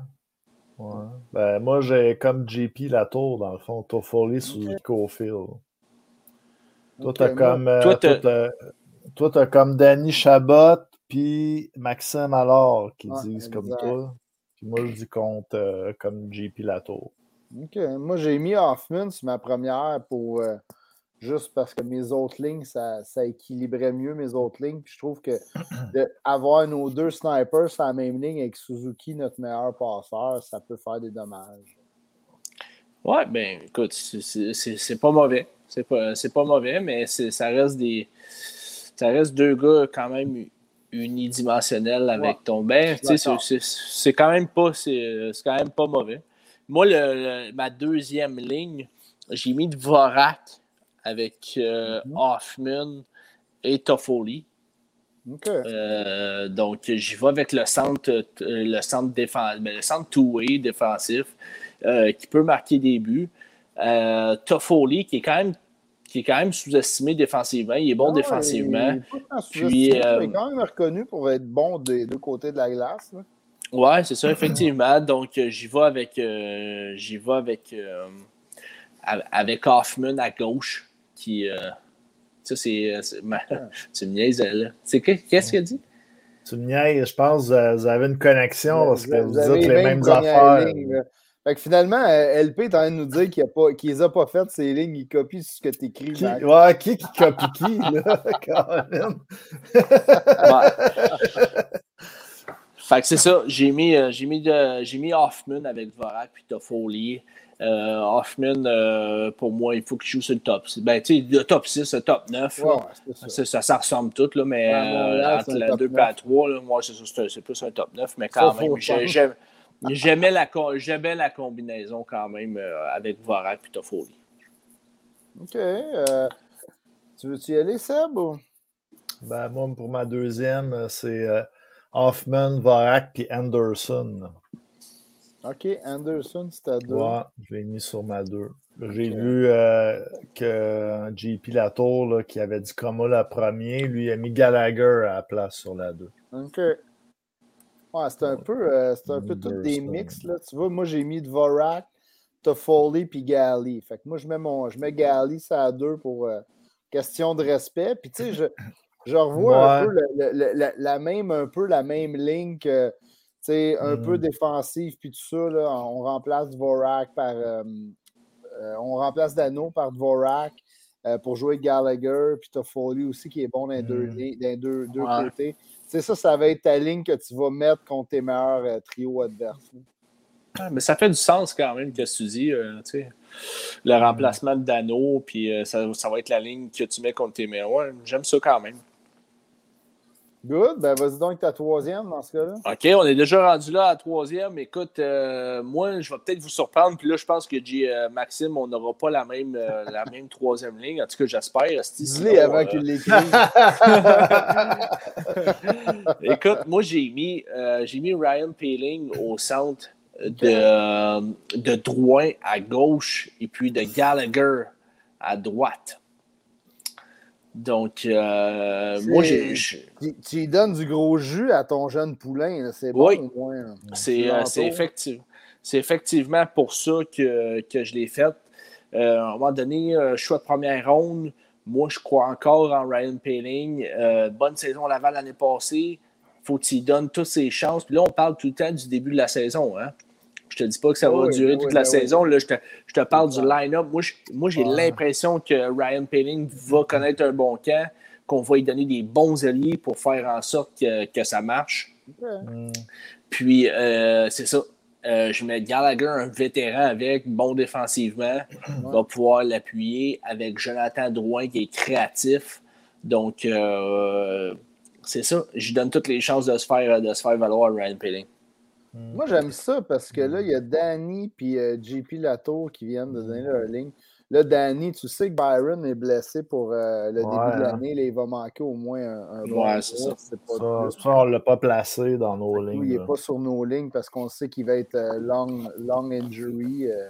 Ouais. Ben, moi, j'ai comme JP Latour, dans le fond. Toffoli sous Ok. Cofield. Toi, t'as comme. euh, Toi, t'as- t'as- toi, t'as comme Danny Chabot, puis Maxime Allard qui Ouais, disent comme toi. Puis moi, je dis contre euh, comme JP Latour. OK. Moi, j'ai mis Hoffman sur ma première pour euh, juste parce que mes autres lignes, ça, ça équilibrait mieux mes autres lignes. Puis je trouve que d'avoir nos deux snipers sur la même ligne avec Suzuki, notre meilleur passeur, ça peut faire des dommages. Ouais, ben écoute, c'est- pas mauvais. C'est pas, pas mauvais, mais ça reste des. Ça reste deux gars quand même unidimensionnels avec Ouais, ton ben. tu sais, C'est quand même pas. C'est c'est quand même pas mauvais. Moi, le- le- ma deuxième ligne, j'ai mis Dvorak avec euh, Mhm. Hoffman et Toffoli. OK. Euh, donc, j'y vais avec le centre, euh, le centre, défense, ben, le centre two-way défensif euh, qui peut marquer des buts. Toffoli, qui est quand même qui est quand même sous-estimé défensivement. Il est bon Ah, défensivement. il est Puis, Il est quand même reconnu pour être bon des deux côtés de la glace. là. Ouais, c'est ça, effectivement. Donc, euh, j'y vais avec, euh, j'y vais avec, euh, a- avec Hoffman à gauche, qui. euh, ça, c'est. euh, c'est- ma- Tu me niaises, là. C'est Qu'est-ce qu'il a dit? Tu me niaises, je pense que vous avez une connexion parce que vous, avez dites les mêmes affaires. là. Fait que finalement, LP est en train de nous dire qu'il a pas- qu'il les a pas faites, ces lignes, il copie ce que tu écris. Qui, ouais, qui qui copie qui, là? Colin? Ouais. fait que c'est ça. J'ai mis, euh, j'ai mis, de- j'ai mis Hoffman avec Vorak puis Toffoli. Euh, Hoffman, euh, pour moi, il faut qu'il joue sur le top. Ben, tu sais, le top 6, le top 9. Ouais, là. c'est ça. Ça, ça, ça ressemble tout, là, mais Ouais, à Montréal, euh, c'est entre la top 2 et 9. la 3, là, moi, c'est ça, c'est c'est plus un top 9, mais quand Ça, même, j'ai- j'aimais la, j'aimais la combinaison quand même euh, avec Vorak et Toffoli. OK. euh, tu veux-tu y aller, Seb? ou- Ben, moi, pour ma deuxième, c'est euh, Hoffman, Varak puis Anderson. OK, Anderson, c'était à deux. Ouais, je l'ai mis sur ma deux. J'ai vu euh, que JP Latour, là, qui avait dit Coma le premier, lui a mis Gallagher à la place sur la deux. OK. Ouais, c'est un peu, euh, c'est un peu tous des mix, là. Tu vois, moi, j'ai mis Dvorak, Toffoli puis Gali. Fait que moi, je mets, mon, je mets Gali, ça à deux pour euh, question de respect. Puis, tu sais, je, je revois un peu le- le- le- la, la même, un peu la même ligne que, un Mm. peu défensive puis tout ça, là. On remplace Dvorak par... euh, euh, on remplace Dano par Dvorak euh, pour jouer Gallagher, puis Toffoli aussi qui est bon dans les deux, Mm. li- dans les deux, deux Ouais. côtés. C'est ça, ça va être ta ligne que tu vas mettre contre tes meilleurs euh, trios adverses. Ah, mais ça fait du sens quand même, que tu dis. euh, sais. le remplacement de Dano, puis euh, ça, ça va être la ligne que tu mets contre tes meilleurs. Ouais, J'aime ça quand même. Good, ben vas-y donc ta troisième dans ce cas-là. OK, on est déjà rendu là à la troisième. Écoute, euh, moi, je vais peut-être vous surprendre. Puis là, je pense que J- euh, Maxime, on n'aura pas la même, euh, la même troisième ligne. En tout cas, j'espère. sinon, avant qu'il l'écrive. Écoute, moi, j'ai mis, j'ai mis Ryan Peeling au centre de, de Drouin à gauche et puis de Gallagher à droite. Donc, euh, moi, j'ai. tu, donnes du gros jus à ton jeune poulain, c'est bon Oui. au moins. C'est euh, c'est effective- c'est effectivement pour ça que, que je l'ai fait. Euh, à un moment donné, euh, choix de première ronde. Moi, je crois encore en Ryan Paling. Euh, bonne saison à Laval l'année passée. faut qu'il donne toutes ses chances. Puis là, on parle tout le temps du début de la saison. Hein? Je te dis pas que ça va Oui, durer oui, toute oui, la oui. saison. Là, je, te, je te parle du line-up. Moi, j'ai l'impression que Ryan Paling va connaître un bon camp, qu'on va lui donner des bons alliés pour faire en sorte que, que ça marche. Puis, euh, c'est ça. Euh, je mets Gallagher, un vétéran avec, bon défensivement, va pouvoir l'appuyer avec Jonathan Drouin qui est créatif. Donc, euh, c'est ça. Je donne toutes les chances de se faire, de se faire valoir Ryan Peeling. Moi, j'aime ça parce que là, il y a Danny et JP Latour qui viennent de donner leur ligne. Là, Danny, tu sais que Byron est blessé pour euh, le Ouais, début de hein. l'année. Là, Il va manquer au moins un, un bon Ouais, c'est ça. c'est pas Ça, on ne l'a pas placé dans nos lignes. il n'est pas sur nos lignes parce qu'on sait qu'il va être euh, long, long injury. euh.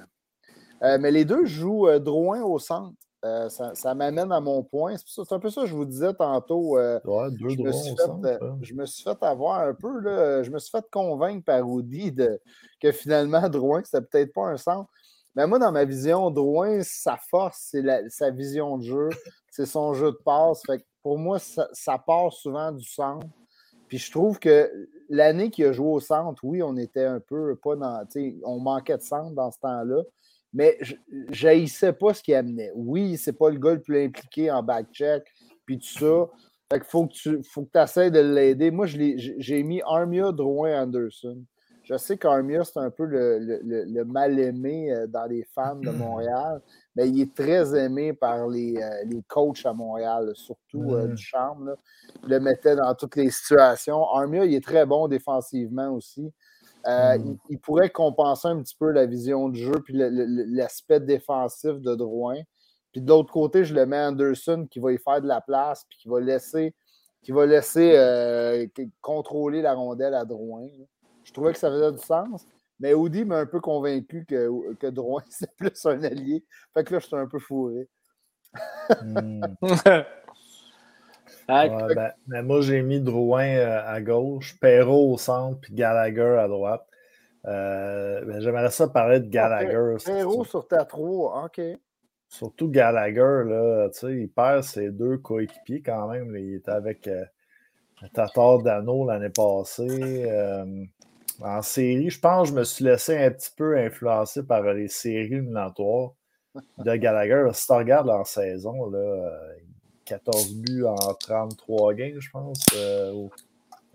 Euh, mais les deux jouent euh, Drouin au centre. Euh, ça ça m'amène à mon point. C'est un peu ça que je vous disais tantôt. euh, Ouais, deux je, me suis fait, euh, hein. je me suis fait avoir un peu. Là, je me suis fait convaincre par Rudy de, que finalement, Drouin, c'était peut-être pas un centre. Mais moi, dans ma vision, Drouin, sa force, c'est sa vision de jeu, c'est son jeu de passe. Fait que pour moi, ça, ça part souvent du centre. Puis je trouve que l'année qu'il a joué au centre, oui, on était un peu pas dans. On manquait de centre dans ce temps-là. Mais je pas ce qu'il amenait. Oui, c'est pas le gars le plus impliqué en back-check, puis tout ça. Fait qu'il faut que tu faut que essaies de l'aider. Moi, j'ai mis Armia, Drouin, Anderson. Je sais qu'Armia, c'est un peu le, le- le- le mal-aimé euh, dans les fans de Montréal, mais il est très aimé par les, euh, les coachs à Montréal, surtout euh, Mm. du là. Il le mettait dans toutes les situations. Armia, il est très bon défensivement aussi. Euh, Mm. il, il pourrait compenser un petit peu la vision de jeu puis l'aspect défensif de Drouin. Puis de l'autre côté, je le mets Anderson qui va y faire de la place puis qui va laisser qui va laisser euh, contrôler la rondelle à Drouin. Je trouvais que ça faisait du sens. Mais Audi m'a un peu convaincu que, que Drouin, c'est plus un allié. Fait que là, je suis un peu fourré. Ouais, ben, ben, moi, j'ai mis Drouin euh, à gauche, Perrault au centre, puis Gallagher à droite. Euh, ben, J'aimerais ça parler de ah, Gallagher. Perrault sur ta 3, OK. Surtout Gallagher, là, il perd ses deux coéquipiers quand même. Il était avec euh, Tatar Dano l'année passée. En série, je pense que je me suis laissé un petit peu influencer par les séries éliminatoires de Gallagher. Si tu regardes en saison, là, 14 buts en 33 games, je pense. Euh,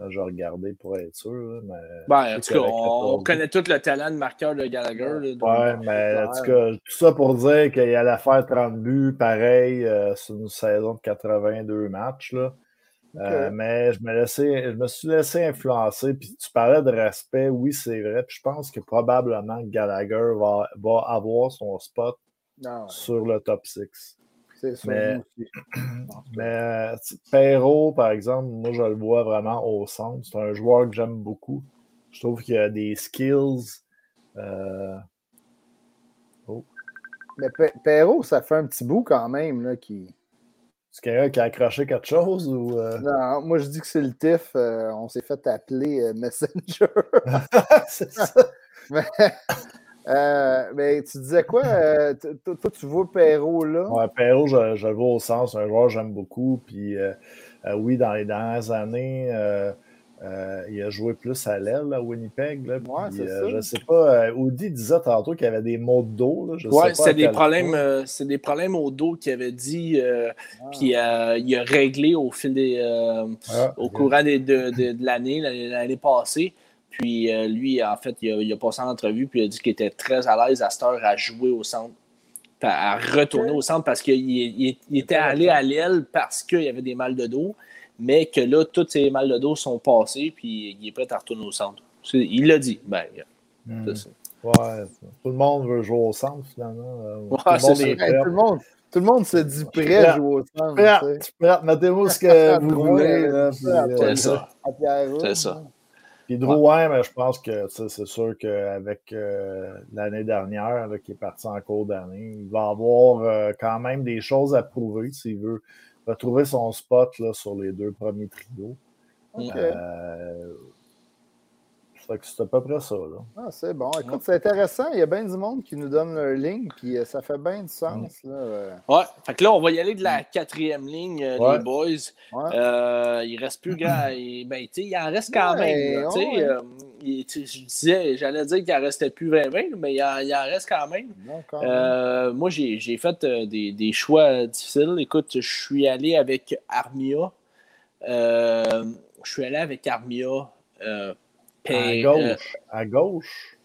je vais regarder pour être sûr. Mais ben, en tout cas, on, connaît tout le talent de marqueur de Gallagher. Oui, ouais, mais en tout cas, tout ça pour dire qu'il allait faire 30 buts, pareil, euh, sur une saison de 82 matchs. Là. Euh, mais je me, laissais, je me suis laissé influencer. Puis tu parlais de respect, oui, c'est vrai. Puis je pense que probablement Gallagher va, va avoir son spot ah sur le top 6 mais, mais Perrault, par exemple, moi, je le vois vraiment au centre. C'est un joueur que j'aime beaucoup. Je trouve qu'il a des skills. Euh... Oh. Mais Perrault, ça fait un petit bout quand même. Là, qui... C'est quelqu'un qui a accroché quelque chose ou. Euh? Non, moi je dis que c'est le TIF. Euh, on s'est fait appeler euh, Messenger. c'est ça. mais, euh, mais tu disais quoi? Euh, toi, tu vois Perrault là? Ouais, Perrault, je, je, le vois au sens. un joueur que j'aime beaucoup. Puis euh, oui, dans les dernières années, il a joué plus à l'aile à Winnipeg. Là, je ne sais pas. Audi disait tantôt qu'il y avait des maux de dos. Oui, c'est des, problèmes, c'est des problèmes au dos qu'il avait dit. Ah. Puis il a réglé au fil des. Ah, au courant de, de l'année, l'année passée. Puis euh, lui, en fait, il a, passé en entrevue puis il a dit qu'il était très à l'aise à cette heure à jouer au centre, à retourner au centre parce qu'il était allé à l'aile parce qu'il y avait des mal de dos, mais que là, tous ces mal de dos sont passés puis il est prêt à retourner au centre. Il l'a dit. Ben, hmm. Ouais, tout le monde veut jouer au centre finalement. Euh, tout, le monde tout, le monde, se dit prêt à jouer au centre. Mettez-vous ce que vous voulez. C'est ça. C'est ça. Puis Drouin, mais je pense que c'est sûr qu'avec euh, l'année dernière, qui est parti en cours d'année, il va avoir euh, quand même des choses à prouver s'il veut retrouver son spot là, sur les deux premiers trios. Euh, c'est à peu près ça. Là. Ah, c'est bon. Écoute, c'est intéressant. Il y a bien du monde qui nous donne leur ligne, puis euh, ça fait bien du sens. Là. Euh. Ouais. Fait que là, on va y aller de la quatrième ligne, euh, les boys. Ouais. il reste plus grand. ben, il en reste quand même. je disais, j'allais dire qu'il en restait plus 20-20, mais il en, en, reste quand même. moi, j'ai fait des, des, choix difficiles. Écoute, je suis allé avec Armia. je suis allé avec Armia à euh, gauche. à gauche.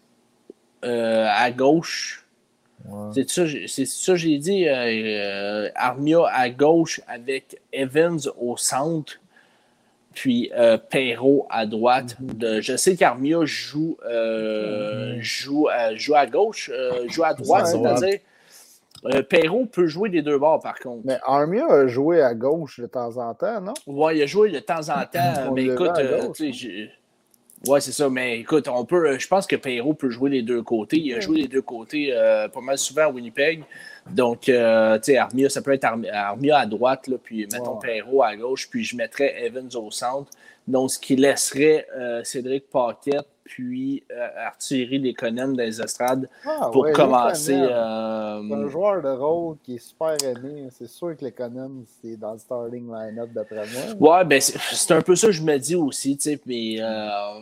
Euh, à gauche. C'est ça, j'ai dit. Euh, Armia à gauche avec Evans au centre, puis Perrault à droite. Mhm. je sais qu'Armia joue, mhm. joue, joue, à gauche, joue à droite, c'est-à-dire. Perrault peut jouer des deux bords, par contre. Mais Armia a joué à gauche de temps en temps, non? Oui, il a joué de temps en temps. mais écoute, oui, c'est ça. Mais écoute, on peut. Euh, je pense que Perrault peut jouer les deux côtés. Il a joué les deux côtés euh, pas mal souvent à Winnipeg. Donc, euh, tu sais, Armia, ça peut être Armia à droite, là, puis mettons Perrault à gauche, puis je mettrais Evans au centre. Donc, ce qui laisserait Cédric Paquette puis euh, Artillerie Lekonen dans les estrades ah, pour commencer. Euh, c'est un joueur de rôle qui est super aimé. C'est sûr que Lekonen, c'est dans le starting line-up d'après moi. Ouais, ben c'est un peu ça que je me dis aussi, tu sais, mais euh,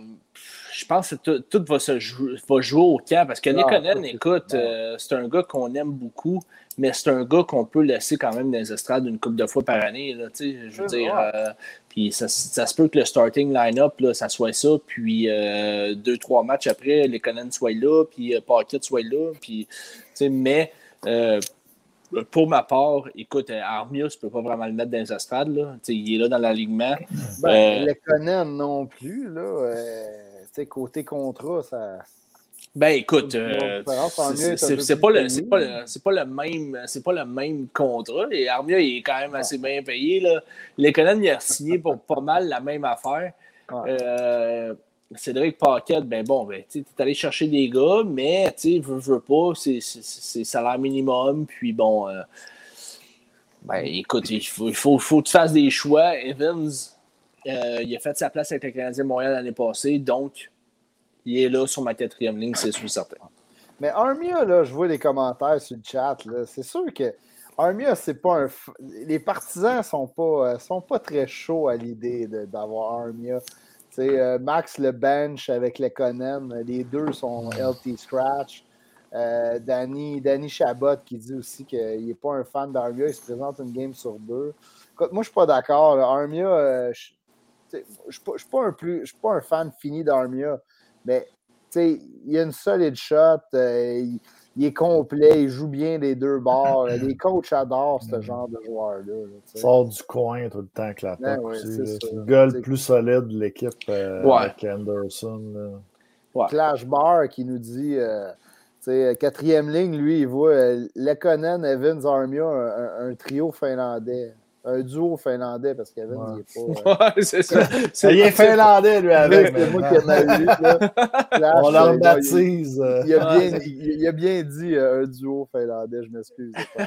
je pense que tout, va, se jouer, va jouer au camp parce que ah, écoute, euh, c'est un gars qu'on aime beaucoup mais c'est un gars qu'on peut laisser quand même dans les estrades une couple de fois par année. Là, je veux dire, euh, puis ça, ça, se peut que le starting line-up, ça soit ça, puis euh, deux, trois matchs après, les Conan soient là, puis euh, Pocket soit là, puis, mais pour ma part, écoute, Armia, tu peux pas vraiment le mettre dans les estrades. Là. il est là dans l'alignement. Ben, les Conan non plus. Là, côté contrat, ça Ben écoute, euh, c'est pas, le, pas, le, pas le même c'est pas le même contrat. Et Armia il est quand même assez bien payé. Là. Lekonen il a signé pour pas mal la même affaire. Euh, Cédric Paquette, ben bon, ben, tu es allé chercher des gars, mais tu veux, veux pas, c'est salaire minimum. Puis bon, euh, ben écoute, il faut, il faut, faut que tu fasses des choix. Evans, il a fait sa place avec le Canadien Montréal l'année passée, donc il est là sur ma quatrième ligne, c'est sûr certain. Mais Armia, là, je vois les commentaires sur le chat. C'est sûr que Armia, c'est pas un. Les partisans sont pas, euh, sont pas très chauds à l'idée d'avoir Armia. Euh, Max le bench avec les Conan, les deux sont LT Scratch. Euh, Danny, Danny Chabot qui dit aussi qu'il n'est pas un fan d'Armia, il se présente une game sur deux. Écoute, moi, je suis pas d'accord. Armia, euh, je ne suis pas, pas, un fan fini d'Armia. Mais il y a une solide shot. Euh, il, est complet. Il joue bien les deux bords. Les coachs adorent ce mm. genre de joueur-là. Il sort du coin tout le temps que la ben C'est le gars le plus solide de l'équipe euh, avec Anderson. Clash Bar qui nous dit. Euh, quatrième ligne, lui, il voit Lekonen, Evans, Armia, un trio finlandais un duo finlandais parce qu'Evans, ouais. il n'est pas. Ouais, c'est ça. il est finlandais, lui, avec. C'est moi qui ai mal lu. On le baptise. Il, a bien, il, a bien dit euh, un duo finlandais, je m'excuse.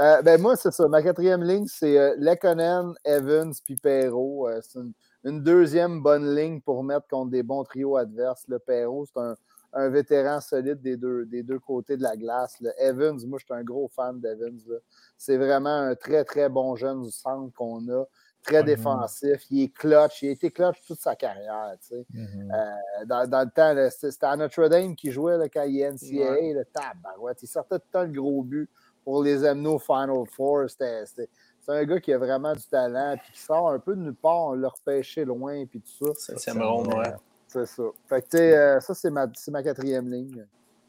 euh, ben moi, c'est ça. Ma quatrième ligne, c'est euh, Lekonen, Evans puis Perrault. Euh, c'est une, une, deuxième bonne ligne pour mettre contre des bons trios adverses. Le Perrault, c'est un un vétéran solide des deux, des deux côtés de la glace. Evans, moi, je suis un gros fan d'Evans. C'est vraiment un très, très bon jeune du centre qu'on a. Très défensif. Il est clutch. Il a été clutch toute sa carrière. Mm-hmm. Euh, dans, dans, le temps, c'était à Notre Dame qui jouait là, quand il est NCAA. Le tabarouette. Il sortait tout le temps le gros but pour les amener au Final Four. C'est un gars qui a vraiment du talent et qui sort un peu de nulle part. On l'a repêché loin puis tout ça. C'est marrant, ouais. C'est ça. Fait que, euh, ça, c'est ma, ma, quatrième ligne.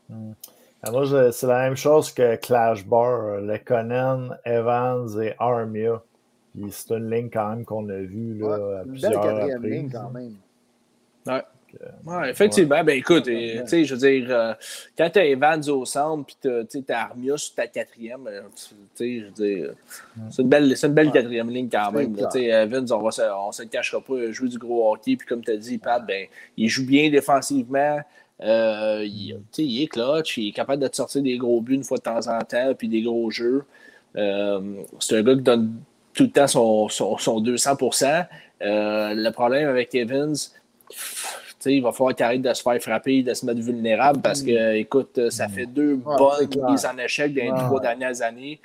Hmm. Moi, c'est la même chose que Clash Bar. Le Conan, Evans et Armia. Puis c'est une ligne quand même qu'on a vue là, ouais, à plusieurs belle quatrième ligne quand même. Ouais. Ouais, effectivement, ben écoute, sais, je veux dire, euh, quand tu as Evans au centre, puis tu as Armia sur ta quatrième, euh, c'est une belle, une belle quatrième ligne quand même. Evans, on ne se le cachera pas, jouer du gros hockey, puis comme tu as dit, Pat, ben, il joue bien défensivement. Euh, il, il, est clutch, il est capable de te sortir des gros buts une fois de temps en temps, puis des gros jeux. c'est un gars qui donne tout le temps son, son, son 200 Le problème avec Evans, il va falloir qu'il arrête de se faire frapper, de se mettre vulnérable parce que, écoute, ça fait deux bonnes mises en échec dans les trois dernières années.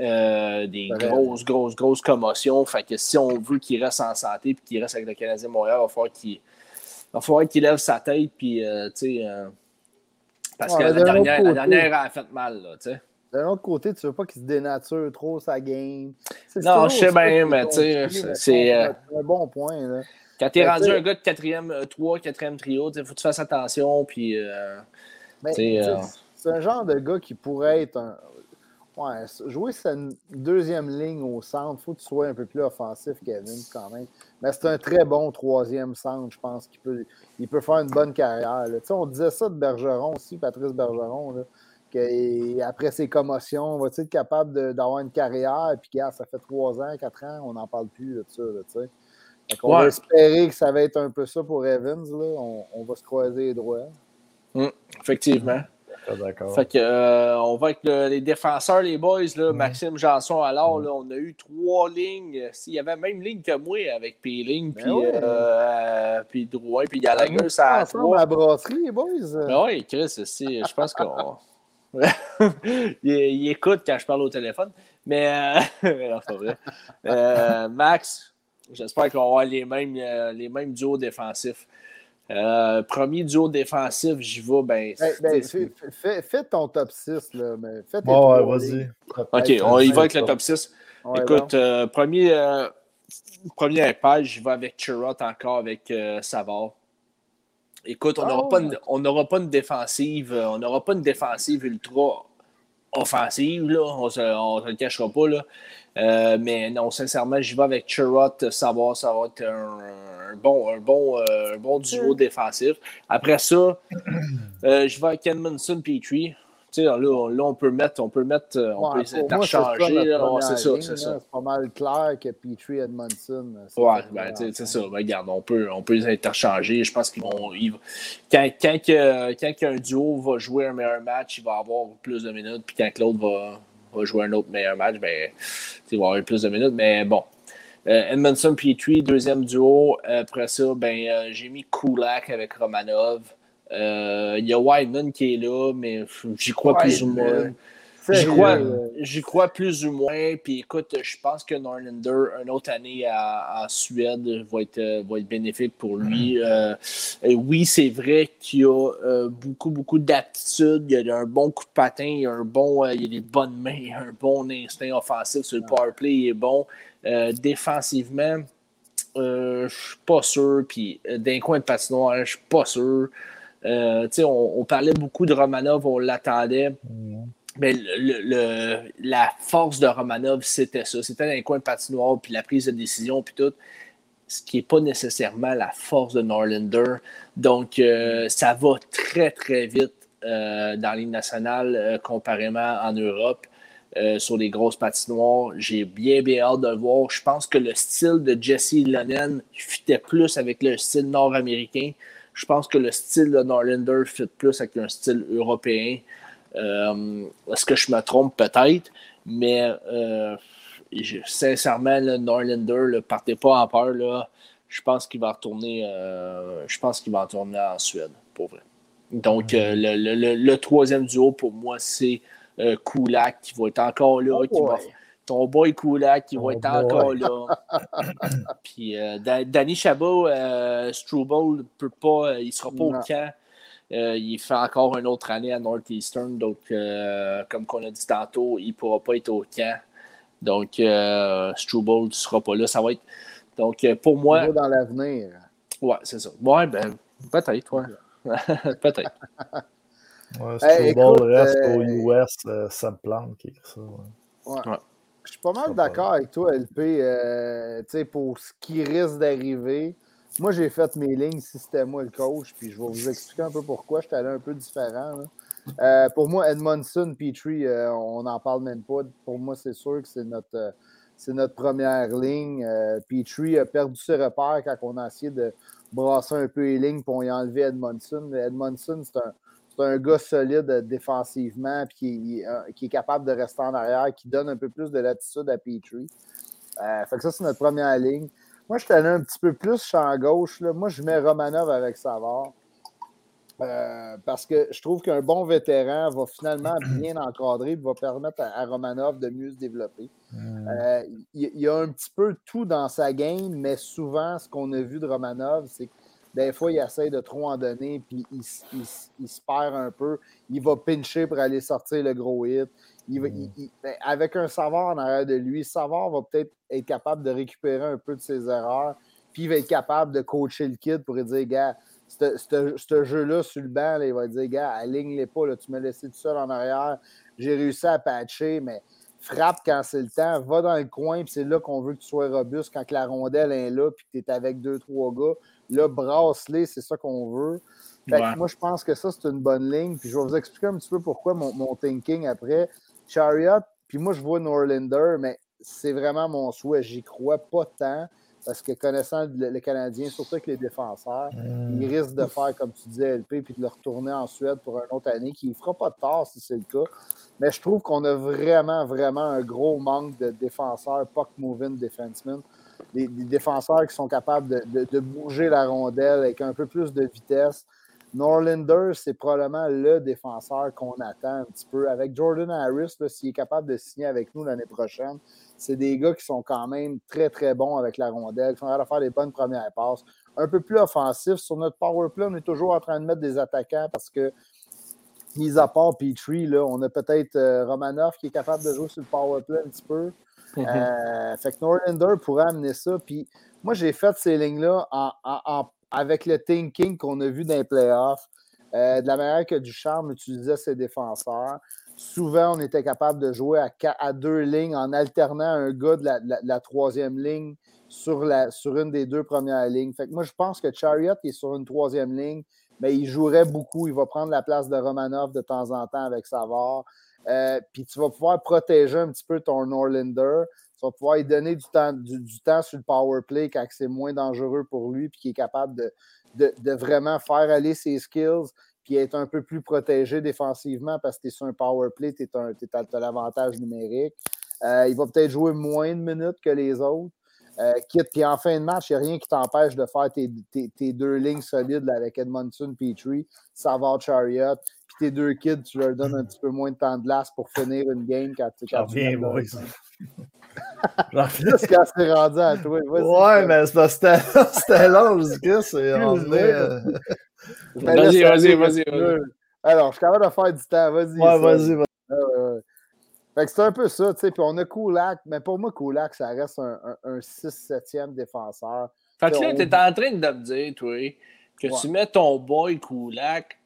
Euh, des grosses, grosses, grosses commotions. Fait que si on veut qu'il reste en santé et qu'il reste avec le Canadien Montréal, il va falloir qu'il va falloir qu'il lève sa tête. Puis, euh, euh, parce que la dernière, la dernière, a fait mal. D'un autre côté, tu veux pas qu'il se dénature trop sa game. Non, je sais bien, mais tu sais, c'est. un bon point. Là. Quand tu es rendu un gars de quatrième, 3, euh, quatrième trio, il faut que tu fasses attention. Puis, euh, euh, c'est un genre de gars qui pourrait être un. Ouais, jouer sa deuxième ligne au centre, il faut que tu sois un peu plus offensif, Kevin, quand même. Mais c'est un très bon troisième centre, je pense qu'il peut, il peut faire une bonne carrière. On disait ça de Bergeron aussi, Patrice Bergeron, là, après ses commotions, va il être capable d'avoir une carrière? Puis, ça fait trois ans, quatre ans, on n'en parle plus de ça. On va espérer que ça va être un peu ça pour Evans. Là. On, va se croiser les droits. Hum, effectivement. D'accord. Fait que, euh, on va avec les défenseurs, les boys. Là, Maxime Janson, alors, là, on a eu trois lignes. S'il y avait même ligne que moi avec Péling, ben puis, ouais. euh, puis Drouin, puis Gallagher, ça a trois. la brasserie, les boys. Ben oui, Chris, je pense qu'on. il, écoute quand je parle au téléphone. Mais, euh... non, pas vrai. Euh, Max, J'espère qu'on va avoir les mêmes, euh, les mêmes duos défensifs. Euh, premier duo défensif, j'y vais. Ben, ben fais, ton top 6. Là, mais fais bon, vas-y. OK, on y va avec le top 6. Écoute, euh, premier, premier impact, j'y vais avec Chirot encore avec Savard. Écoute, on n'aura oh. pas, pas, une défensive, on n'aura pas une défensive ultra offensive, là. on ne se le cachera pas. Là. Euh, mais non, sincèrement, j'y vais avec Chirot, savoir ça va être un, bon, un, bon, euh, un bon duo défensif. Après ça, euh, je vais avec Edmondson Petrie. Sais, là, là, on peut mettre, on peut mettre, on Ouais, peut interchanger. C'est ça, c'est ça, c'est pas mal clair que Petrie Edmondson. Ouais, ben, c'est ça. Ben, regarde, on peut, on peut les interchanger. Je pense qu'ils vont. ils quand, quand, que- quand qu'un duo va jouer un meilleur match, il va avoir plus de minutes. Puis quand l'autre va, va jouer un autre meilleur match, ben, il va avoir plus de minutes. Mais bon. Euh, Edmondson Petrie, deuxième duo. Après ça, ben, euh, j'ai mis Kulak avec Romanov. Euh, Il y a Wideman qui est là, mais j'y crois plus ou moins. J'y crois, crois plus ou moins. Puis écoute, je pense que Norlander, une autre année à- en Suède, va être, euh, va être bénéfique pour lui. Euh, et oui, c'est vrai qu'il a euh, beaucoup, beaucoup d'aptitudes. Il a un bon coup de patin, il a, un bon, euh, il a des bonnes mains, il a un bon instinct offensif sur le power play, il est bon. Euh, défensivement, euh, je suis pas sûr. Puis euh, d'un coin de patinoire, je suis pas sûr. Euh, on, on parlait beaucoup de Romanov, on l'attendait. Mais le, le- le- la force de Romanov, c'était ça. C'était les coins de patinoire, puis la prise de décision, puis tout. Ce qui n'est pas nécessairement la force de Norlander. Donc, euh, ça va très, très vite euh, dans Ligue nationale, comparément en Europe, sur les grosses patinoires. J'ai bien, bien hâte de le voir. Je pense que le style de Jesse Lennon fitait plus avec le style nord-américain. Je pense que le style de Norlander fit plus avec un style européen. Euh, Est-ce que je me trompe? Peut-être? Mais euh, sincèrement, le Norlander, ne partez pas en peur. Là. Je pense qu'il va retourner. euh, je pense qu'il va retourner en Suède, pour vrai. Donc, le, troisième duo pour moi, c'est Kulak qui va être encore là. Oh. Ton boy Kulak qui va être boy. encore là. Puis euh, Da- Danny Chabot, euh, Struble peut pas, euh, il sera pas Non. au camp. Euh, il fait encore une autre année à Northeastern. Donc, euh, comme on a dit tantôt, il ne pourra pas être au camp. Donc, euh, Struble ne sera pas là. Ça va être. Donc, euh, pour moi, dans l'avenir. ouais, c'est ça. Ouais, ben, peut-être, ouais. peut-être. Ouais, Hey, Struble écoute, reste euh, au US, euh, ça me plante qui écrit ça. ouais. Ouais. Ouais. Je suis pas mal d'accord avec toi, LP. euh, pour ce qui risque d'arriver, moi, j'ai fait mes lignes si c'était moi le coach, puis je vais vous expliquer un peu pourquoi. Je suis allé un peu différent. là. Euh, pour moi, Edmondson, Petrie, euh, on n'en parle même pas. Pour moi, c'est sûr que c'est notre, euh, c'est notre première ligne. Petrie a perdu ses repères quand on a essayé de brasser un peu les lignes pour y enlever Edmondson. Edmondson, c'est un, c'est un gars solide euh, défensivement, puis qui, est- euh, qui est capable de rester en arrière, qui donne un peu plus de latitude à Petrie. Euh, fait que ça, c'est notre première ligne. Moi, je suis allé un petit peu plus champ gauche. Là. Moi, je mets Romanov avec Savard. Euh, parce que je trouve qu'un bon vétéran va finalement bien encadrer et va permettre à, à Romanov de mieux se développer. Euh, il, il y a un petit peu tout dans sa game, mais souvent, ce qu'on a vu de Romanov, c'est que des fois, il essaie de trop en donner, puis il, se perd un peu. Il va pincher pour aller sortir le gros hit. Il va- il- il- ben, avec un Savard en arrière de lui, Savard va peut-être être capable de récupérer un peu de ses erreurs, puis il va être capable de coacher le kid pour lui dire, gars, ce- jeu-là sur le banc, là, il va dire, gars, aligne-les pas, là, tu m'as laissé tout seul en arrière, j'ai réussi à patcher, mais frappe quand c'est le temps, va dans le coin, puis c'est là qu'on veut que tu sois robuste quand que la rondelle est là, puis que tu es avec deux, trois gars. Là, brasse-les, c'est ça qu'on veut. Fait que Ouais. moi, je pense que ça, c'est une bonne ligne. Puis je vais vous expliquer un petit peu pourquoi mon, mon thinking après. Chariot, puis moi, je vois Norlander, mais c'est vraiment mon souhait. J'y crois pas tant. Parce que connaissant le, le Canadien, surtout avec les défenseurs, Hmm. il risque de faire, comme tu disais, LP, puis de le retourner en Suède pour une autre année, qui ne fera pas de tort si c'est le cas. Mais je trouve qu'on a vraiment, vraiment un gros manque de défenseurs, puck-moving defensemen. Des, défenseurs qui sont capables de, bouger la rondelle avec un peu plus de vitesse. Norlander, c'est probablement le défenseur qu'on attend un petit peu. Avec Jordan Harris, s'il est capable de signer avec nous l'année prochaine, c'est des gars qui sont quand même très, très bons avec la rondelle, qui sont capables de faire des bonnes premières passes. Un peu plus offensif. Sur notre power play, on est toujours en train de mettre des attaquants parce que, mis à part Petrie, là, on a peut-être euh, Romanov qui est capable de jouer sur le power play un petit peu. Euh, fait que Norlander pourrait amener ça. Puis moi, j'ai fait ces lignes-là en- avec le thinking qu'on a vu dans les playoffs. de la manière que Ducharme utilisait ses défenseurs. Souvent, on était capable de jouer à, à deux lignes en alternant un gars de la, troisième ligne sur, la, sur une des deux premières lignes. Fait que moi, je pense que Chariot est sur une troisième ligne, mais il jouerait beaucoup. Il va prendre la place de Romanov de temps en temps avec Savard. Euh, puis tu vas pouvoir protéger un petit peu ton Norlander. Tu vas pouvoir lui donner du temps, du, temps sur le power play quand c'est moins dangereux pour lui, puis qui est capable de, de, vraiment faire aller ses skills, puis être un peu plus protégé défensivement parce que tu es sur un power play, tu as, l'avantage numérique. Euh, il va peut-être jouer moins de minutes que les autres. Euh, puis en fin de match, il n'y a rien qui t'empêche de faire tes, tes, deux lignes solides avec Edmondson, Petrie, Savard, Chariot, puis tes deux kids, tu leur donnes un petit peu moins de temps de glace pour finir une game quand, tu quand tu boys. Qu'est-ce qu'elle s'est rendu à toi? Ouais, mais c'était long, je dis que c'est. Euh, vas-y, vas-y, vas-y. Alors, je suis capable de faire du temps. Vas-y. Ouais, vas-y, vas-y. Fait que c'est un peu ça, tu sais. Puis on a Kulak, mais pour moi, Kulak, ça reste un, un, 6-7e défenseur. Fait que là, tu es en train de me dire, toi, que tu mets ton boy Kulak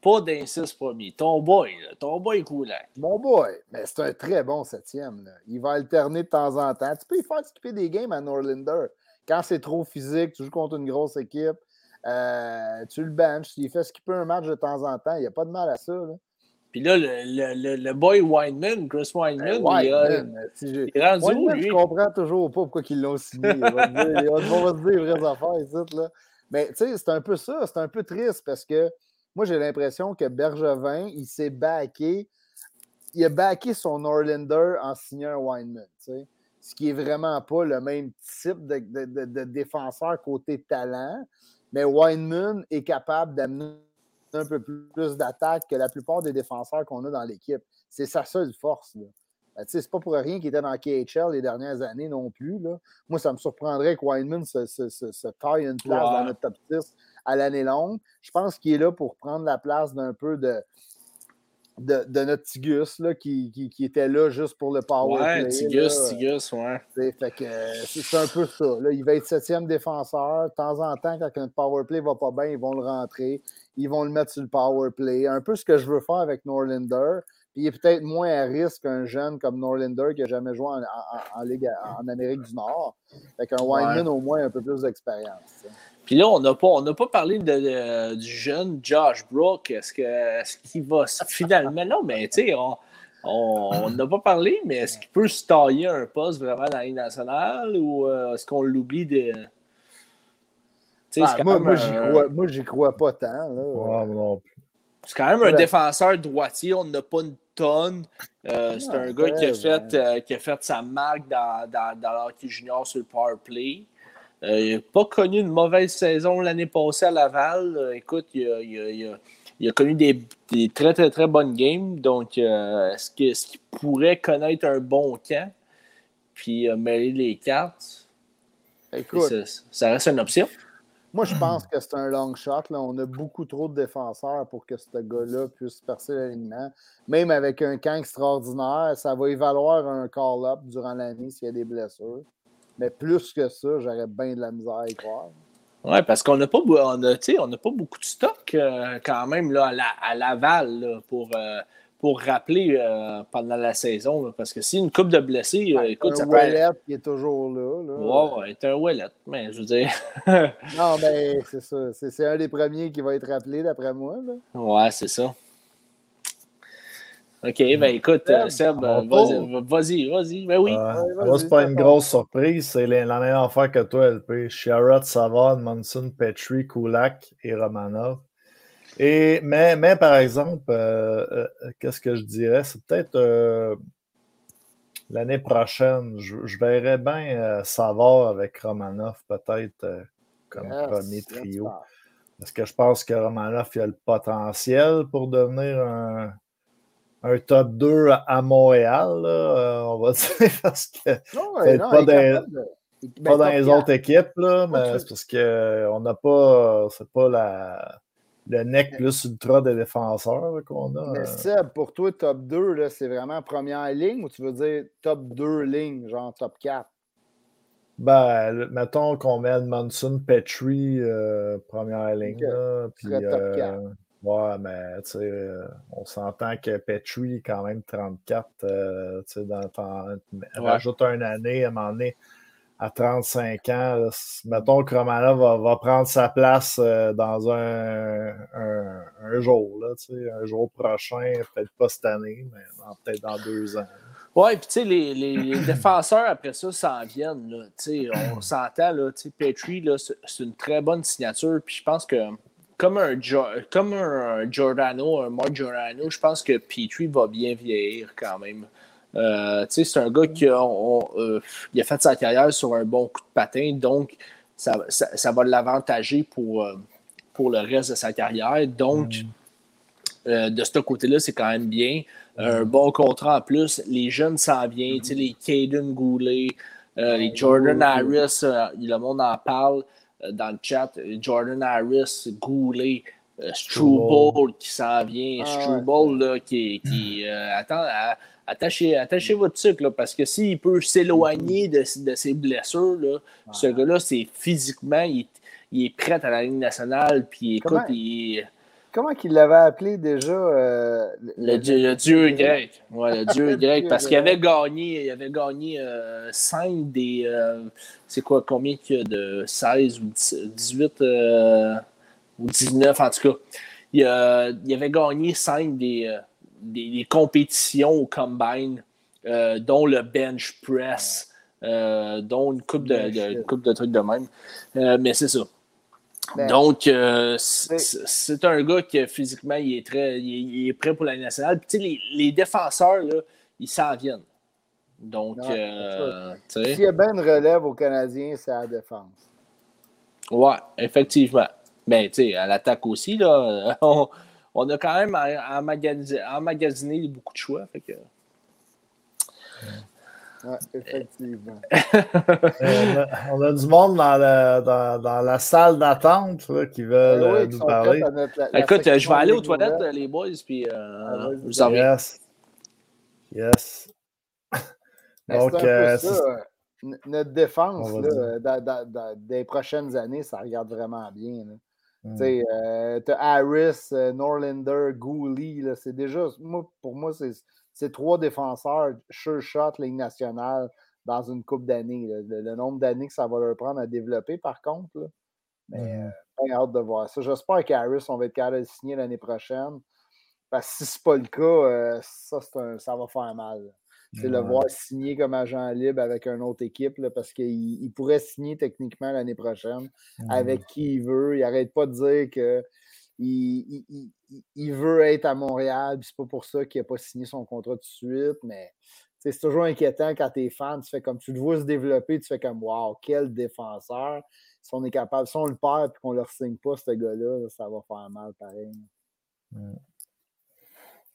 pas d'un 6 premiers. Ton boy, là, ton boy Kulak. Mon boy, mais c'est un très bon septième. Là. Il va alterner de temps en temps. Tu peux y faire skipper des games à Norlander. Quand c'est trop physique, tu joues contre une grosse équipe, euh, tu le benches. Il fait skipper un match de temps en temps. Il n'y a pas de mal à ça. Là. Puis là, le, le, le, boy Weinman, Chris Weinman, ben, il, a, si il est rendu Weinman, lui? Je comprends toujours pas pourquoi ils l'ont signé. On va, dire, on va se dire les vraies affaires ici. Là. Mais tu sais, c'est un peu ça. C'est un peu triste parce que moi, j'ai l'impression que Bergevin, il s'est backé. Il a backé son Norlander en signant un Weinman. Ce qui est vraiment pas le même type de, de, de défenseur côté talent. Mais Weinman est capable d'amener un peu plus d'attaque que la plupart des défenseurs qu'on a dans l'équipe. C'est sa seule force. Ben, c'est pas pour rien qu'il était dans KHL les dernières années non plus. Là. Moi, ça me surprendrait que Weinman se, se, taille une place dans notre top 6 à l'année longue. Je pense qu'il est là pour prendre la place d'un peu de, de, notre Tigus là, qui, qui, était là juste pour le power ouais, Tigus, Tigus, ouais. Fait que c'est un peu ça. Là. Il va être septième défenseur. De temps en temps, quand notre power play va pas bien, ils vont le rentrer. Ils vont le mettre sur le power play. Un peu ce que je veux faire avec Norlander. Puis il est peut-être moins à risque qu'un jeune comme Norlander qui n'a jamais joué en, en, Ligue, en Amérique du Nord. Fait qu'un Weinman, au moins, un peu plus d'expérience. Puis là, on n'a pas, pas parlé de, du jeune Josh Brook. Est-ce qu'il est va finalement. Non, mais tu sais, on n'a pas parlé, mais est-ce qu'il peut se tailler un poste vraiment dans la Ligue nationale ou euh, est-ce qu'on l'oublie de. Ah, moi, moi, j'y crois, pas tant. c'est quand même un défenseur droitier, on n'a pas une Euh, c'est un gars qui a, fait, euh, qui a fait sa marque dans, dans, dans l'hockey junior sur le power play. Euh, il n'a pas connu une mauvaise saison l'année passée à Laval. Euh, écoute, il a, connu des, très, très, très bonnes games. Donc, euh, est-ce qu'il pourrait connaître un bon camp puis mêler les cartes? Écoute, ça, reste une option. Moi, je pense que c'est un long shot. Là. On a beaucoup trop de défenseurs pour que ce gars-là puisse percer l'alignement. Même avec un camp extraordinaire, ça va y valoir un call-up durant l'année s'il y a des blessures. Mais plus que ça, j'aurais bien de la misère à y croire. Oui, parce qu'on n'a pas, on on pas beaucoup de stock euh, quand même là, à, Laval pour, euh, pour rappeler euh, pendant la saison. parce que si une coupe de blessés, écoute, un ça Wallet qui est toujours là. là. Ouais, c'est un Wallet, mais je veux dire. non, mais c'est ça. C'est un des premiers qui va être rappelé d'après moi. Là. Ouais, c'est ça. OK, ben écoute, Seb, euh, vas-y, vas-y, ben oui. moi, c'est pas une grosse surprise, c'est la même affaire que toi, LP. Sherrod, Savard, Monson, Petri, Kulak et Romanov. Et, mais, mais par exemple, euh, euh, qu'est-ce que je dirais? C'est peut-être l'année prochaine, je, verrais bien Savard avec Romanov, peut-être comme premier trio. Parce que je pense que Romanov a le potentiel pour devenir un un top 2 à Montréal, euh, on va dire, parce que pas, dans, les autres équipes, là, mais c'est parce qu'on euh, n'a pas, c'est pas la, le nec plus ultra des défenseurs qu'on a. Mais Seb, pour toi, top 2, c'est vraiment première ligne ou tu veux dire top 2 lignes, genre top 4? Ben, mettons qu'on met Monson Petrie euh, première ligne. puis, top 4. Ouais, mais tu sais, euh, on s'entend que Petrie est quand même 34. euh, tu sais, dans ton- rajoute une année, à un moment donné, à 35 ans. là, mettons que Romana va, va prendre sa place euh, dans un, un, un jour, là, tu sais, un jour prochain, peut-être pas cette année, mais peut-être dans deux ans. Ouais, puis tu sais, les, les- les défenseurs après ça s'en viennent. Là. On s'entend, là, Petrie, là, c'est c'est une très bonne signature. Puis je pense que comme un, Jo- comme un Giordano, un Mark Giordano, je pense que Petrie va bien vieillir quand même. Euh, c'est un gars qui a, on- euh, il a fait sa carrière sur un bon coup de patin, donc ça, ça- ça va l'avantager pour, euh, pour le reste de sa carrière. Donc, euh, de ce côté-là, c'est quand même bien. Un bon contrat en plus. Les jeunes s'en viennent, tu sais, les Caden Goulet, les Jordan Harris, le monde en parle dans le chat. Jordan Harris, Goulet, Struble qui s'en vient. Ah, Struble, là, qui, qui attends, à- attachez, attachez votre sucre, là, parce que s'il peut s'éloigner de, de ses blessures, là, ce gars-là, c'est physiquement, il, est- il est prêt à la Ligue nationale, puis écoute, Comment- il Comment qu'il l'avait appelé déjà? euh, Le, dieu, le dieu grec. Ouais, le dieu grec. Parce qu'il avait gagné, il avait gagné 5 des. euh, c'est quoi, combien qu'il y a de 16 ou 10 18 euh, ou 19 en tout cas. Il, il avait gagné 5 des, euh, des, des compétitions au combine, euh, dont le bench press, euh, dont une coupe de, coupe de trucs de même. Euh, mais c'est ça. Ben, Donc, c'est un gars qui physiquement, il est, très, il est, il est prêt pour la nationale. Puis, tu sais, les, les défenseurs, là, ils s'en viennent. Donc, S'il y a bien une relève aux Canadiens, c'est à la défense. ouais, effectivement. Mais, tu sais, à l'attaque aussi, là, on, on a quand même emmagasiné, emmagasiné beaucoup de choix. Fait que, Ouais, effectivement. on, a, on a du monde dans, le- dans, dans la salle d'attente qui veulent Ah oui, euh, nous parler. prêts à notre- la- la écoute, euh, je vais aller aux toilettes, les boys, puis euh, Ah, vous en reviens. Yes. Yes. Donc, euh, ça. euh, Notre défense, On va là, dire. euh, dans, dans- dans- des prochaines années, ça regarde vraiment bien. là. Hmm. Tu euh, t'as Harris, euh, Norlander, Gooley, là, c'est déjà, moi, pour moi, c'est trois défenseurs, sure shot, Ligue nationale, dans une coupe d'années. Le, le nombre d'années que ça va leur prendre à développer, par contre. là. Mais Mhm. euh, bien hâte de voir ça. J'espère qu'Harris, on va être capable de le signer l'année prochaine. Parce que si c'est pas le cas, euh, ça, c'est un- ça va faire mal. là. C'est le voir signer comme agent libre avec une autre équipe, là, parce qu'il il pourrait signer techniquement l'année prochaine avec qui il veut. Il n'arrête pas de dire que il, il- veut être à Montréal, puis c'est pas pour ça qu'il n'a pas signé son contrat tout de suite, mais c'est toujours inquiétant quand tu es fan, tu fais comme tu le vois se développer, tu fais comme Wow, quel défenseur! Si on est capable, si on le perd et qu'on ne le signe pas, ce gars-là, là, ça va faire mal pareil.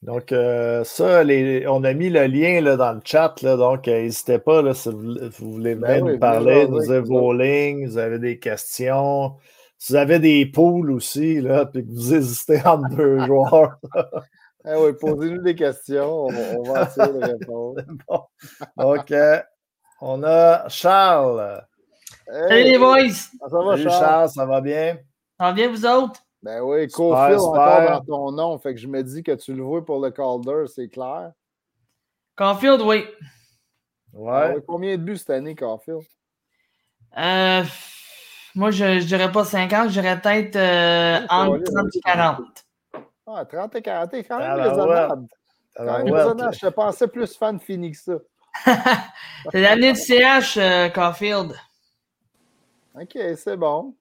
Donc, euh, ça, les, on a mis le lien là, dans le chat, là, donc euh, n'hésitez pas là, si vous, vous voulez Ben venir oui, nous parler, nous dire vos lignes, vous avez des questions. Si vous avez des poules aussi, là, puis que vous hésitez entre deux joueurs. Ah oui, posez-nous des questions, on, on va essayer de répondre. Bon. Donc, euh, on a Charles. Salut Hey, les boys! ça va, Salut Charles? Charles, ça va bien? Ça va bien vous autres? Ben oui, Cofield encore dans ton nom, fait que je me dis que tu le vois pour le Calder, c'est clair. Caulfield, oui. Ah Ouais. ouais, Combien de buts cette année, Caulfield? Euh, moi, je, je dirais pas 50, je dirais peut-être euh, Oui, entre oui, 30 oui. et 40. Ah, 30 et 40, t'es quand même ben raisonnable. Alors, Quand même ouais, raisonnable. Je te pensais plus fan fini que ça. C'est l'année du CH, euh, Caulfield. OK, c'est bon.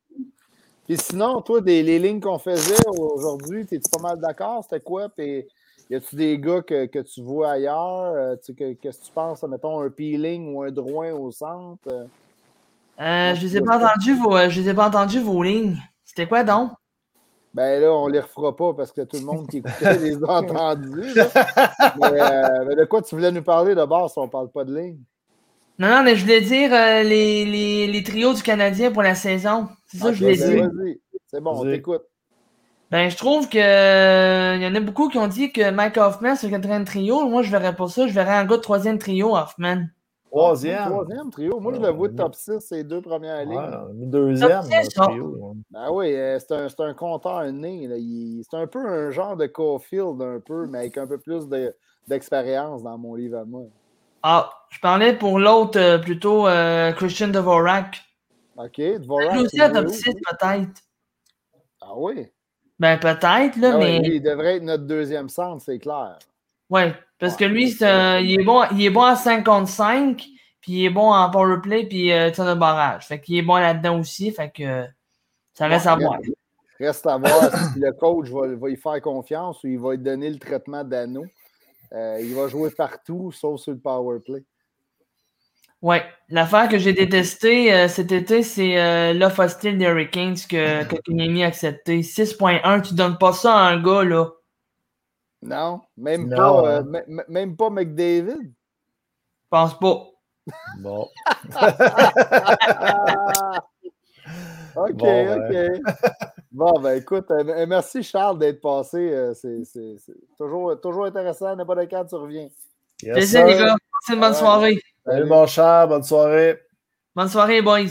Puis sinon, toi, des, les lignes qu'on faisait aujourd'hui, es-tu pas mal d'accord? C'était quoi? Puis y a-tu des gars que, que tu vois ailleurs? Euh, tu sais, que- Qu'est-ce que tu penses, mettons, un peeling ou un droit au centre? Euh, Euh, je les ai pas entendus vos, je les ai pas entendus vos lignes. C'était quoi donc? Ben là, on les refera pas parce que tout le monde qui écoutait les a entendus. Mais, mais de quoi tu voulais nous parler d'abord si on parle pas de ligne? Non, non, mais je voulais dire les, les, les trios du Canadien pour la saison. C'est ça que je voulais dire. C'est bon, on t'écoute. Ben, je trouve que euh, il y en a beaucoup qui ont dit que Mike Hoffman, c'est le quatrième trio. Moi, je verrais pas ça. Je verrais un gars de troisième trio, Hoffman. Troisième? Troisième trio. Moi, je le vois top 6, ces deux premières lignes. Ouais, deuxième. Trio, ouais. Ben oui, euh, c'est un, c'est un compteur né. C'est un peu un genre de Caulfield, un peu, mais avec un peu plus de- d'expérience dans mon livre à moi. Ah, je parlais pour l'autre, euh, plutôt euh, Christian Dvorak. OK, Dvorak. Où? 6, peut-être. Ah oui? Ben, peut-être, là, Ah mais. lui, il devrait être notre deuxième centre, c'est clair. Ouais, parce que Ouais, lui, un- il, est bon, il est bon à 55, puis il est bon en powerplay, puis euh, tir de barrage. Fait qu'il est bon là-dedans aussi, fait que ça reste à voir. Reste à voir si le coach va, va y faire confiance ou il va lui donner le traitement d'anneau. Euh, il va jouer partout, sauf sur le power Ouais, l'affaire que j'ai détestée euh, cet été, c'est euh, l'offre hostile des Hurricanes que, que a accepté. 6.1, tu donnes pas ça à un gars, là. Non, même Non, pas, euh, hein. m- même pas McDavid. Je pense pas. Bon. OK, Bon, OK. Bon, ben écoute, euh, merci Charles d'être passé. euh, c'est c'est- c'est toujours, toujours intéressant. N'importe quand tu reviens. Yes, Plaisir, sir. les gars. Passez une bonne Ouais. soirée. Salut, mon cher. Bonne soirée. Bonne soirée, boys.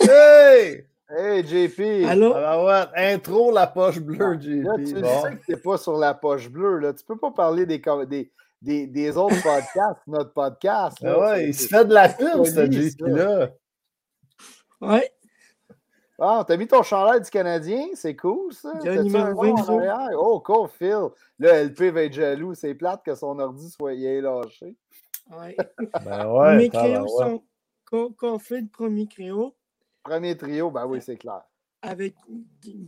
Hey! Hey, JP! Allô? Alors, ouais, intro la poche bleue, Là, tu JP. le Bon. sais que t'es pas sur la poche bleue. Là. Tu peux pas parler des, des, des, des autres podcasts, notre podcast. Ah là. ouais, C'est- il se fait de la pub, ce. JP-là. Ouais, Ah, t'as mis ton chandail du Canadien, c'est cool ça. Il y a un numéro un nom 20, en arrière? Oh, cool, Phil. Là, LP va être jaloux. C'est plate que son ordi soit y lâché. ouais. Ben ouais, Mes créos sont Co- Caulfield, premier créo, Premier trio, ben oui, c'est clair. avec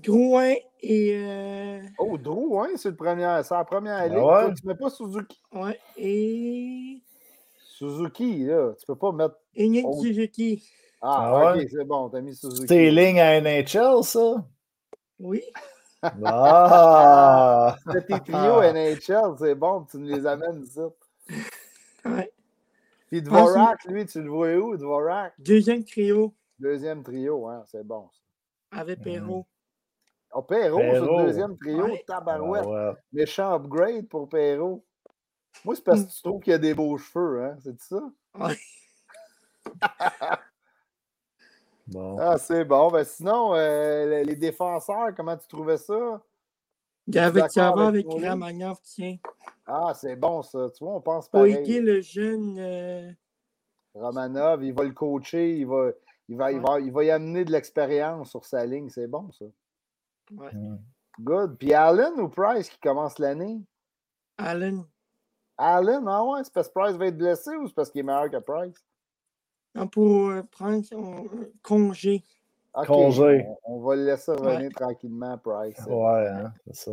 Grouin et. euh, Oh, Drew, hein, c'est le premier, c'est la première Ben ligne. ouais. Toi, tu mets pas Suzuki. ouais, et. Suzuki, là. Tu peux pas mettre. et Nick Oh. Suzuki. Ah, Ah ok, ouais? c'est bon, t'as mis Suzuki. C'est ligne à NHL, ça? Oui. Ah! C'est tes trios NHL, c'est bon, tu nous les amènes ici. Ouais. Puis Dvorak, lui, tu le vois où, Dvorak? Deuxième trio Deuxième trio, hein, c'est bon. ça. avec Perrault. Oh, Perrault, c'est le deuxième trio, Ouais. tabarouette. Ouais. Méchant upgrade pour Perrault. Moi, c'est parce que tu trouves qu'il a des beaux cheveux, hein, c'est ça? Ouais. Bon. Ah, c'est bon. Ben, sinon, euh, les- défenseurs, comment tu trouvais ça? Il y avait d'accord Cava avec avec Mollet? Ramagnov, tiens. Ah, c'est bon, ça. Tu vois, on pense Pour pareil. aider le jeune. euh, Romanov, il va le coacher, il va, il va, il va, il va y amener de l'expérience sur sa ligne. C'est bon, ça. ouais. Good. Puis Allen ou Price qui commence l'année? Allen. Allen, ah ouais, c'est parce que Price va être blessé ou c'est parce qu'il est meilleur que Price? Pour euh, prendre son euh, congé. Ok, Congé. On, on va le laisser revenir Ouais. tranquillement, Price. Ouais, hein, c'est ça.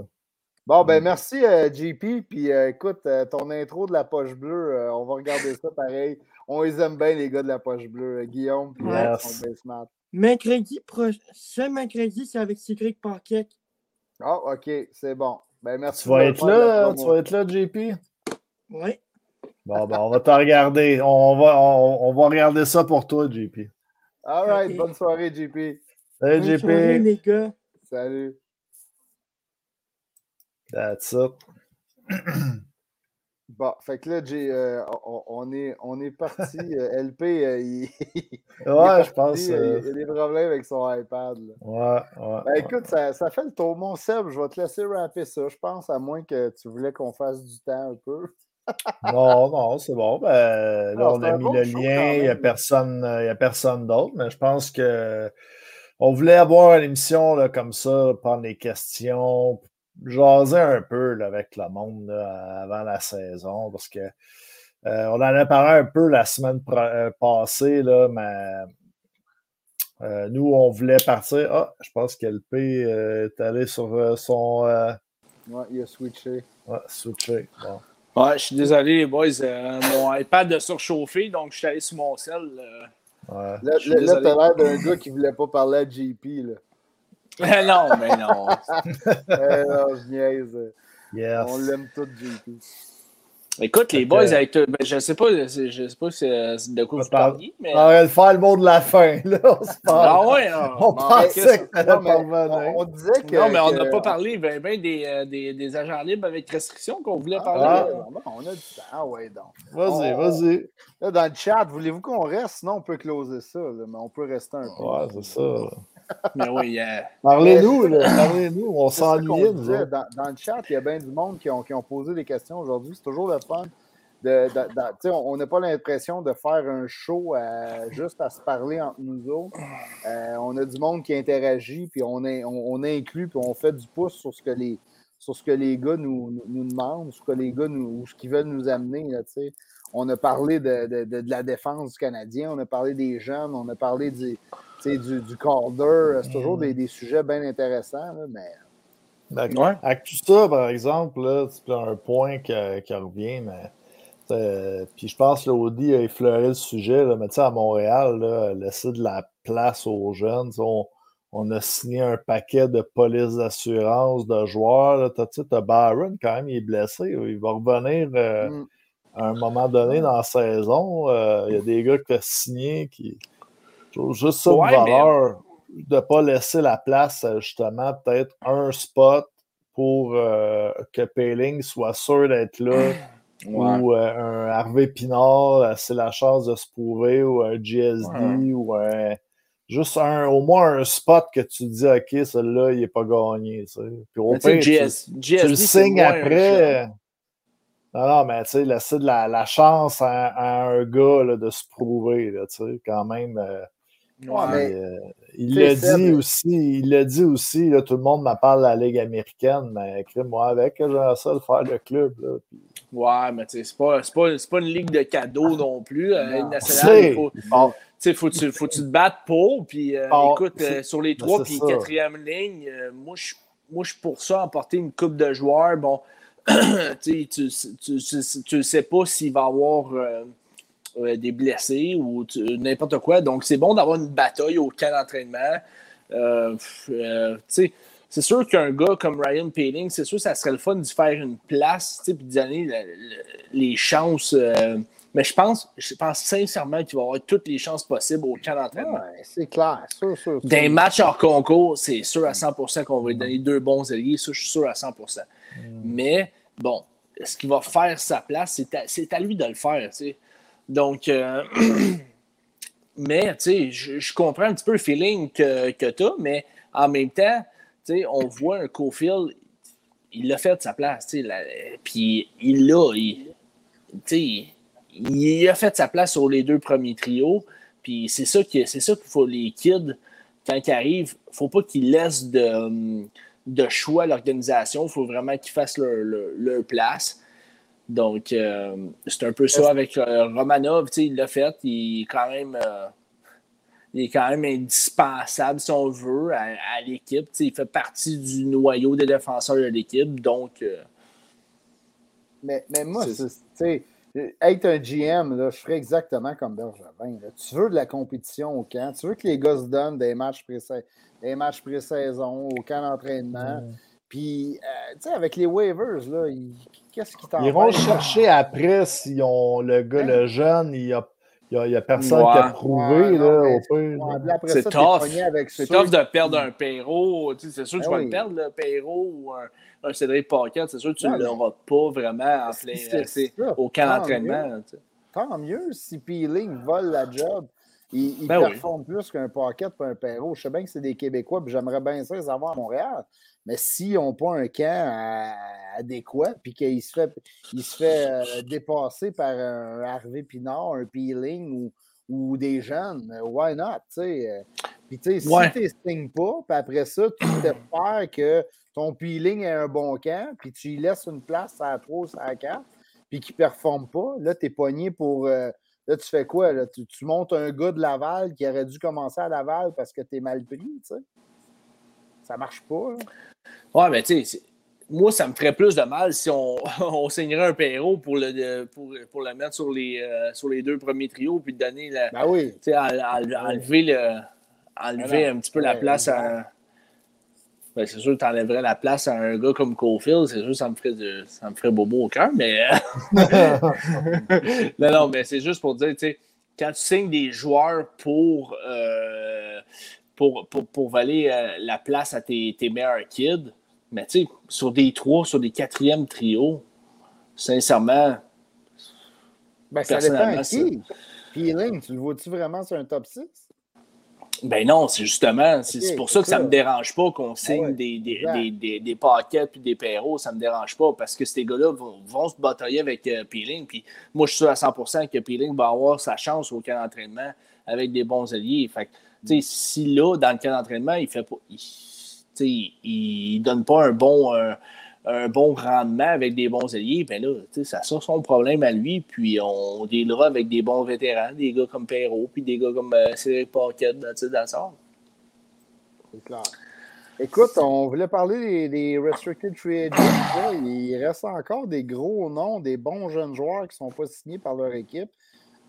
Bon, ben merci, euh, JP. Puis euh, écoute, euh, ton intro de la poche bleue, euh, on va regarder ça pareil. On les aime bien, les gars de la poche bleue. euh, Guillaume, puis Yes. Mercredi prochain. Ce mercredi, c'est avec Cédric Paquet. Ah, ok, c'est bon. Ben merci. Tu vas être là, tu vas être là, JP? Ouais. Bon, ben, on va te regarder. On va, on, on va regarder ça pour toi, JP. All right, bonne soirée, JP. Salut, Bonne soirée, JP. les gars. Salut. That's it. Bon, fait que là, j'ai, euh, on, on est, on est parti. euh, LP, euh, il, il est Ouais, je pense. euh, euh, Il a des problèmes avec son iPad. là. Ouais, ouais. Ben ouais. écoute, ça, ça fait le tour. Mon Seb, je vais te laisser rapper ça. Je pense, à moins que tu voulais qu'on fasse du temps un peu. Non, non, c'est bon. Ben, là, on a mis bon le lien. Il n'y a personne, euh, il y a personne d'autre, mais je pense que on voulait avoir une émission là, comme ça, prendre les questions, jaser un peu là, avec le monde là, avant la saison, parce que euh, on en a parlé un peu la semaine euh, passée, là, mais euh, nous, on voulait partir. Ah, je pense que LP euh, est allé sur son Ouais, il a switché. ouais, switché. Bon. Ouais, je suis désolé, les boys. euh, mon iPad a surchauffé, donc je suis allé sur mon sel. euh. Ouais. Là, Je suis là, t'as l'air d'un gars qui voulait pas parler à JP. Là. non, mais non. Eh, non, je niaise. Yes. On l'aime tout, JP. Écoute, les boys, avec, euh, ben, je sais pas, je sais pas c'est c'est de quoi On vous parle- parliez, mais. On aurait le faire le mot de la fin, là. On se parle. Ah ouais, ah, On pensait que pas revenir. on, on disait que. Non, mais on n'a que- pas parlé ben, ben des, euh, des, des agents libres avec restriction qu'on voulait Ah, parler. Ah. on a du temps. Ah ouais, donc. Vas-y, on- vas-y. Là, dans le chat, voulez-vous qu'on reste? Sinon, on peut closer ça, là, mais on peut rester un peu. Ouais, c'est ça. Mais oui, euh, Parlez-nous, là. Parlez-nous. On s'ennuie. Dans, dans le chat, il y a bien du monde qui ont, qui ont posé des questions aujourd'hui. C'est toujours le fun. De, de- de- tu sais, on n'a pas l'impression de faire un show à- juste à se parler entre nous autres. Euh, on a du monde qui interagit, puis on, est, on, on inclut, puis on fait du pouce sur ce que les, sur ce que les gars nous, nous, nous demandent, ce que les gars nous, ce qu'ils veulent nous amener. Là. On a parlé de, de- de- de la défense du Canadien, on a parlé des jeunes, on a parlé du, du. C'est toujours des, des sujets bien intéressants, là, mais D'accord. Ouais. Avec tout ça, par exemple, là, c'est un point qui, qui revient, mais. euh, puis je pense que l'Audi a effleuré le sujet, là, mais tu sais, à Montréal, là, laisser de la place aux jeunes. On, on a signé un paquet de polices d'assurance de joueurs. tu sais, t'as Byron, quand même, il est blessé. Il va revenir euh, Mm. À un moment donné dans la saison. Euh, Il y a des gars qui ont signé qui. Juste ça de Ouais, mais- valeur de ne pas laisser la place à justement peut-être un spot pour euh, que Payling soit sûr d'être là ouais. ou euh, un Harvey Pinard, euh, c'est la chance de se prouver ou un GSD Ouais. ou un juste un au moins un spot que tu dis ok celui-là il n'est pas gagné tu sais. Puis au tu pire, tu- GS, tu, GSD, le signes après. Non, non, mais tu sais, laisser de la, la chance à, à un gars là, de se prouver, tu sais, quand même. euh, Ouais, mais- euh, il sais, l'a dit aussi, il l'a dit aussi, là, tout le monde me parle de la Ligue américaine, mais crée-moi avec, j'aimerais ça le faire le club. Là, puis- Ouais, mais tu sais, c'est pas, c'est pas, c'est pas une ligue de cadeaux non plus. Euh, Non. Nationale, il faut, bon, faut, tu, faut tu te battes pour. Puis euh, Bon, écoute, euh, sur les trois puis quatrième ligne, euh, moi, je moi, je suis pour ça, emporter une coupe de joueurs. Bon, tu sais, tu tu- tu- sais pas s'il va y avoir euh, euh, des blessés ou n'importe quoi. Donc, c'est bon d'avoir une bataille au camp d'entraînement. Euh, euh, tu sais, c'est sûr qu'un gars comme Ryan Paling, c'est sûr que ça serait le fun d'y faire une place, puis d'y donner le- le- les chances. euh, mais je pense, je pense sincèrement qu'il va avoir toutes les chances possibles au camp d'entraînement. ouais, c'est clair, sûr, sûr. sûr. D'un match hors concours, c'est sûr à 100% qu'on va lui donner deux bons alliés. Ça, je suis sûr à 100%. Mais bon, ce qu'il va faire sa place, c'est à, lui de le faire. tu sais. Donc, euh, mais tu sais, je, je comprends un petit peu le feeling que, que tu as, mais en même temps, tu sais, on voit un Cofield, il l'a fait de sa place. tu sais, Puis il l'a. Il, sais, il a fait sa place sur les deux premiers trios. Puis c'est ça qu'il faut les kids quand ils arrivent, faut pas qu'ils laissent de, de choix à l'organisation. Il faut vraiment qu'ils fassent leur, leur- leur place. Donc, euh, c'est un peu ça avec euh, Romanov. tu sais, Il l'a fait. Il est quand même. euh, il est quand même indispensable, si on veut, à, à l'équipe. Tu sais, Il fait partie du noyau des défenseurs de l'équipe. Donc, euh, Mais, mais moi, C'est- c'est- tu sais, être un GM, là, je ferais exactement comme Bergevin. là. Tu veux de la compétition au camp, tu veux que les gars se donnent des matchs pré-saison, des matchs pré-saison au camp d'entraînement. Puis, euh, tu sais, avec les waivers, là, ils- qu'est-ce qui t'en Ils le chercher après si on, le gars, Hein? le jeune, il n'y a, il y a, il y a personne Ouais. qui a prouvé. Ouais, C'est tough. c'est tough de qui- perdre un Perrault. Tu sais, C'est sûr que tu Ben vas oui. le perdre, le Perrault ou un, un Cédric Paquette. C'est sûr que tu ne l'auras pas vraiment en plein, au camp d'entraînement. Tant mieux si Peeling vole la job. Il, il Ben oui. performe plus qu'un Pocket et un Perrault. Je sais bien que c'est des Québécois, puis j'aimerais bien ça les avoir à Montréal. Mais s'ils n'ont pas un camp adéquat, puis qu'il se fait, il se fait euh, dépasser par un Harvey Pinard, un Peeling ou, ou des jeunes, why not? tu sais, euh. Puis tu sais, si tu ne signes pas, puis après ça, tu t'espères que ton Peeling est un bon camp, puis tu lui laisses une place à 3 ou à 4, puis qu'il ne performe pas, là, tu es pogné pour. euh, là, tu fais quoi? Là? Tu, tu montes un gars de Laval qui aurait dû commencer à Laval parce que tu es mal pris, tu sais? Ça marche pas. là. Ouais, mais tu sais, moi, ça me ferait plus de mal si on, on signerait un Perrault pour le, pour, pour le mettre sur les, euh, sur les deux premiers trios puis de donner la. Ben oui. Tu sais, en- en- enlever, le, enlever un petit peu la Ouais, place à. Ben, c'est sûr que tu enlèverais la place à un gars comme Cofield, c'est sûr que ça me ferait, du- ça me ferait bobo au cœur, mais. non, non, mais c'est juste pour dire, tu sais, quand tu signes des joueurs pour, euh, pour, pour, pour valer euh, la place à tes, tes meilleurs kids, mais tu sais, sur des trois, sur des quatrièmes trios, sincèrement, Ben, ça dépend à qui. Peeling, tu le vois-tu vraiment sur un top 6? Ben non, c'est justement, c'est pour ça que ça ça. me dérange pas qu'on signe ouais, des, des, des, des, des paquets puis des perros, ça me dérange pas parce que ces gars-là vont, vont se batailler avec euh, Peeling. Puis moi, je suis sûr à 100% que Peeling va avoir sa chance au camp d'entraînement avec des bons alliés. Fait que, tu sais, si là, dans le camp d'entraînement, il fait pas. Il, donne pas un bon, un, un bon rendement avec des bons alliés, ben là, ça sort son problème à lui, puis on dealera avec des bons vétérans, des gars comme Perrault, puis des gars comme euh, Cédric Paquette, dans, dans le sort. C'est clair. Écoute, on voulait parler des, Restricted Free Agents. Il reste encore des gros noms, des bons jeunes joueurs qui ne sont pas signés par leur équipe.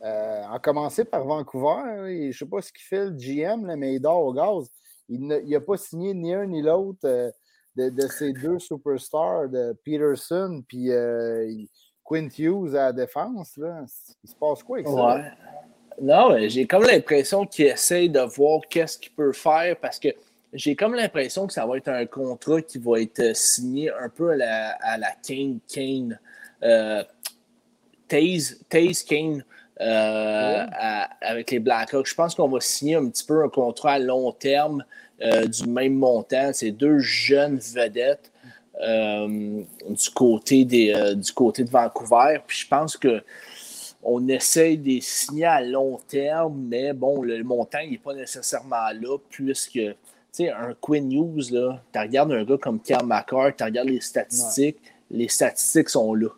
Euh, en commencer par Vancouver. je ne sais pas ce qu'il fait le GM, là, mais il dort au gaz. Il n'a pas signé ni un ni l'autre euh, de, de ces deux superstars, de Peterson puis euh, Quint Hughes à la défense. Là. Il se passe quoi avec ça? Ouais. Non, j'ai comme l'impression qu'il essaye de voir qu'est-ce qu'il peut faire parce que j'ai comme l'impression que ça va être un contrat qui va être signé un peu à la, à la Kane Kane. Euh, Taze, Taze Kane euh, à- avec les Blackhawks. Je pense qu'on va signer un petit peu un contrat à long terme euh, du même montant. C'est deux jeunes vedettes euh, du, côté des, euh, du côté de Vancouver. Puis je pense que on essaye de les signer à long terme, mais bon, le montant n'est pas nécessairement là, puisque, tu sais, un Quinn News, là, tu regardes un gars comme Cam McCart, tu regardes les statistiques, les statistiques sont là.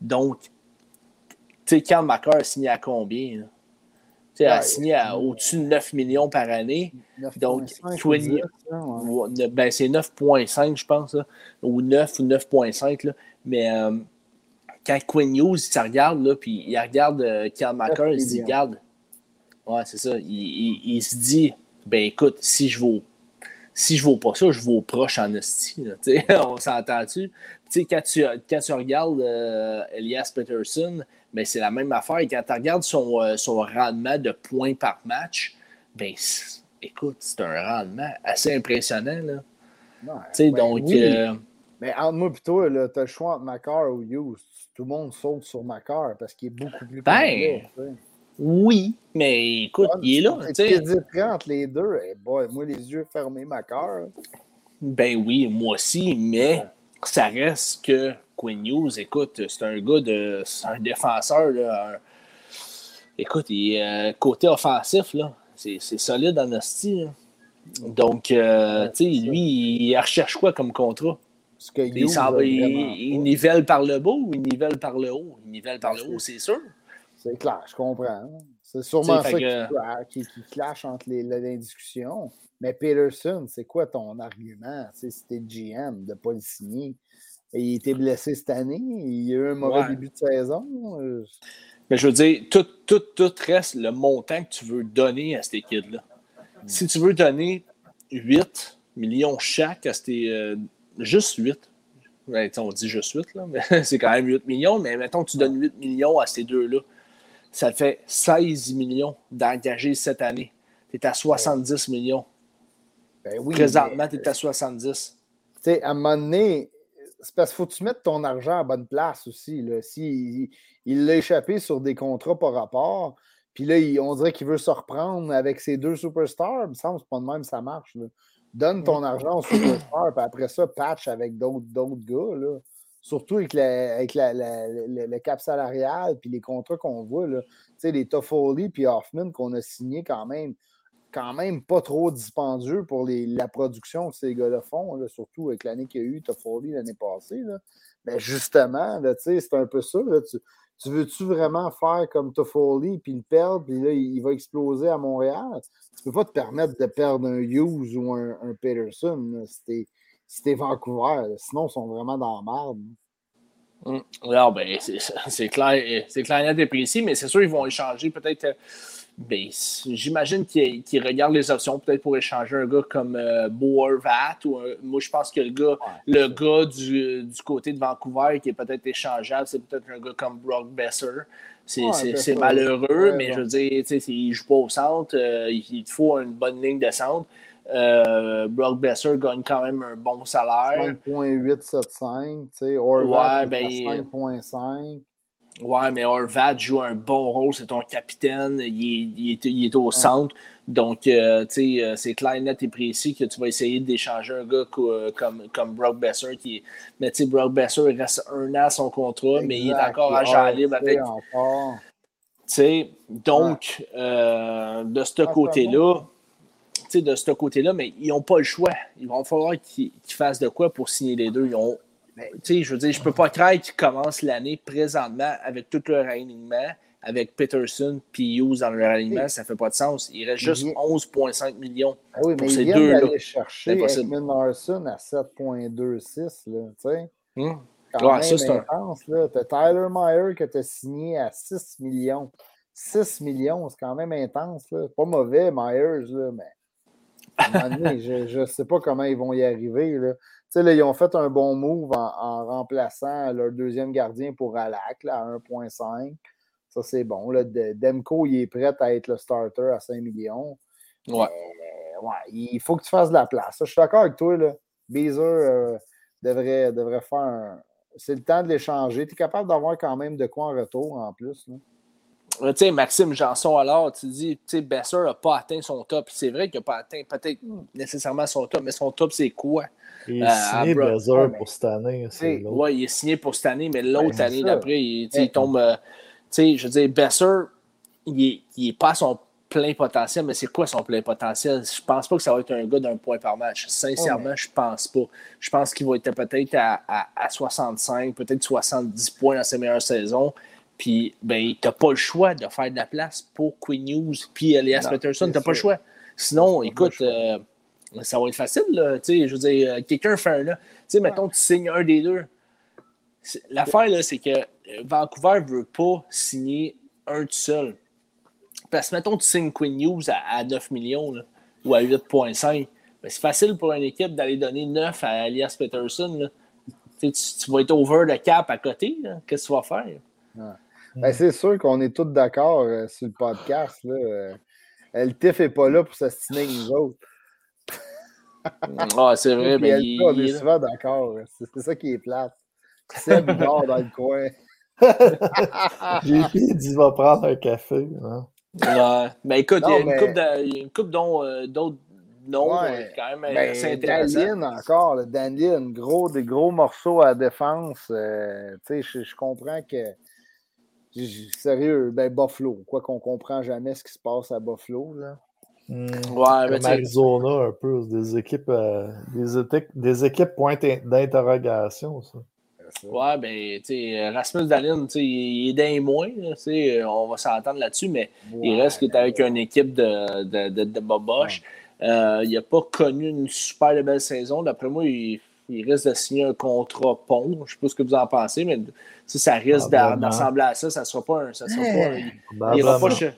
Donc, tu sais, Cam McCart a signé à combien? là? A Ouais, signé à au-dessus de 9 millions par année. Donc, 9,5 ou Quinn- 10, là, ouais. Ou- ne- Ben, c'est 9.5, je pense, là, ou 9 ou 9.5. là. Mais euh, quand Quinn Hughes, il se regarde, là, puis il regarde euh, McCarr, il se dit, regarde, ouais, c'est ça, il, il- il se dit, ben écoute, si je vaux, si je vaux pas ça, je vaux proche en esti, on s'entend-tu? Tu sais, quand tu, quand tu regardes euh, Elias Peterson, ben, c'est la même affaire. Et quand tu regardes son, euh, son rendement de points par match, ben, c'est- écoute, c'est un rendement assez impressionnant. Là. Ouais, Tu sais, ben donc, oui. euh, Mais entre moi et toi, tu as le choix entre Macar ou Hughes. Tout le monde saute sur Macar parce qu'il est beaucoup plus Ben, oui, mais écoute, il est là. tu sais. T'hésiterais entre les deux. Eh boy, moi, les yeux fermés, Macar. Ben oui, moi aussi, mais ça reste que Quinn Hughes, écoute, c'est un gars de. C'est un défenseur, là. un- écoute, il euh, côté offensif, là. C'est c'est solide en hostie. Donc, euh, tu sais, lui, il recherche quoi comme contrat? Parce que Il, va- il- nivelle par le bas ou il nivelle par le haut? Il nivelle par le haut, c'est sûr. C'est clair, je comprends. C'est sûrement ça qui, clash entre les, discussions. Mais Peterson, c'est quoi ton argument? T'es GM de ne pas le signer. Il était blessé cette année, il a eu un mauvais Ouais. début de saison. euh, Mais je veux dire, tout, tout, tout reste le montant que tu veux donner à ces kids-là. Si tu veux donner 8 millions chaque à ces. euh, juste 8. Ouais, tu sais, on dit juste 8, là, mais c'est quand même 8 millions. Mais mettons que tu donnes 8 millions à ces deux-là. Ça te fait 16 millions d'engagés cette année. Tu es à 70 millions. ben oui, Présentement, tu es à 70. Tu sais, à un moment donné, c'est parce qu'il faut que tu mettes ton argent à bonne place aussi. Là. Si, il- l'a échappé sur des contrats par rapport, puis là, il- on dirait qu'il veut se reprendre avec ses deux superstars. Il me semble que c'est pas de même ça marche. là. Donne ton argent aux superstars, puis après ça, patch avec d'autres d'autres gars. Là. Surtout avec, le, cap salarial, puis les contrats qu'on voit. Là. Les Toffoli puis Hoffman qu'on a signés quand même quand même pas trop dispendieux pour la production que ces gars-là font, surtout avec l'année qu'il y a eu, Toffoli l'année passée. Là. Mais justement, c'est un peu ça. tu, tu veux-tu vraiment faire comme Toffoli puis le perdre, puis là, il, va exploser à Montréal? Tu peux pas te permettre de perdre un Hughes ou un, un Peterson là, t'es Vancouver. Sinon, ils sont vraiment dans la merde. Hum. Non, ben, c'est c'est clair, c'est clair, net et précis, mais c'est sûr qu'ils vont échanger peut-être euh, Ben, J'imagine qu'il qu'il regarde les options, peut-être pour échanger un gars comme euh, Bo Horvat. Ou un- moi, je pense que le gars, le gars du, du côté de Vancouver qui est peut-être échangeable, c'est peut-être un gars comme Brock Besser. C'est Ouais, malheureux, ouais, mais ouais. je veux dire, tu sais, il ne joue pas au centre. euh, il, il te faut une bonne ligne de centre. Euh, Brock Besser gagne quand même un bon salaire. 5.875, tu sais, Horvat Ouais, est à ben, 5.5. Ouais, mais Horvat joue un bon rôle, c'est ton capitaine, il est, il est- il est au centre. Donc, euh, tu sais, euh, c'est clair, net et précis que tu vas essayer d'échanger un gars co- comme, comme Brock Besser. Qui est... Mais tu sais, Brock Besser, il reste un an à son contrat, mais il est encore agent libre avec. encore. Tu sais, donc, euh, de ce côté-là, tu de ce côté-là, mais ils n'ont pas le choix. Il va falloir qu'ils fassent de quoi pour signer les deux. Ils ont, tu je veux dire, je peux pas croire qu'ils commencent l'année présentement avec tout leur alignement, avec Peterson puis Hughes dans leur alignement, ça fait pas de sens. Il reste juste Il- 11,5 millions. Ah oui, pour mais ces deux-là. d'aller chercher Larson à 7.26, là, tu sais. Hum. Quand Ouais, même ça, c'est un- intense. T'as Tyler Meyer que t'as signé à 6 millions. 6 millions, c'est quand même intense, là. Pas mauvais, Myers, là, mais un donné, je ne sais pas comment ils vont y arriver, là. Ils ont fait un bon move en, en remplaçant leur deuxième gardien pour Alak, là, à 1.5. Ça, c'est bon. Là. De- Demko, il est prêt à être le starter à 5 millions. Ouais. Euh, ouais, il faut que tu fasses de la place. Ça, Je suis d'accord avec toi. Là. Beezer euh, devrait, devrait faire un. C'est le temps de l'échanger. Tu es capable d'avoir quand même de quoi en retour en plus. là. Euh, Tu sais, Maxime Janson, alors, tu dis, tu sais, Besser n'a pas atteint son top. C'est vrai qu'il n'a pas atteint peut-être nécessairement son top, mais son top, c'est quoi? Il est Euh, signé pour cette année. Ouais, il est signé pour cette année, mais l'autre Ouais, année d'après, il, il tombe. euh, tu sais, je veux dire, Besser, il n'est il est pas à son plein potentiel, mais c'est quoi son plein potentiel? Je pense pas que ça va être un gars d'un point par match. Sincèrement, Ouais, je pense pas. Je pense qu'il va être peut-être à, à- à 65, peut-être 70 points dans ses meilleures saisons. Puis, ben, t'as pas le choix de faire de la place pour Queen News puis Elias Peterson. T'as pas le choix. Sinon, écoute, euh, ça va être facile. Là, tu sais, je veux dire, euh, quelqu'un fait un là. Tu sais, mettons, tu signes un des deux. L'affaire, là, c'est que euh, Vancouver ne veut pas signer un tout seul. Parce que, mettons, tu signes Quinn News à, à 9 millions là, ou à 8,5. Ben, c'est facile pour une équipe d'aller donner 9 à Elias Peterson. là. Tu, sais, tu- vas être over le cap à côté. là. Qu'est-ce que tu vas faire? Ben, c'est sûr qu'on est tous d'accord euh, sur le podcast. Là. Euh, le TIF n'est pas là pour s'astiner avec nous autres. Ah, c'est vrai, mais il, on est souvent d'accord. C'est c'est ça qui est plate. Il dort dans le coin. JP dit va prendre un café. hein. Ouais. Ben écoute, il y a Non, une mais- coupe de- il y a une coupe dont, euh, d'autres noms Ouais. euh, quand même Ben, intéressants. Danlin encore, le Danlin, gros, des gros morceaux à défense. euh, tu sais, je, je comprends que. Sérieux, ben Buffalo. Quoi qu'on comprend jamais ce qui se passe à Buffalo. Là. Hmm. Ouais, mais Comme Arizona, un peu. Des équipes, euh, des, équipes- des équipes point d'interrogation, ça. Ouais, ben, tu sais, Rasmus Dahlin, tu sais, il est d'un moins, là, tu sais, on va s'entendre là-dessus, mais il reste qu'il est avec une équipe de, de, de, de boboches. Euh, il n'a pas connu une super belle saison. D'après moi, il, il risque de signer un contrat pont. Je ne sais pas ce que vous en pensez, mais si ça risque d'assembler à ça, ça ne sera pas un. Ça sera pas un- il ira pas Probablement. chez-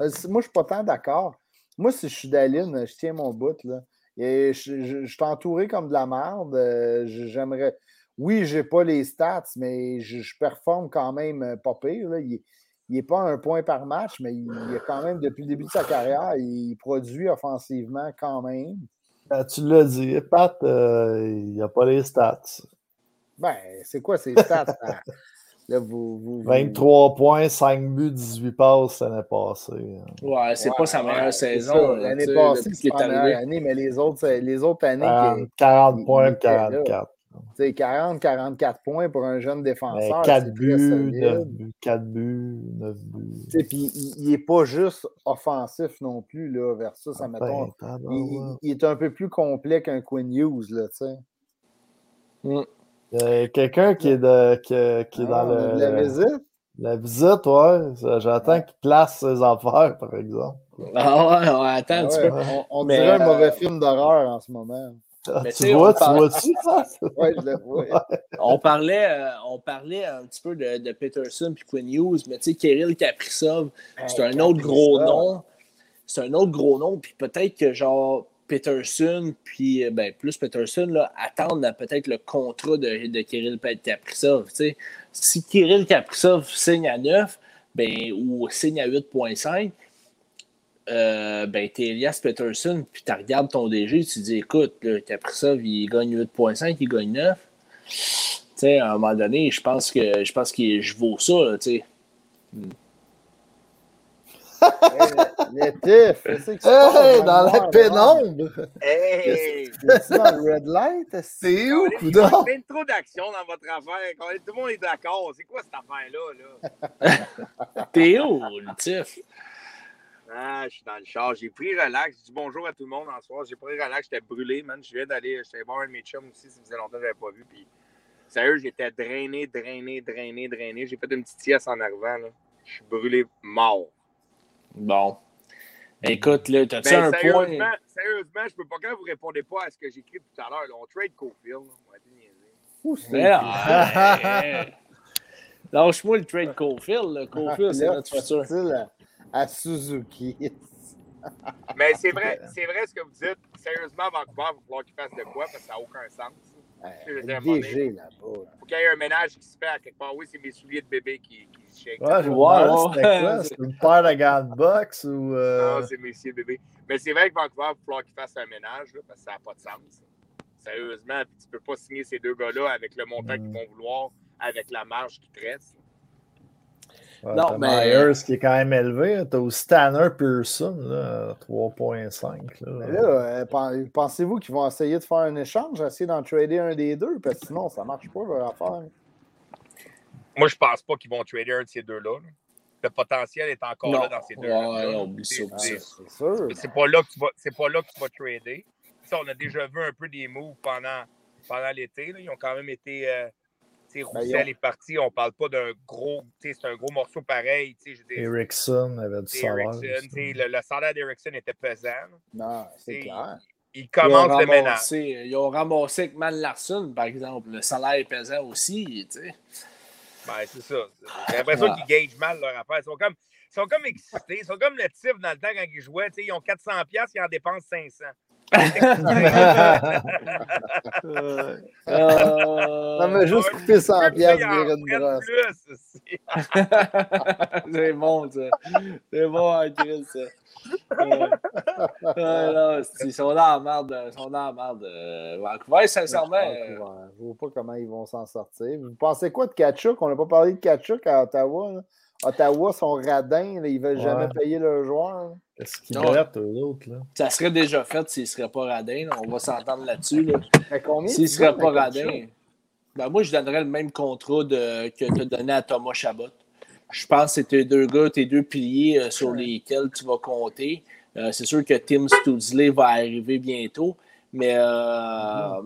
Euh, Moi, je suis pas tant d'accord. Moi, si je suis Daline, je tiens mon bout. Là. Et je, je- je suis entouré comme de la merde. euh, je- J'aimerais. Oui, j'ai pas les stats, mais je, je performe quand même euh, pas pire. là. Il n'est pas un point par match, mais il, il a quand même, depuis le début de sa carrière, il produit offensivement quand même. Ben, tu l'as dit, Pat, euh, il n'y a pas les stats. Ben, c'est quoi ces stats? hein? Là, vous, vous- vous- 23 points, 5 buts, 18 passes l'année passée. Ouais, c'est Ouais, pas sa meilleure saison. L'année passée, c'est pas meilleure année, mais les autres, les autres années, 40, qui- 40 il- points, il était là. 44. Tu sais, 40, 44 points pour un jeune défenseur. 4 c'est très buts, solide. 9 buts, 4 buts, 9 buts. Puis il n'est pas juste offensif non plus, là, versus, Ah, admettons, ben, il, est un peu plus complet qu'un Quinn Hughes, là, tu sais. Mm. Euh, Quelqu'un qui est, de, qui, qui est Ah, dans on a de la le, visite? la visite, ouais. J'attends qu'il place ses affaires, par exemple. Ah ouais, ouais, attends un Ah petit ouais, peu. on on Mais, dirait un euh, mauvais film d'horreur en ce moment. Ah, tu vois, on tu vois-tu ça? Je le vois. On parlait, euh, on parlait un petit peu de, de Peterson puis Quinn Hughes, mais tu sais, Kirill Kaprizov, c'est un autre gros nom. C'est un autre gros nom, puis peut-être que genre Peterson, puis euh, ben, plus Peterson, là, attendent à peut-être le contrat de, de Kirill Kaprizov. Si Kirill Kaprizov signe à 9, ben, ou signe à 8.5, euh, ben, t'es Elias Peterson, puis tu regardes ton DG, tu te dis, écoute, là, Kaprizov, il gagne 8.5, il gagne 9. Tu sais, à un moment donné, je pense que je pense que je vaux ça, là, tu sais. Passe Hey, dans la pénombre! Hey! C'est dans le red light? C'est où, Il y a trop d'action dans votre affaire. Quand Tout le monde est d'accord. C'est quoi cette affaire-là? Là? Théo, le tif. Ah, je suis dans le char. J'ai pris relax. Je dis bonjour à tout le monde en soir. J'ai pris relax. J'étais brûlé, man. Je viens d'aller. J'étais voir un de mes chums aussi. Ça faisait longtemps que je l'avais pas vu. Puis, sérieux, j'étais drainé, drainé, drainé, drainé. J'ai fait une petite sieste en arrivant. Là. Je suis brûlé mort. Bon. Écoute, là, t'as-tu Ben, un point? sérieusement, sérieusement, je peux pas quand vous répondez pas à ce que j'ai écrit tout à l'heure. On trade Cofield. là. On va être niaiser. Ouh, c'est- hey. Lâche-moi le trade Cofield. là. Cofield, c'est notre futur. À, Suzuki. Mais c'est vrai, c'est vrai ce que vous dites. Sérieusement, Vancouver, il va falloir qu'il fasse de quoi parce que ça n'a aucun sens. Dire, DG là-bas. faut qu'il y ait un ménage qui se fait à quelque part. Oui, c'est mes souliers de bébé qui, qui se shake. Ouais, je c'était ouais. quoi? C'est une paire de gants de boxe ou. euh, Non, c'est mes souliers de bébé. Mais c'est vrai que Vancouver, il va falloir qu'il fasse un ménage là, parce que ça n'a pas de sens. Sérieusement, puis tu peux pas signer ces deux gars-là avec le montant qu'ils Mm. vont vouloir, avec la marge qui te reste. Non, t'as mais- Myers qui est quand même élevé. T'as aussi Tanner Pearson, là, 3.5. là. Mais là, euh, pen- pensez-vous qu'ils vont essayer de faire un échange, essayer d'en trader un des deux? Parce que sinon, ça marche pas leur affaire. Moi, je pense pas qu'ils vont trader un de ces deux-là. là. Le potentiel est encore Non. là dans ces deux Ouais, là oublie ça, oublie C'est- pas là que tu vas, c'est pas là que tu vas trader. Ça, on a déjà vu un peu des moves pendant, pendant l'été. Ils ont quand même été. Euh, tu Roussel ils ont- est parti. On parle pas d'un gros. C'est un gros morceau pareil. Erickson avait du salaire. Le, le salaire d'Erickson était pesant. Non, c'est clair. Il commence le ménage. ils ont ramassé avec Man Larson, par exemple. Le salaire est pesant aussi. Ben, c'est ça. J'ai l'impression Ah. qu'ils gagent mal leur affaire. Ils sont comme, ils sont comme excités. Ils sont comme le type dans le temps quand ils jouaient. Ils ont 400$, piastres, ils en dépensent 500. Euh, Non, mais juste couper 100 Ils piastres, en virer une brosse. c'est bon, ça. C'est bon, hein, Chris, ça. C'est- ils sont dans la merde. Ils sont dans la merde. euh, Vancouver, sincèrement. euh, Vancouver. Je ne vois pas comment ils vont s'en sortir. Vous pensez quoi de Kachuk? On n'a pas parlé de Kachuk à Ottawa. là. Ottawa sont radins. là, Ils ne veulent Ouais. jamais payer leurs joueurs. Qu'est-ce qu'ils Non. brettent, eux autres? Là? ça serait déjà fait s'il ne serait pas radin. là. On va s'entendre là-dessus. Là. Mais combien S'il ne donnes pas à Kachuk? radin, ben moi, je donnerais le même contrat de, que tu as donné à Thomas Chabot. Je pense que c'est tes deux gars, tes deux piliers euh, sur lesquels tu vas compter. Euh, c'est sûr que Tim Studsley va arriver bientôt, mais euh,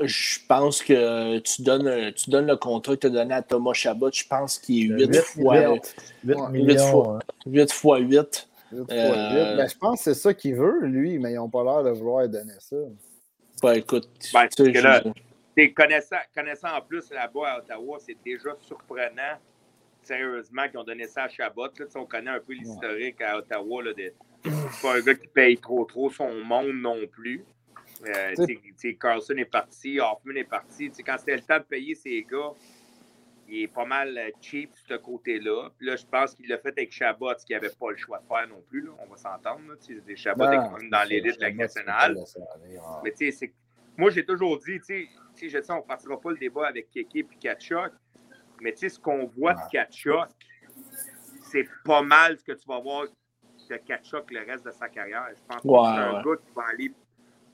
je pense que tu donnes, un- tu donnes le contrat que tu as donné à Thomas Chabot. Je pense qu'il est 8 fois, 8, 8 Ouais, millions. fois. hein. 8 fois 8. Huit fois Euh, huit. Ben, je pense que c'est ça qu'il veut, lui, mais ils n'ont pas l'air de vouloir donner ça. Ben, écoute, Ben, tu sais, que là, connaissant, connaissant en plus là-bas à Ottawa, c'est déjà surprenant, sérieusement, qu'ils ont donné ça à Chabot. Là, on connaît un peu l'historique à Ottawa. Là, de, c'est pas un gars qui paye trop trop son monde non plus. Euh, T'sais- t'sais, t'sais, Carlson est parti, Hoffman est parti. T'sais, quand c'était le temps de payer ses gars, il est pas mal euh, cheap de ce côté-là. Là, je pense qu'il l'a fait avec Chabot, ce qu'il n'avait pas le choix de faire non plus. Là. On va s'entendre. Chabot est quand même dans l'élite de la nationale. Mais tu sais, c'est- moi, j'ai toujours dit, tu sais, je sais, on ne partira pas le débat avec Keke et Kachuk, mais tu sais, ce qu'on voit de Kachuk, c'est pas mal ce que tu vas voir de Kachuk le reste de sa carrière. Je pense Ouais, que c'est un ouais. gars qui va aller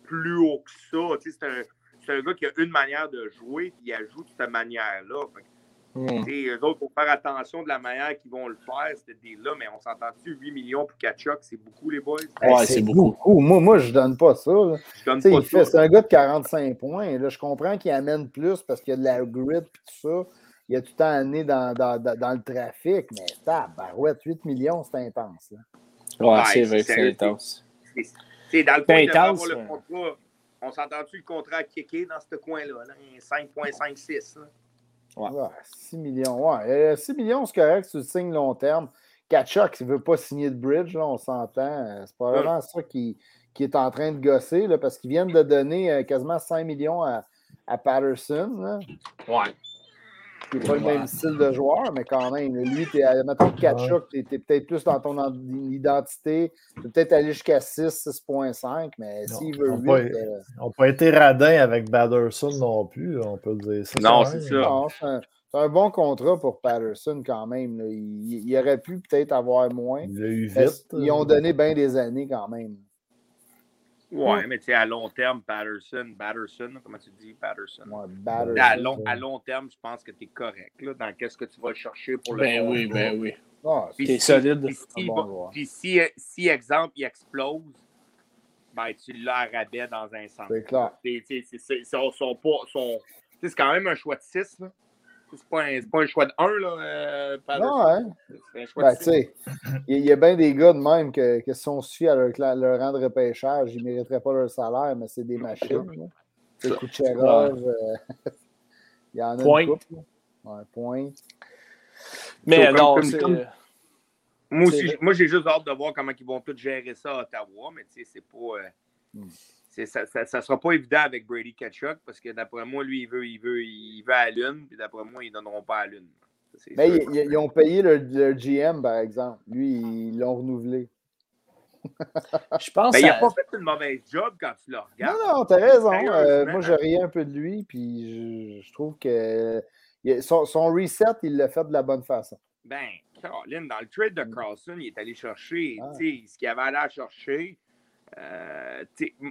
plus haut que ça. Tu sais, c'est un, c'est un gars qui a une manière de jouer, puis il ajoute cette manière-là. Fait que, tu sais, eux autres, il faut faire attention de la manière qu'ils vont le faire, ce deal-là, mais on s'entend-tu, 8 millions pour Kachuk, c'est beaucoup, les boys? Ouais, c'est beaucoup. Moi, moi, je donne pas ça. là. Je donne Tu sais, pas il fait- ça. C'est un gars de 45 points. Là, je comprends qu'il amène plus parce qu'il y a de la grit et tout ça. Il a tout le temps amené dans, dans, dans, dans le trafic, mais tabarouette, 8 millions, c'est intense. là. Ouais, Ouais, c'est vrai que c'est intense. C'est- c'est dans le intense, avoir ouais. contrat. on s'entend-tu le contrat kické dans ce coin-là? Là, 5,56. Ouais. 6 millions. Ouais. Euh, 6 millions, c'est correct, tu le signes long terme. Kachuk, il ne veut pas signer de bridge, là, on s'entend. Euh, C'est probablement ça qui, qui est en train de gosser, là, parce qu'ils viennent de donner euh, quasiment 5 millions à, à Patterson. Là. Ouais. Qui n'est pas le même style de joueur, mais quand même, lui, t'es, euh, mettons que Kachuk, tu es, peut-être plus dans ton en- identité. Tu peux peut-être aller jusqu'à 6, 6.5, mais s'il veut on 8, va- euh, On n'a pas été radin avec Batterson non plus, on peut le dire ça. Non, c'est ça. non, c'est un, bon contrat pour Patterson quand même. là. Il, il aurait pu peut-être avoir moins. Il l'a eu vite. Ils ont donné bien des années quand même. Ouais, mais tu sais, à long terme, Patterson, Patterson, comment tu dis, Patterson? Ouais, Patterson. À long, à long terme, je pense que tu es correct là, dans qu'est-ce que tu vas chercher pour le Ben oui, ben oui. Ah, Puis si- solide. Puis si, bon puis si, si, exemple, il explose, ben, tu l'as à rabais dans un sens. C'est clair. C'est- c'est- c'est- c'est- sont- sont pas- sont- tu sais, C'est quand même un choix de 6. C'est pas, un- pas un choix de 1. Là, euh. Non, hein? C'est un choix Ben, de sais, il y, a bien des gars de même que, que si on à leur, leur rang de repêchage, ils ne mériteraient pas leur salaire, mais c'est des machines. C'est Kucherov, euh, il y en a Point. une. Ouais, point. Mais non, comme- comme- Moi, aussi, moi, j'ai juste hâte de voir comment ils vont tous gérer ça à Ottawa, mais tu sais, c'est pas. euh, Hmm. Ça, ça sera pas évident avec Brady Ketchuk parce que d'après moi, lui, il veut, il veut, il veut à la lune, puis d'après moi, ils donneront pas à la lune. Mais ils, ils- ils ont payé leur, leur GM, par exemple. Lui, ils l'ont renouvelé. Je pense Ben, il n'a pas fait une mauvaise job quand tu le Non, regardes. non, t'as raison. Euh, moi, je riais un peu de lui, puis je, je trouve que son, son reset, il l'a fait de la bonne façon. Ben, Caroline, dans le trade de Carlson, il est allé chercher Ah. tu sais, ce qu'il avait allé à chercher. Euh,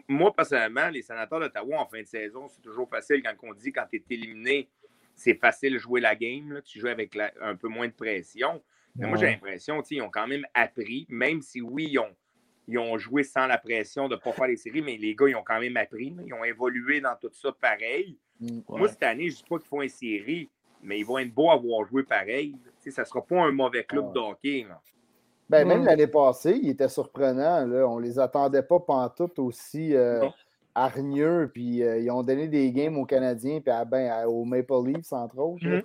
moi, personnellement, les sénateurs d'Ottawa en fin de saison, c'est toujours facile quand on dit quand tu es éliminé, c'est facile de jouer la game. là. tu joues avec la- un peu moins de pression. Mais moi, j'ai l'impression qu'ils ont quand même appris, même si oui, ils ont, ils ont joué sans la pression de ne pas faire les séries, mais les gars, ils ont quand même appris. Ils ont évolué dans tout ça pareil. Mm. Moi, cette année, je ne dis pas qu'ils font une série, mais ils vont être beaux à avoir joué pareil. Tu sais, ça ne sera pas un mauvais club Ouais. de hockey. là. Ben, même l'année passée, il était surprenant. Là. On les attendait pas pantoute aussi euh, hargneux. Puis euh, ils ont donné des games aux Canadiens puis à, ben, à- aux Maple Leafs, entre autres. là.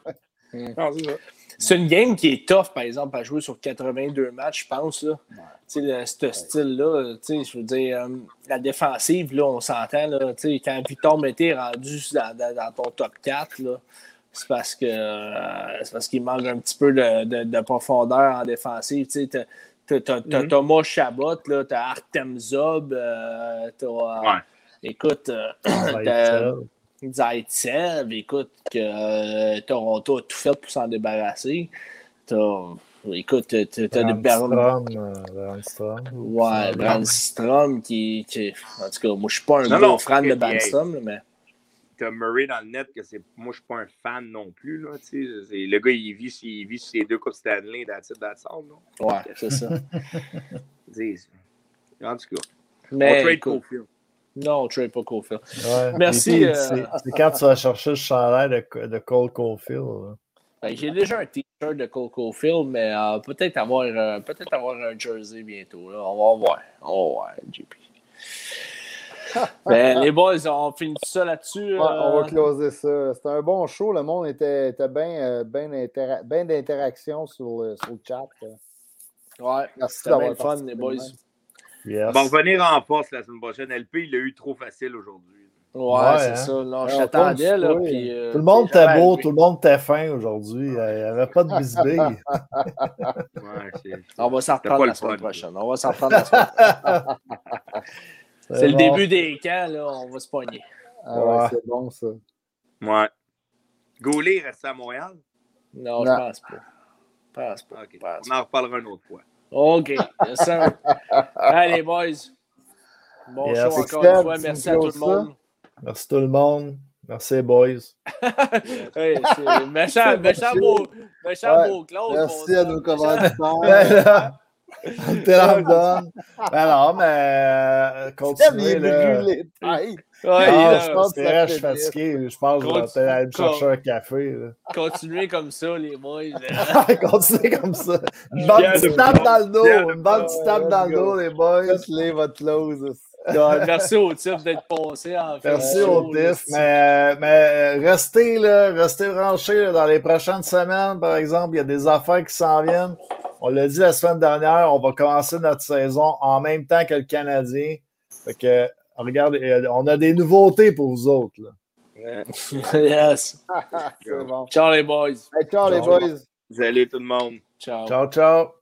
C'est une game qui est tough, par exemple, à jouer sur 82 matchs, je pense. Là. Le- ce style-là, je veux dire, euh, la défensive, là, on s'entend. Quand Victor Mété est rendu dans, dans- dans ton top 4, là, c'est parce que euh, c'est parce qu'il manque un petit peu de, de- de profondeur en défensive. Tu sais, t'as- t'as- t'as- t'as Mhm. Thomas Chabot, là, t'as Artem Zob, euh, t'as, Ouais. écoute, euh, t'as- Zaitsev, écoute, que Toronto a tout fait pour s'en débarrasser. T'as, écoute, t'as, de. Brandstrom. Ouais, Brandstrom qui, qui- En tout cas, moi, je suis pas un Non, gros non, fan de Brandstrom, mais. Tu as Murray dans le net, que c'est. Moi, je suis pas un fan non plus. Là, tu sais. C'est- le gars, il vit, il vit sur ses deux Coupes Stanley, that's it, that's all, là. Ouais, c'est ça. En tout cas, on Mais, trade écoute, Cofield. non, on trade pas Cofield. Ouais. Merci, euh, C'est quand tu vas chercher le chandail de, de Cole Caulfield. là. Ben, J'ai déjà un t-shirt de Cole Caulfield, mais euh, peut-être avoir, euh, peut-être avoir un jersey bientôt. Là. On va voir. On va voir, JP. Ben, les boys, on finit ça là-dessus. Ouais, on va euh, closer ça. C'était un bon show. Le monde était, était bien euh, ben intera- ben d'interaction sur, le- sur le chat. Ouais, Merci d'avoir le fun, les boys. Yes. On va revenir en force la semaine prochaine. LP, il l'a eu trop facile aujourd'hui. Ouais, Ouais, c'est hein. ça. Non, je t'attendais, là. Puis, euh, Tout le monde était beau, tout le monde était fin aujourd'hui. Il n'y avait pas de bisbille. Ouais, On va s'en reprendre la semaine prochaine. On va s'en reprendre la semaine prochaine. C'est le bon. début des camps, là. On va se pogner. Ah ouais, Ouais. c'est bon ça. Ouais. Goulet reste à Montréal? Non, Non. je pense pas. Je pense pas. Pense On en reparlera une autre fois. OK. Allez, boys. Bon show encore une fois. Merci me à tout le monde. Merci tout le monde. Merci, boys. Hey, c'est méchant, méchant beau, méchant Ouais. beau Claude. Merci à nos commanditaires. Donne. Ben non, mais euh, Il continuez. Là. Ouais, là. je pense que ça c'est vrai, je suis fait fatigué. Je pense que je vais aller me chercher un café. là. Continuez comme ça, les boys. Continuez comme ça. Une bonne petite tape dans le dos. Une bonne bon. petite tape dans le dos, les boys. Faites-les votre close. Merci au type d'être passé en fait. Merci au TIF. Mais, mais restez, là, restez branchés là, dans les prochaines semaines, par exemple. Il y a des affaires qui s'en viennent. On l'a dit la semaine dernière, on va commencer notre saison en même temps que le Canadien. Fait que, regarde, euh, on a des nouveautés pour vous autres. là. yes. Bon. Ciao les boys. Hey, ciao, les Ciao. boys. Salut tout le monde. Ciao. Ciao, ciao.